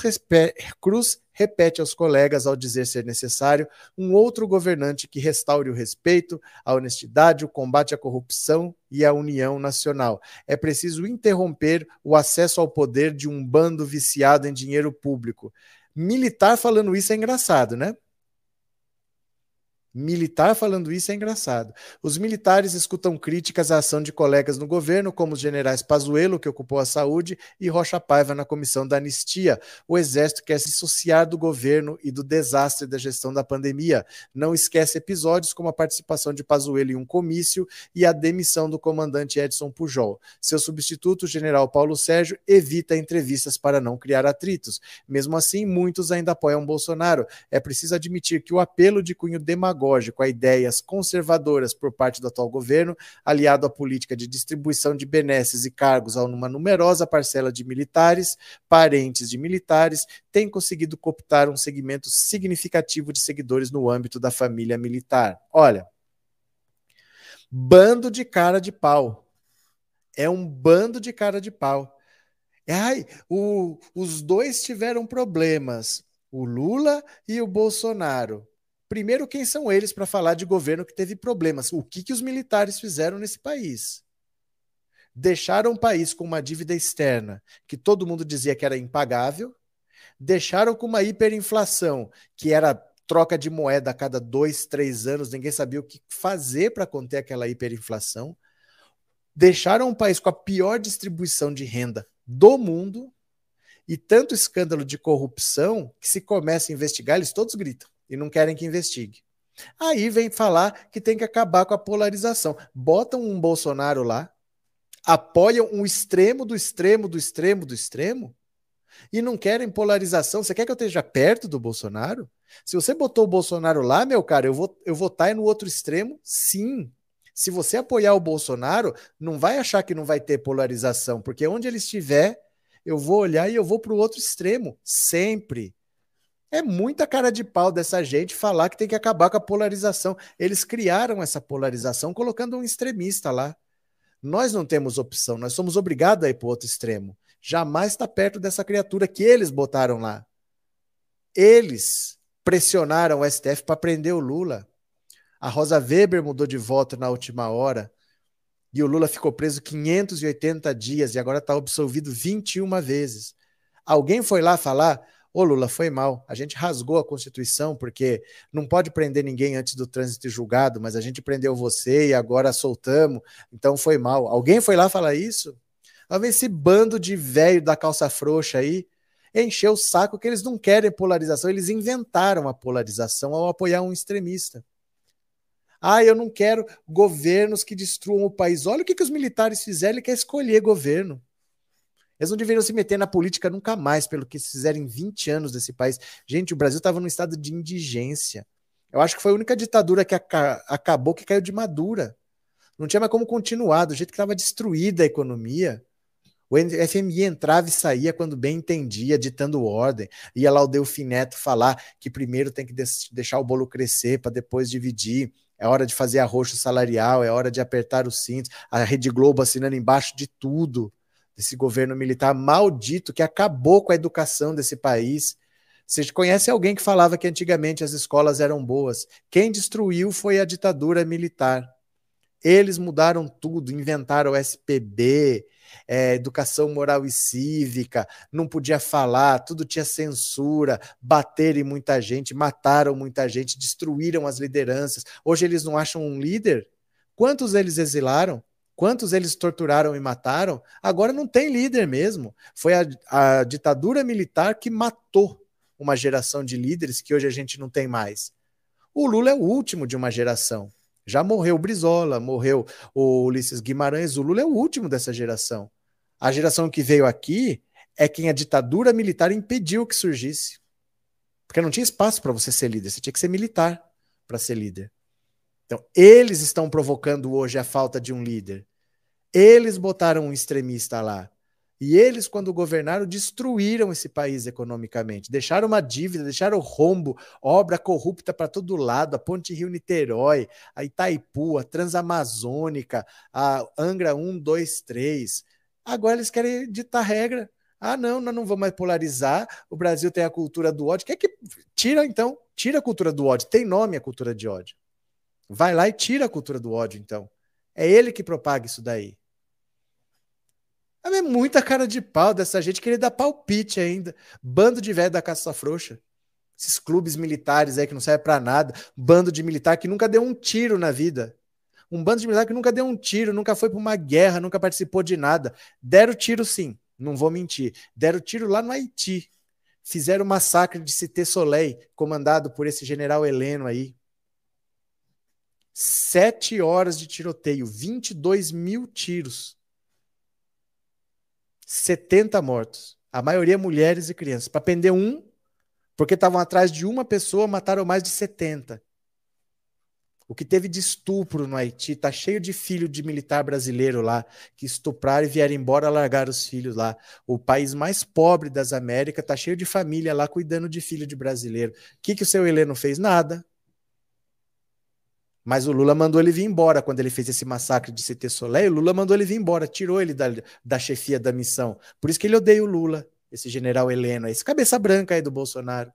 Cruz repete aos colegas, ao dizer ser necessário, um outro governante que restaure o respeito, a honestidade, o combate à corrupção e a união nacional. É preciso interromper o acesso ao poder de um bando viciado em dinheiro público. Militar falando isso é engraçado, né? Militar falando isso é engraçado. Os militares escutam críticas à ação de colegas no governo, como os generais Pazuello, que ocupou a saúde, e Rocha Paiva na comissão da anistia. O exército quer se dissociar do governo e do desastre da gestão da pandemia. Não esquece episódios como a participação de Pazuello em um comício e a demissão do comandante Edson Pujol. Seu substituto, o general Paulo Sérgio, evita entrevistas para não criar atritos. Mesmo assim, muitos ainda apoiam Bolsonaro. É preciso admitir que o apelo de cunho demagógico demagógico a ideias conservadoras por parte do atual governo, aliado à política de distribuição de benesses e cargos a uma numerosa parcela de militares, parentes de militares, tem conseguido cooptar um segmento significativo de seguidores no âmbito da família militar. Olha, bando de cara de pau. É um bando de cara de pau. Ai, o, os dois tiveram problemas, o Lula e o Bolsonaro. Primeiro, quem são eles para falar de governo que teve problemas? O que, que os militares fizeram nesse país? Deixaram o país com uma dívida externa que todo mundo dizia que era impagável, deixaram com uma hiperinflação que era troca de moeda a cada dois, três anos, ninguém sabia o que fazer para conter aquela hiperinflação, deixaram um país com a pior distribuição de renda do mundo. E tanto escândalo de corrupção que se começa a investigar, eles todos gritam e não querem que investigue. Aí vem falar que tem que acabar com a polarização. Botam um Bolsonaro lá, apoiam um extremo do extremo do extremo do extremo e não querem polarização. Você quer que eu esteja perto do Bolsonaro? Se você botou o Bolsonaro lá, meu cara, eu vou eu votar tá no outro extremo, sim. Se você apoiar o Bolsonaro, não vai achar que não vai ter polarização, porque onde ele estiver, eu vou olhar e eu vou para o outro extremo, sempre. É muita cara de pau dessa gente falar que tem que acabar com a polarização. Eles criaram essa polarização colocando um extremista lá. Nós não temos opção, nós somos obrigados a ir para o outro extremo. Jamais está perto dessa criatura que eles botaram lá. Eles pressionaram o STF para prender o Lula. A Rosa Weber mudou de voto na última hora. E o Lula ficou preso 580 dias e agora está absolvido 21 vezes. Alguém foi lá falar: Ô Lula, foi mal. A gente rasgou a Constituição porque não pode prender ninguém antes do trânsito julgado, mas a gente prendeu você e agora soltamos, então foi mal. Alguém foi lá falar isso? Olha esse bando de velho da calça frouxa aí encheu o saco que eles não querem polarização, eles inventaram a polarização ao apoiar um extremista. Ah, eu não quero governos que destruam o país. Olha o que, que os militares fizeram, ele quer escolher governo. Eles não deveriam se meter na política nunca mais, pelo que fizeram em 20 anos desse país. Gente, o Brasil estava num estado de indigência. Eu acho que foi a única ditadura que aca acabou que caiu de madura. Não tinha mais como continuar, do jeito que estava destruída a economia. O FMI entrava e saía quando bem entendia, ditando ordem. Ia lá o Delfim Neto falar que primeiro tem que deixar o bolo crescer para depois dividir. É hora de fazer arroxo salarial, é hora de apertar os cintos. A Rede Globo assinando embaixo de tudo desse governo militar maldito que acabou com a educação desse país. Você conhece alguém que falava que antigamente as escolas eram boas? Quem destruiu foi a ditadura militar. Eles mudaram tudo, inventaram o SPB, é, educação moral e cívica, não podia falar, tudo tinha censura, bateram em muita gente, mataram muita gente, destruíram as lideranças. Hoje eles não acham um líder? Quantos eles exilaram? Quantos eles torturaram e mataram? Agora não tem líder mesmo. Foi a, a ditadura militar que matou uma geração de líderes que hoje a gente não tem mais. O Lula é o último de uma geração. Já morreu o Brizola, morreu o Ulisses Guimarães, o Lula é o último dessa geração. A geração que veio aqui é quem a ditadura militar impediu que surgisse. Porque não tinha espaço para você ser líder, você tinha que ser militar para ser líder. Então, eles estão provocando hoje a falta de um líder. Eles botaram um extremista lá. E eles, quando governaram, destruíram esse país economicamente. Deixaram uma dívida, deixaram rombo, obra corrupta para todo lado, a Ponte Rio-Niterói, a Itaipu, a Transamazônica, a Angra 1, 2, 3. Agora eles querem ditar regra. Ah, não, nós não vamos mais polarizar. O Brasil tem a cultura do ódio. Quer que tira então? Tira a cultura do ódio. Tem nome a cultura de ódio. Vai lá e tira a cultura do ódio, então. É ele que propaga isso daí. É muita cara de pau dessa gente querer dar palpite ainda. Bando de velho da caça frouxa. Esses clubes militares aí que não servem para nada. Bando de militar que nunca deu um tiro na vida. Um bando de militar que nunca deu um tiro, nunca foi para uma guerra, nunca participou de nada. Deram tiro sim, não vou mentir. Deram tiro lá no Haiti. Fizeram o massacre de Cité Soleil, comandado por esse general Heleno aí. Sete horas de tiroteio, 22 mil tiros. 70 mortos. A maioria mulheres e crianças. Para prender um, porque estavam atrás de uma pessoa, mataram mais de 70. O que teve de estupro no Haiti, tá cheio de filho de militar brasileiro lá, que estupraram e vieram embora largar os filhos lá. O país mais pobre das Américas tá cheio de família lá cuidando de filho de brasileiro. O que, que o seu Heleno fez? Nada. Mas o Lula mandou ele vir embora quando ele fez esse massacre de CT Soleil. O Lula mandou ele vir embora, tirou ele da, da chefia da missão. Por isso que ele odeia o Lula, esse general Heleno, esse cabeça branca aí do Bolsonaro.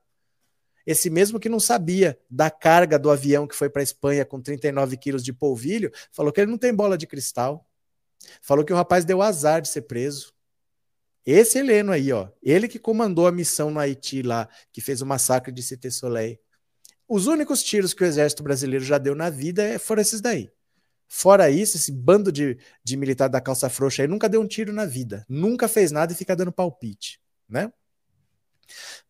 Esse mesmo que não sabia da carga do avião que foi para a Espanha com 39 quilos de polvilho, falou que ele não tem bola de cristal. Falou que o rapaz deu azar de ser preso. Esse Heleno aí, ó, ele que comandou a missão no Haiti lá, que fez o massacre de CT Soleil. Os únicos tiros que o exército brasileiro já deu na vida é, foram esses daí. Fora isso, esse bando de, de militar da calça frouxa aí nunca deu um tiro na vida. Nunca fez nada e fica dando palpite, né?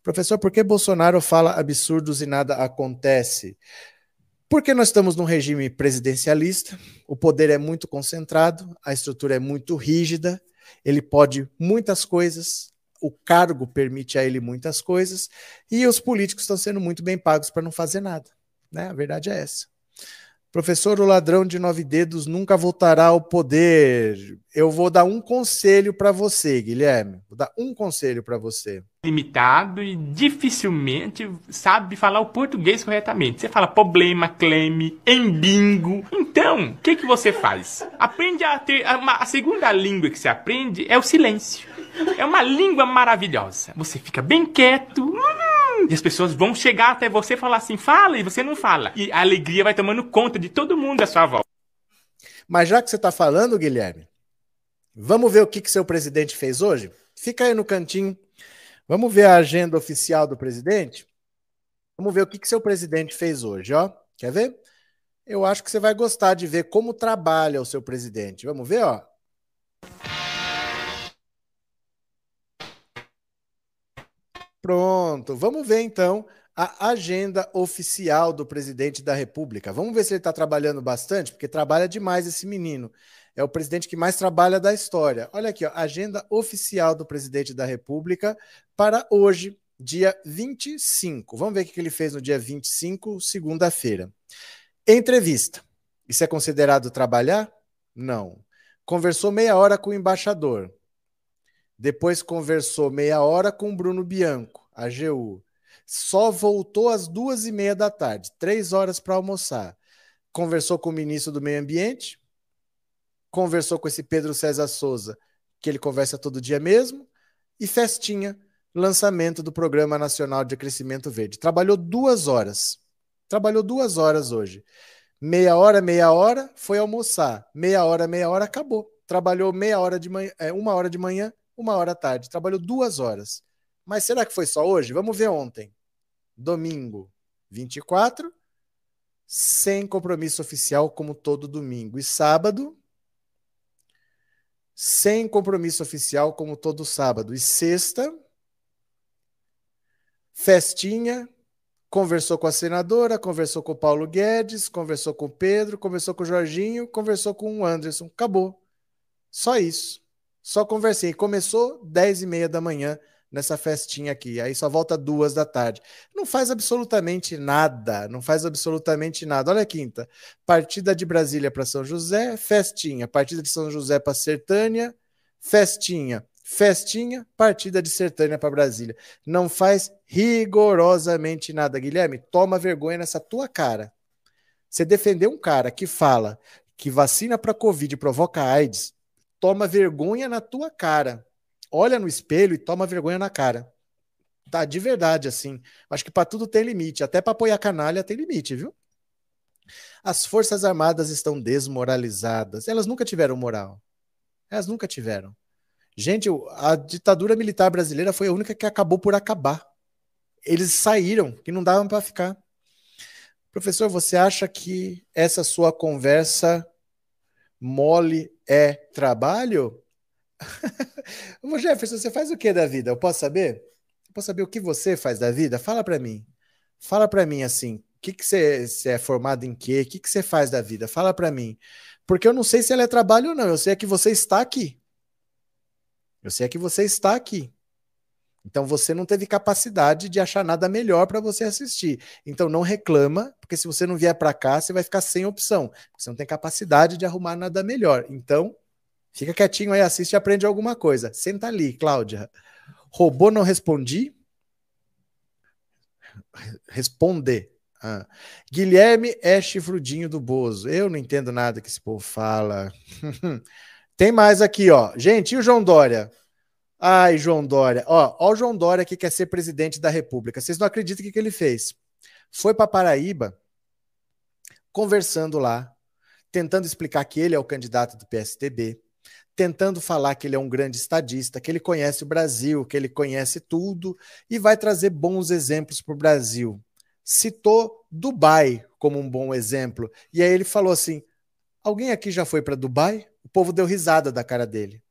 Professor, por que Bolsonaro fala absurdos e nada acontece? Porque nós estamos num regime presidencialista, o poder é muito concentrado, a estrutura é muito rígida, ele pode muitas coisas, o cargo permite a ele muitas coisas e os políticos estão sendo muito bem pagos para não fazer nada. Né? A verdade é essa. Professor, o ladrão de nove dedos nunca voltará ao poder. Eu vou dar um conselho para você, Guilherme. Vou dar um conselho para você. Limitado e dificilmente sabe falar o português corretamente. Você fala problema, cleme, embingo. Então, o que, que você faz? Aprende a ter. A, a segunda língua que você aprende é o silêncio. É uma língua maravilhosa. Você fica bem quieto. Hum, e as pessoas vão chegar até você e falar assim, fala, e você não fala. E a alegria vai tomando conta de todo mundo à sua volta. Mas já que você está falando, Guilherme, vamos ver o que, que seu presidente fez hoje? Fica aí no cantinho. Vamos ver a agenda oficial do presidente? Vamos ver o que, que seu presidente fez hoje, ó. Quer ver? Eu acho que você vai gostar de ver como trabalha o seu presidente. Vamos ver, ó. Pronto, vamos ver então a agenda oficial do presidente da República. Vamos ver se ele está trabalhando bastante, porque trabalha demais esse menino. É o presidente que mais trabalha da história. Olha aqui, ó, agenda oficial do presidente da República para hoje, dia 25. Vamos ver o que ele fez no dia 25, segunda-feira. Entrevista. Isso é considerado trabalhar? Não. Conversou meia hora com o embaixador. Depois conversou meia hora com Bruno Bianco, AGU. Só voltou às duas e meia da tarde, três horas para almoçar. Conversou com o ministro do Meio Ambiente, conversou com esse Pedro César Souza, que ele conversa todo dia mesmo, e festinha, lançamento do Programa Nacional de Crescimento Verde. Trabalhou duas horas. Trabalhou duas horas hoje. Meia hora, meia hora, foi almoçar. Meia hora, meia hora, acabou. Trabalhou meia hora de manhã, é, uma hora de manhã, uma hora à tarde. Trabalhou duas horas. Mas será que foi só hoje? Vamos ver ontem. Domingo, 24, sem compromisso oficial, como todo domingo. E sábado, sem compromisso oficial, como todo sábado. E sexta, festinha, conversou com a senadora, conversou com o Paulo Guedes, conversou com o Pedro, conversou com o Jorginho, conversou com o Anderson. Acabou. Só isso. Só conversei. Começou 10 e meia da manhã nessa festinha aqui. Aí só volta duas da tarde. Não faz absolutamente nada. Não faz absolutamente nada. Olha a quinta. Partida de Brasília para São José, festinha. Partida de São José para Sertânia, festinha. Festinha, partida de Sertânia para Brasília. Não faz rigorosamente nada. Guilherme, toma vergonha nessa tua cara. Você defender um cara que fala que vacina para Covid provoca AIDS, toma vergonha na tua cara. Olha no espelho e toma vergonha na cara. Tá, de verdade, assim. Acho que para tudo tem limite. Até para apoiar canalha tem limite, viu? As Forças Armadas estão desmoralizadas. Elas nunca tiveram moral. Elas nunca tiveram. Gente, a ditadura militar brasileira foi a única que acabou por acabar. Eles saíram, que não davam para ficar. Professor, você acha que essa sua conversa mole é trabalho? [laughs] Ô Jefferson, você faz o que da vida? Eu posso saber? Eu posso saber o que você faz da vida? Fala para mim. Fala para mim assim. O que, que você, você, é formado em quê? O que, que você faz da vida? Fala para mim. Porque eu não sei se ela é trabalho ou não. Eu sei é que você está aqui. Eu sei é que você está aqui. Então você não teve capacidade de achar nada melhor para você assistir. Então não reclama, porque se você não vier para cá, você vai ficar sem opção. Você não tem capacidade de arrumar nada melhor. Então, fica quietinho aí, assiste e aprende alguma coisa. Senta ali, Cláudia. Robô não respondi? Responder. Ah. Guilherme é chifrudinho do Bozo. Eu não entendo nada que esse povo fala. [laughs] Tem mais aqui, ó. Gente, e o João Dória? Ai, João Dória. Ó, ó o João Dória que quer ser presidente da República. Vocês não acreditam o que, que ele fez? Foi para Paraíba, conversando lá, tentando explicar que ele é o candidato do PSTB, tentando falar que ele é um grande estadista, que ele conhece o Brasil, que ele conhece tudo e vai trazer bons exemplos para o Brasil. Citou Dubai como um bom exemplo. E aí ele falou assim: alguém aqui já foi para Dubai? O povo deu risada da cara dele.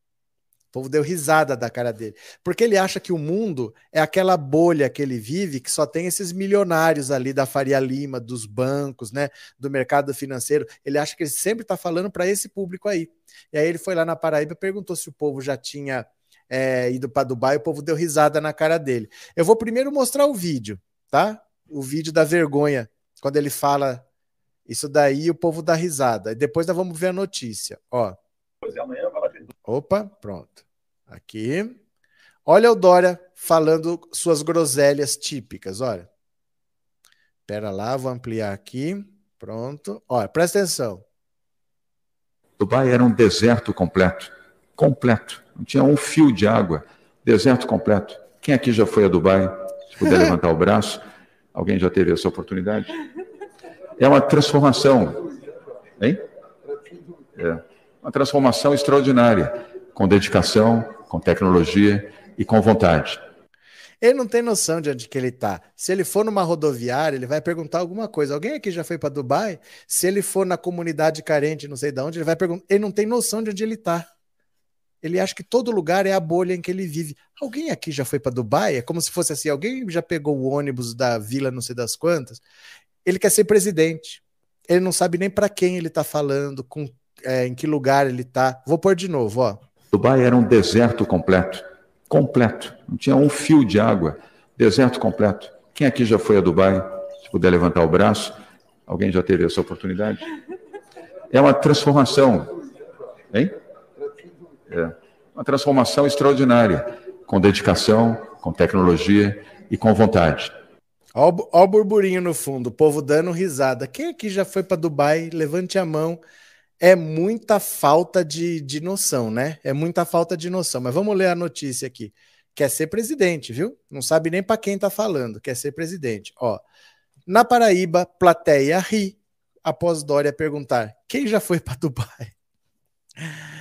O povo deu risada da cara dele. Porque ele acha que o mundo é aquela bolha que ele vive, que só tem esses milionários ali da Faria Lima, dos bancos, né, do mercado financeiro. Ele acha que ele sempre está falando para esse público aí. E aí ele foi lá na Paraíba e perguntou se o povo já tinha é, ido para Dubai. O povo deu risada na cara dele. Eu vou primeiro mostrar o vídeo, tá? O vídeo da vergonha, quando ele fala isso daí, o povo dá risada. E depois nós vamos ver a notícia. Ó. Opa, pronto. Aqui. Olha o Dória falando suas groselhas típicas, olha. Pera lá, vou ampliar aqui. Pronto. Olha, presta atenção. Dubai era um deserto completo. Completo. Não tinha um fio de água. Deserto completo. Quem aqui já foi a Dubai? Se puder levantar o braço. Alguém já teve essa oportunidade? É uma transformação. Hein? É uma transformação extraordinária, com dedicação, com tecnologia e com vontade. Ele não tem noção de onde que ele está. Se ele for numa rodoviária, ele vai perguntar alguma coisa. Alguém aqui já foi para Dubai? Se ele for na comunidade carente, não sei de onde, ele vai perguntar. Ele não tem noção de onde ele está. Ele acha que todo lugar é a bolha em que ele vive. Alguém aqui já foi para Dubai? É como se fosse assim: alguém já pegou o ônibus da vila, não sei das quantas. Ele quer ser presidente. Ele não sabe nem para quem ele está falando, com, é, em que lugar ele está. Vou pôr de novo, ó. Dubai era um deserto completo completo. Não tinha um fio de água. Deserto completo. Quem aqui já foi a Dubai? Se puder levantar o braço. Alguém já teve essa oportunidade? É uma transformação. Hein? É. Uma transformação extraordinária. Com dedicação, com tecnologia e com vontade. Olha o burburinho no fundo, o povo dando risada. Quem aqui já foi para Dubai? Levante a mão é muita falta de, de noção, né? É muita falta de noção. Mas vamos ler a notícia aqui. Quer ser presidente, viu? Não sabe nem para quem tá falando. Quer ser presidente. Ó, na Paraíba, plateia ri após Dória perguntar: quem já foi para Dubai? [laughs]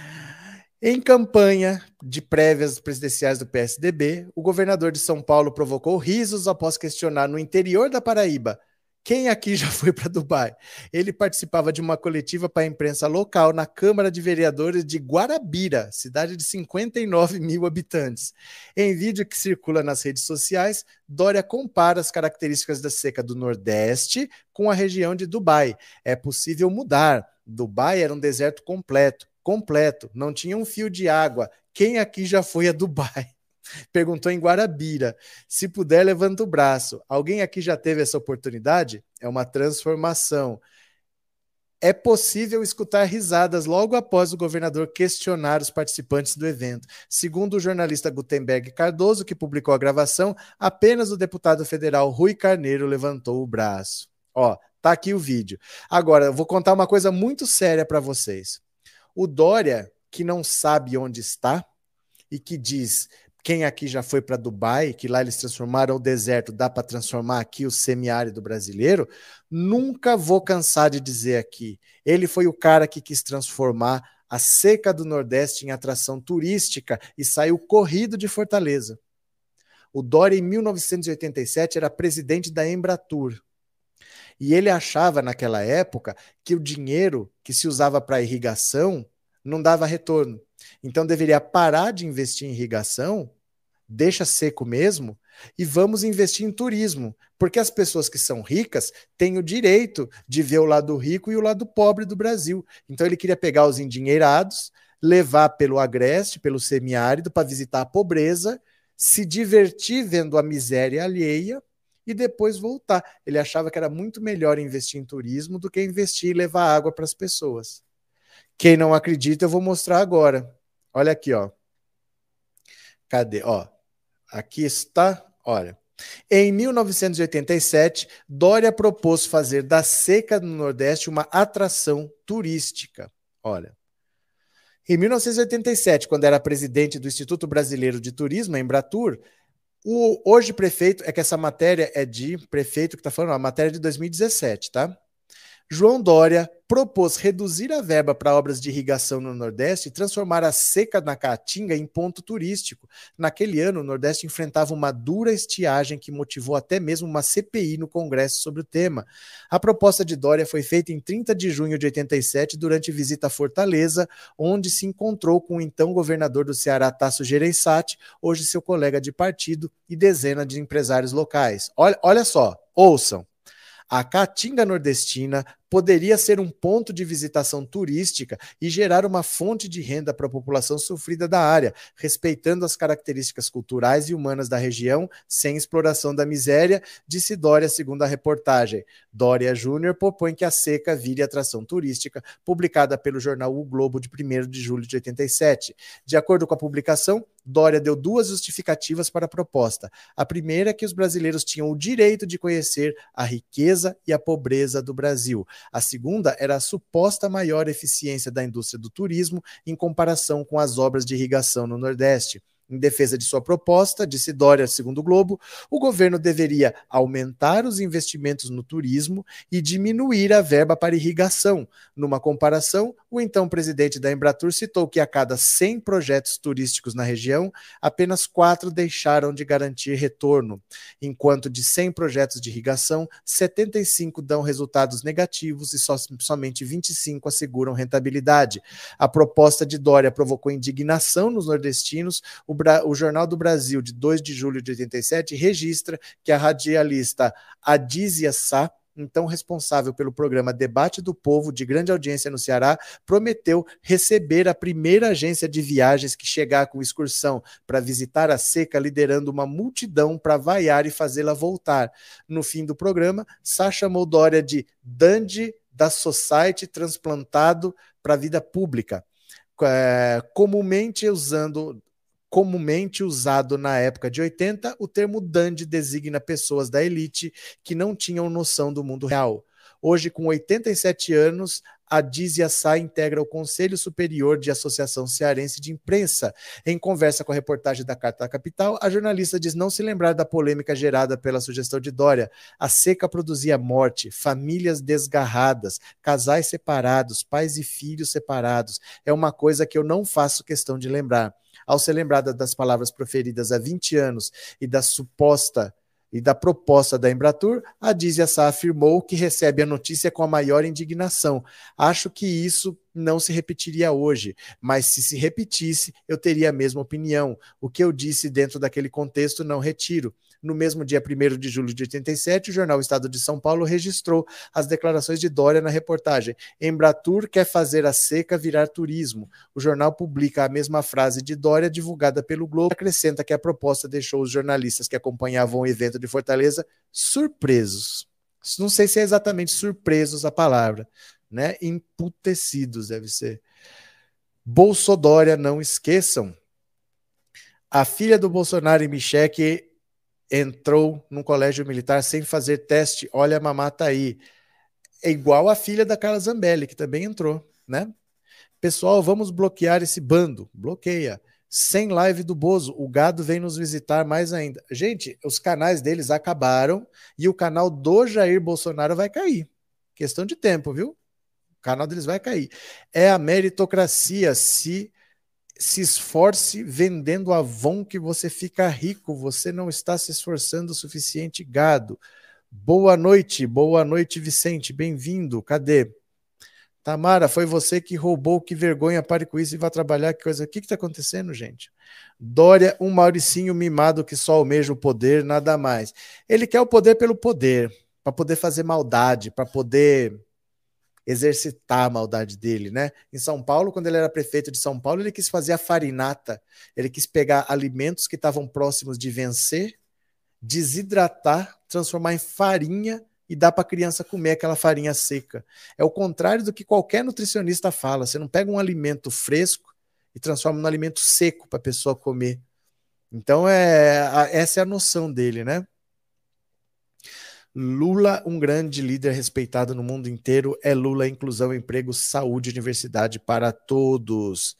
Em campanha de prévias presidenciais do PSDB, o governador de São Paulo provocou risos após questionar no interior da Paraíba quem aqui já foi para Dubai? Ele participava de uma coletiva para a imprensa local na Câmara de Vereadores de Guarabira, cidade de 59 mil habitantes. Em vídeo que circula nas redes sociais, Dória compara as características da seca do Nordeste com a região de Dubai. É possível mudar. Dubai era um deserto completo, completo, não tinha um fio de água. Quem aqui já foi a Dubai? Perguntou em Guarabira. Se puder, levanta o braço. Alguém aqui já teve essa oportunidade? É uma transformação. É possível escutar risadas logo após o governador questionar os participantes do evento. Segundo o jornalista Gutenberg Cardoso, que publicou a gravação, apenas o deputado federal Rui Carneiro levantou o braço. Ó, tá aqui o vídeo. Agora, eu vou contar uma coisa muito séria para vocês. O Dória, que não sabe onde está e que diz quem aqui já foi para Dubai, que lá eles transformaram o deserto, dá para transformar aqui o semiárido brasileiro, nunca vou cansar de dizer aqui. Ele foi o cara que quis transformar a seca do Nordeste em atração turística e saiu corrido de Fortaleza. O Dória, em 1987, era presidente da Embratur. E ele achava naquela época que o dinheiro que se usava para irrigação não dava retorno. Então deveria parar de investir em irrigação, deixa seco mesmo, e vamos investir em turismo, porque as pessoas que são ricas têm o direito de ver o lado rico e o lado pobre do Brasil. Então ele queria pegar os endinheirados, levar pelo agreste, pelo semiárido, para visitar a pobreza, se divertir vendo a miséria alheia e depois voltar. Ele achava que era muito melhor investir em turismo do que investir e levar água para as pessoas. Quem não acredita, eu vou mostrar agora. Olha aqui, ó. Cadê? Ó, aqui está. Olha. Em 1987, Dória propôs fazer da seca no Nordeste uma atração turística. Olha. Em 1987, quando era presidente do Instituto Brasileiro de Turismo, Embratur, o hoje prefeito, é que essa matéria é de prefeito que está falando, a matéria é de 2017, tá? João Dória propôs reduzir a verba para obras de irrigação no Nordeste e transformar a seca na Caatinga em ponto turístico. Naquele ano, o Nordeste enfrentava uma dura estiagem que motivou até mesmo uma CPI no Congresso sobre o tema. A proposta de Dória foi feita em 30 de junho de 87 durante visita a Fortaleza, onde se encontrou com o então governador do Ceará, Tasso Gereissati, hoje seu colega de partido, e dezenas de empresários locais. Olha, olha só, ouçam. A Caatinga Nordestina poderia ser um ponto de visitação turística e gerar uma fonte de renda para a população sofrida da área, respeitando as características culturais e humanas da região, sem exploração da miséria, disse Dória, segundo a reportagem. Dória Júnior propõe que a seca vire atração turística, publicada pelo jornal O Globo de 1 de julho de 87. De acordo com a publicação, Dória deu duas justificativas para a proposta. A primeira é que os brasileiros tinham o direito de conhecer a riqueza e a pobreza do Brasil. A segunda era a suposta maior eficiência da indústria do turismo em comparação com as obras de irrigação no Nordeste. Em defesa de sua proposta, disse Dória, segundo o Globo, o governo deveria aumentar os investimentos no turismo e diminuir a verba para irrigação. Numa comparação, o então presidente da Embratur citou que a cada 100 projetos turísticos na região, apenas quatro deixaram de garantir retorno, enquanto de 100 projetos de irrigação, 75 dão resultados negativos e só, somente 25 asseguram rentabilidade. A proposta de Dória provocou indignação nos nordestinos. O o, o, Jornal do Brasil, de 2 de julho de 87, registra que a radialista Adízia Sá, então responsável pelo programa Debate do Povo, de grande audiência no Ceará, prometeu receber a primeira agência de viagens que chegar com excursão para visitar a seca, liderando uma multidão para vaiar e fazê-la voltar. No fim do programa, Sá chamou Dória de Dandy da Society transplantado para a vida pública. É, comumente usando comumente usado na época de 80, o termo dandy designa pessoas da elite que não tinham noção do mundo real. Hoje, com 87 anos, a Dizia Sá integra o Conselho Superior de Associação Cearense de Imprensa. Em conversa com a reportagem da Carta da Capital, a jornalista diz não se lembrar da polêmica gerada pela sugestão de Dória. A seca produzia morte, famílias desgarradas, casais separados, pais e filhos separados. É uma coisa que eu não faço questão de lembrar ao ser lembrada das palavras proferidas há 20 anos e da suposta e da proposta da Embratur, a Dizia Sá afirmou que recebe a notícia com a maior indignação. Acho que isso não se repetiria hoje, mas se se repetisse, eu teria a mesma opinião. O que eu disse dentro daquele contexto não retiro. No mesmo dia 1 de julho de 87, o jornal Estado de São Paulo registrou as declarações de Dória na reportagem. Embratur quer fazer a seca virar turismo. O jornal publica a mesma frase de Dória, divulgada pelo Globo, acrescenta que a proposta deixou os jornalistas que acompanhavam o evento de Fortaleza surpresos. Não sei se é exatamente surpresos a palavra, né? Emputecidos deve ser. Bolsodória, não esqueçam. A filha do Bolsonaro em Micheque entrou num colégio militar sem fazer teste. Olha a mamata aí. É igual a filha da Carla Zambelli, que também entrou, né? Pessoal, vamos bloquear esse bando. Bloqueia. Sem live do Bozo, o gado vem nos visitar mais ainda. Gente, os canais deles acabaram e o canal do Jair Bolsonaro vai cair. Questão de tempo, viu? O canal deles vai cair. É a meritocracia se se esforce vendendo Avon que você fica rico, você não está se esforçando o suficiente, gado. Boa noite, boa noite, Vicente, bem-vindo. Cadê? Tamara, foi você que roubou, que vergonha, pare com isso e vá trabalhar, que coisa. O que está acontecendo, gente? Dória, um Mauricinho mimado que só almeja o poder, nada mais. Ele quer o poder pelo poder, para poder fazer maldade, para poder exercitar a maldade dele, né? Em São Paulo, quando ele era prefeito de São Paulo, ele quis fazer a farinata, ele quis pegar alimentos que estavam próximos de vencer, desidratar, transformar em farinha e dar para a criança comer aquela farinha seca. É o contrário do que qualquer nutricionista fala. Você não pega um alimento fresco e transforma num alimento seco para a pessoa comer. Então, é, essa é a noção dele, né? Lula, um grande líder respeitado no mundo inteiro, é Lula inclusão, emprego, saúde, universidade para todos.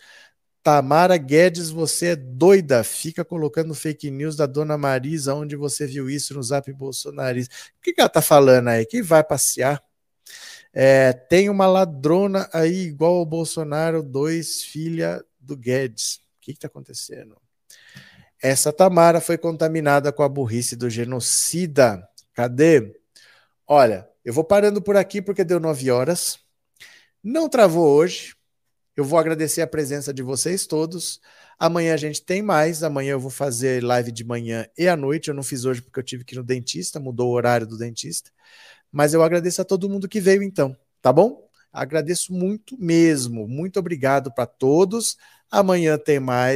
Tamara Guedes, você é doida, fica colocando fake news da dona Marisa, onde você viu isso no Zap Bolsonarista. O que, que ela tá falando aí? Quem vai passear? É, tem uma ladrona aí, igual ao Bolsonaro, dois filha do Guedes. O que está acontecendo? Essa Tamara foi contaminada com a burrice do genocida. Cadê? Olha, eu vou parando por aqui porque deu nove horas. Não travou hoje. Eu vou agradecer a presença de vocês todos. Amanhã a gente tem mais. Amanhã eu vou fazer live de manhã e à noite. Eu não fiz hoje porque eu tive que ir no dentista, mudou o horário do dentista. Mas eu agradeço a todo mundo que veio então, tá bom? Agradeço muito mesmo. Muito obrigado para todos. Amanhã tem mais.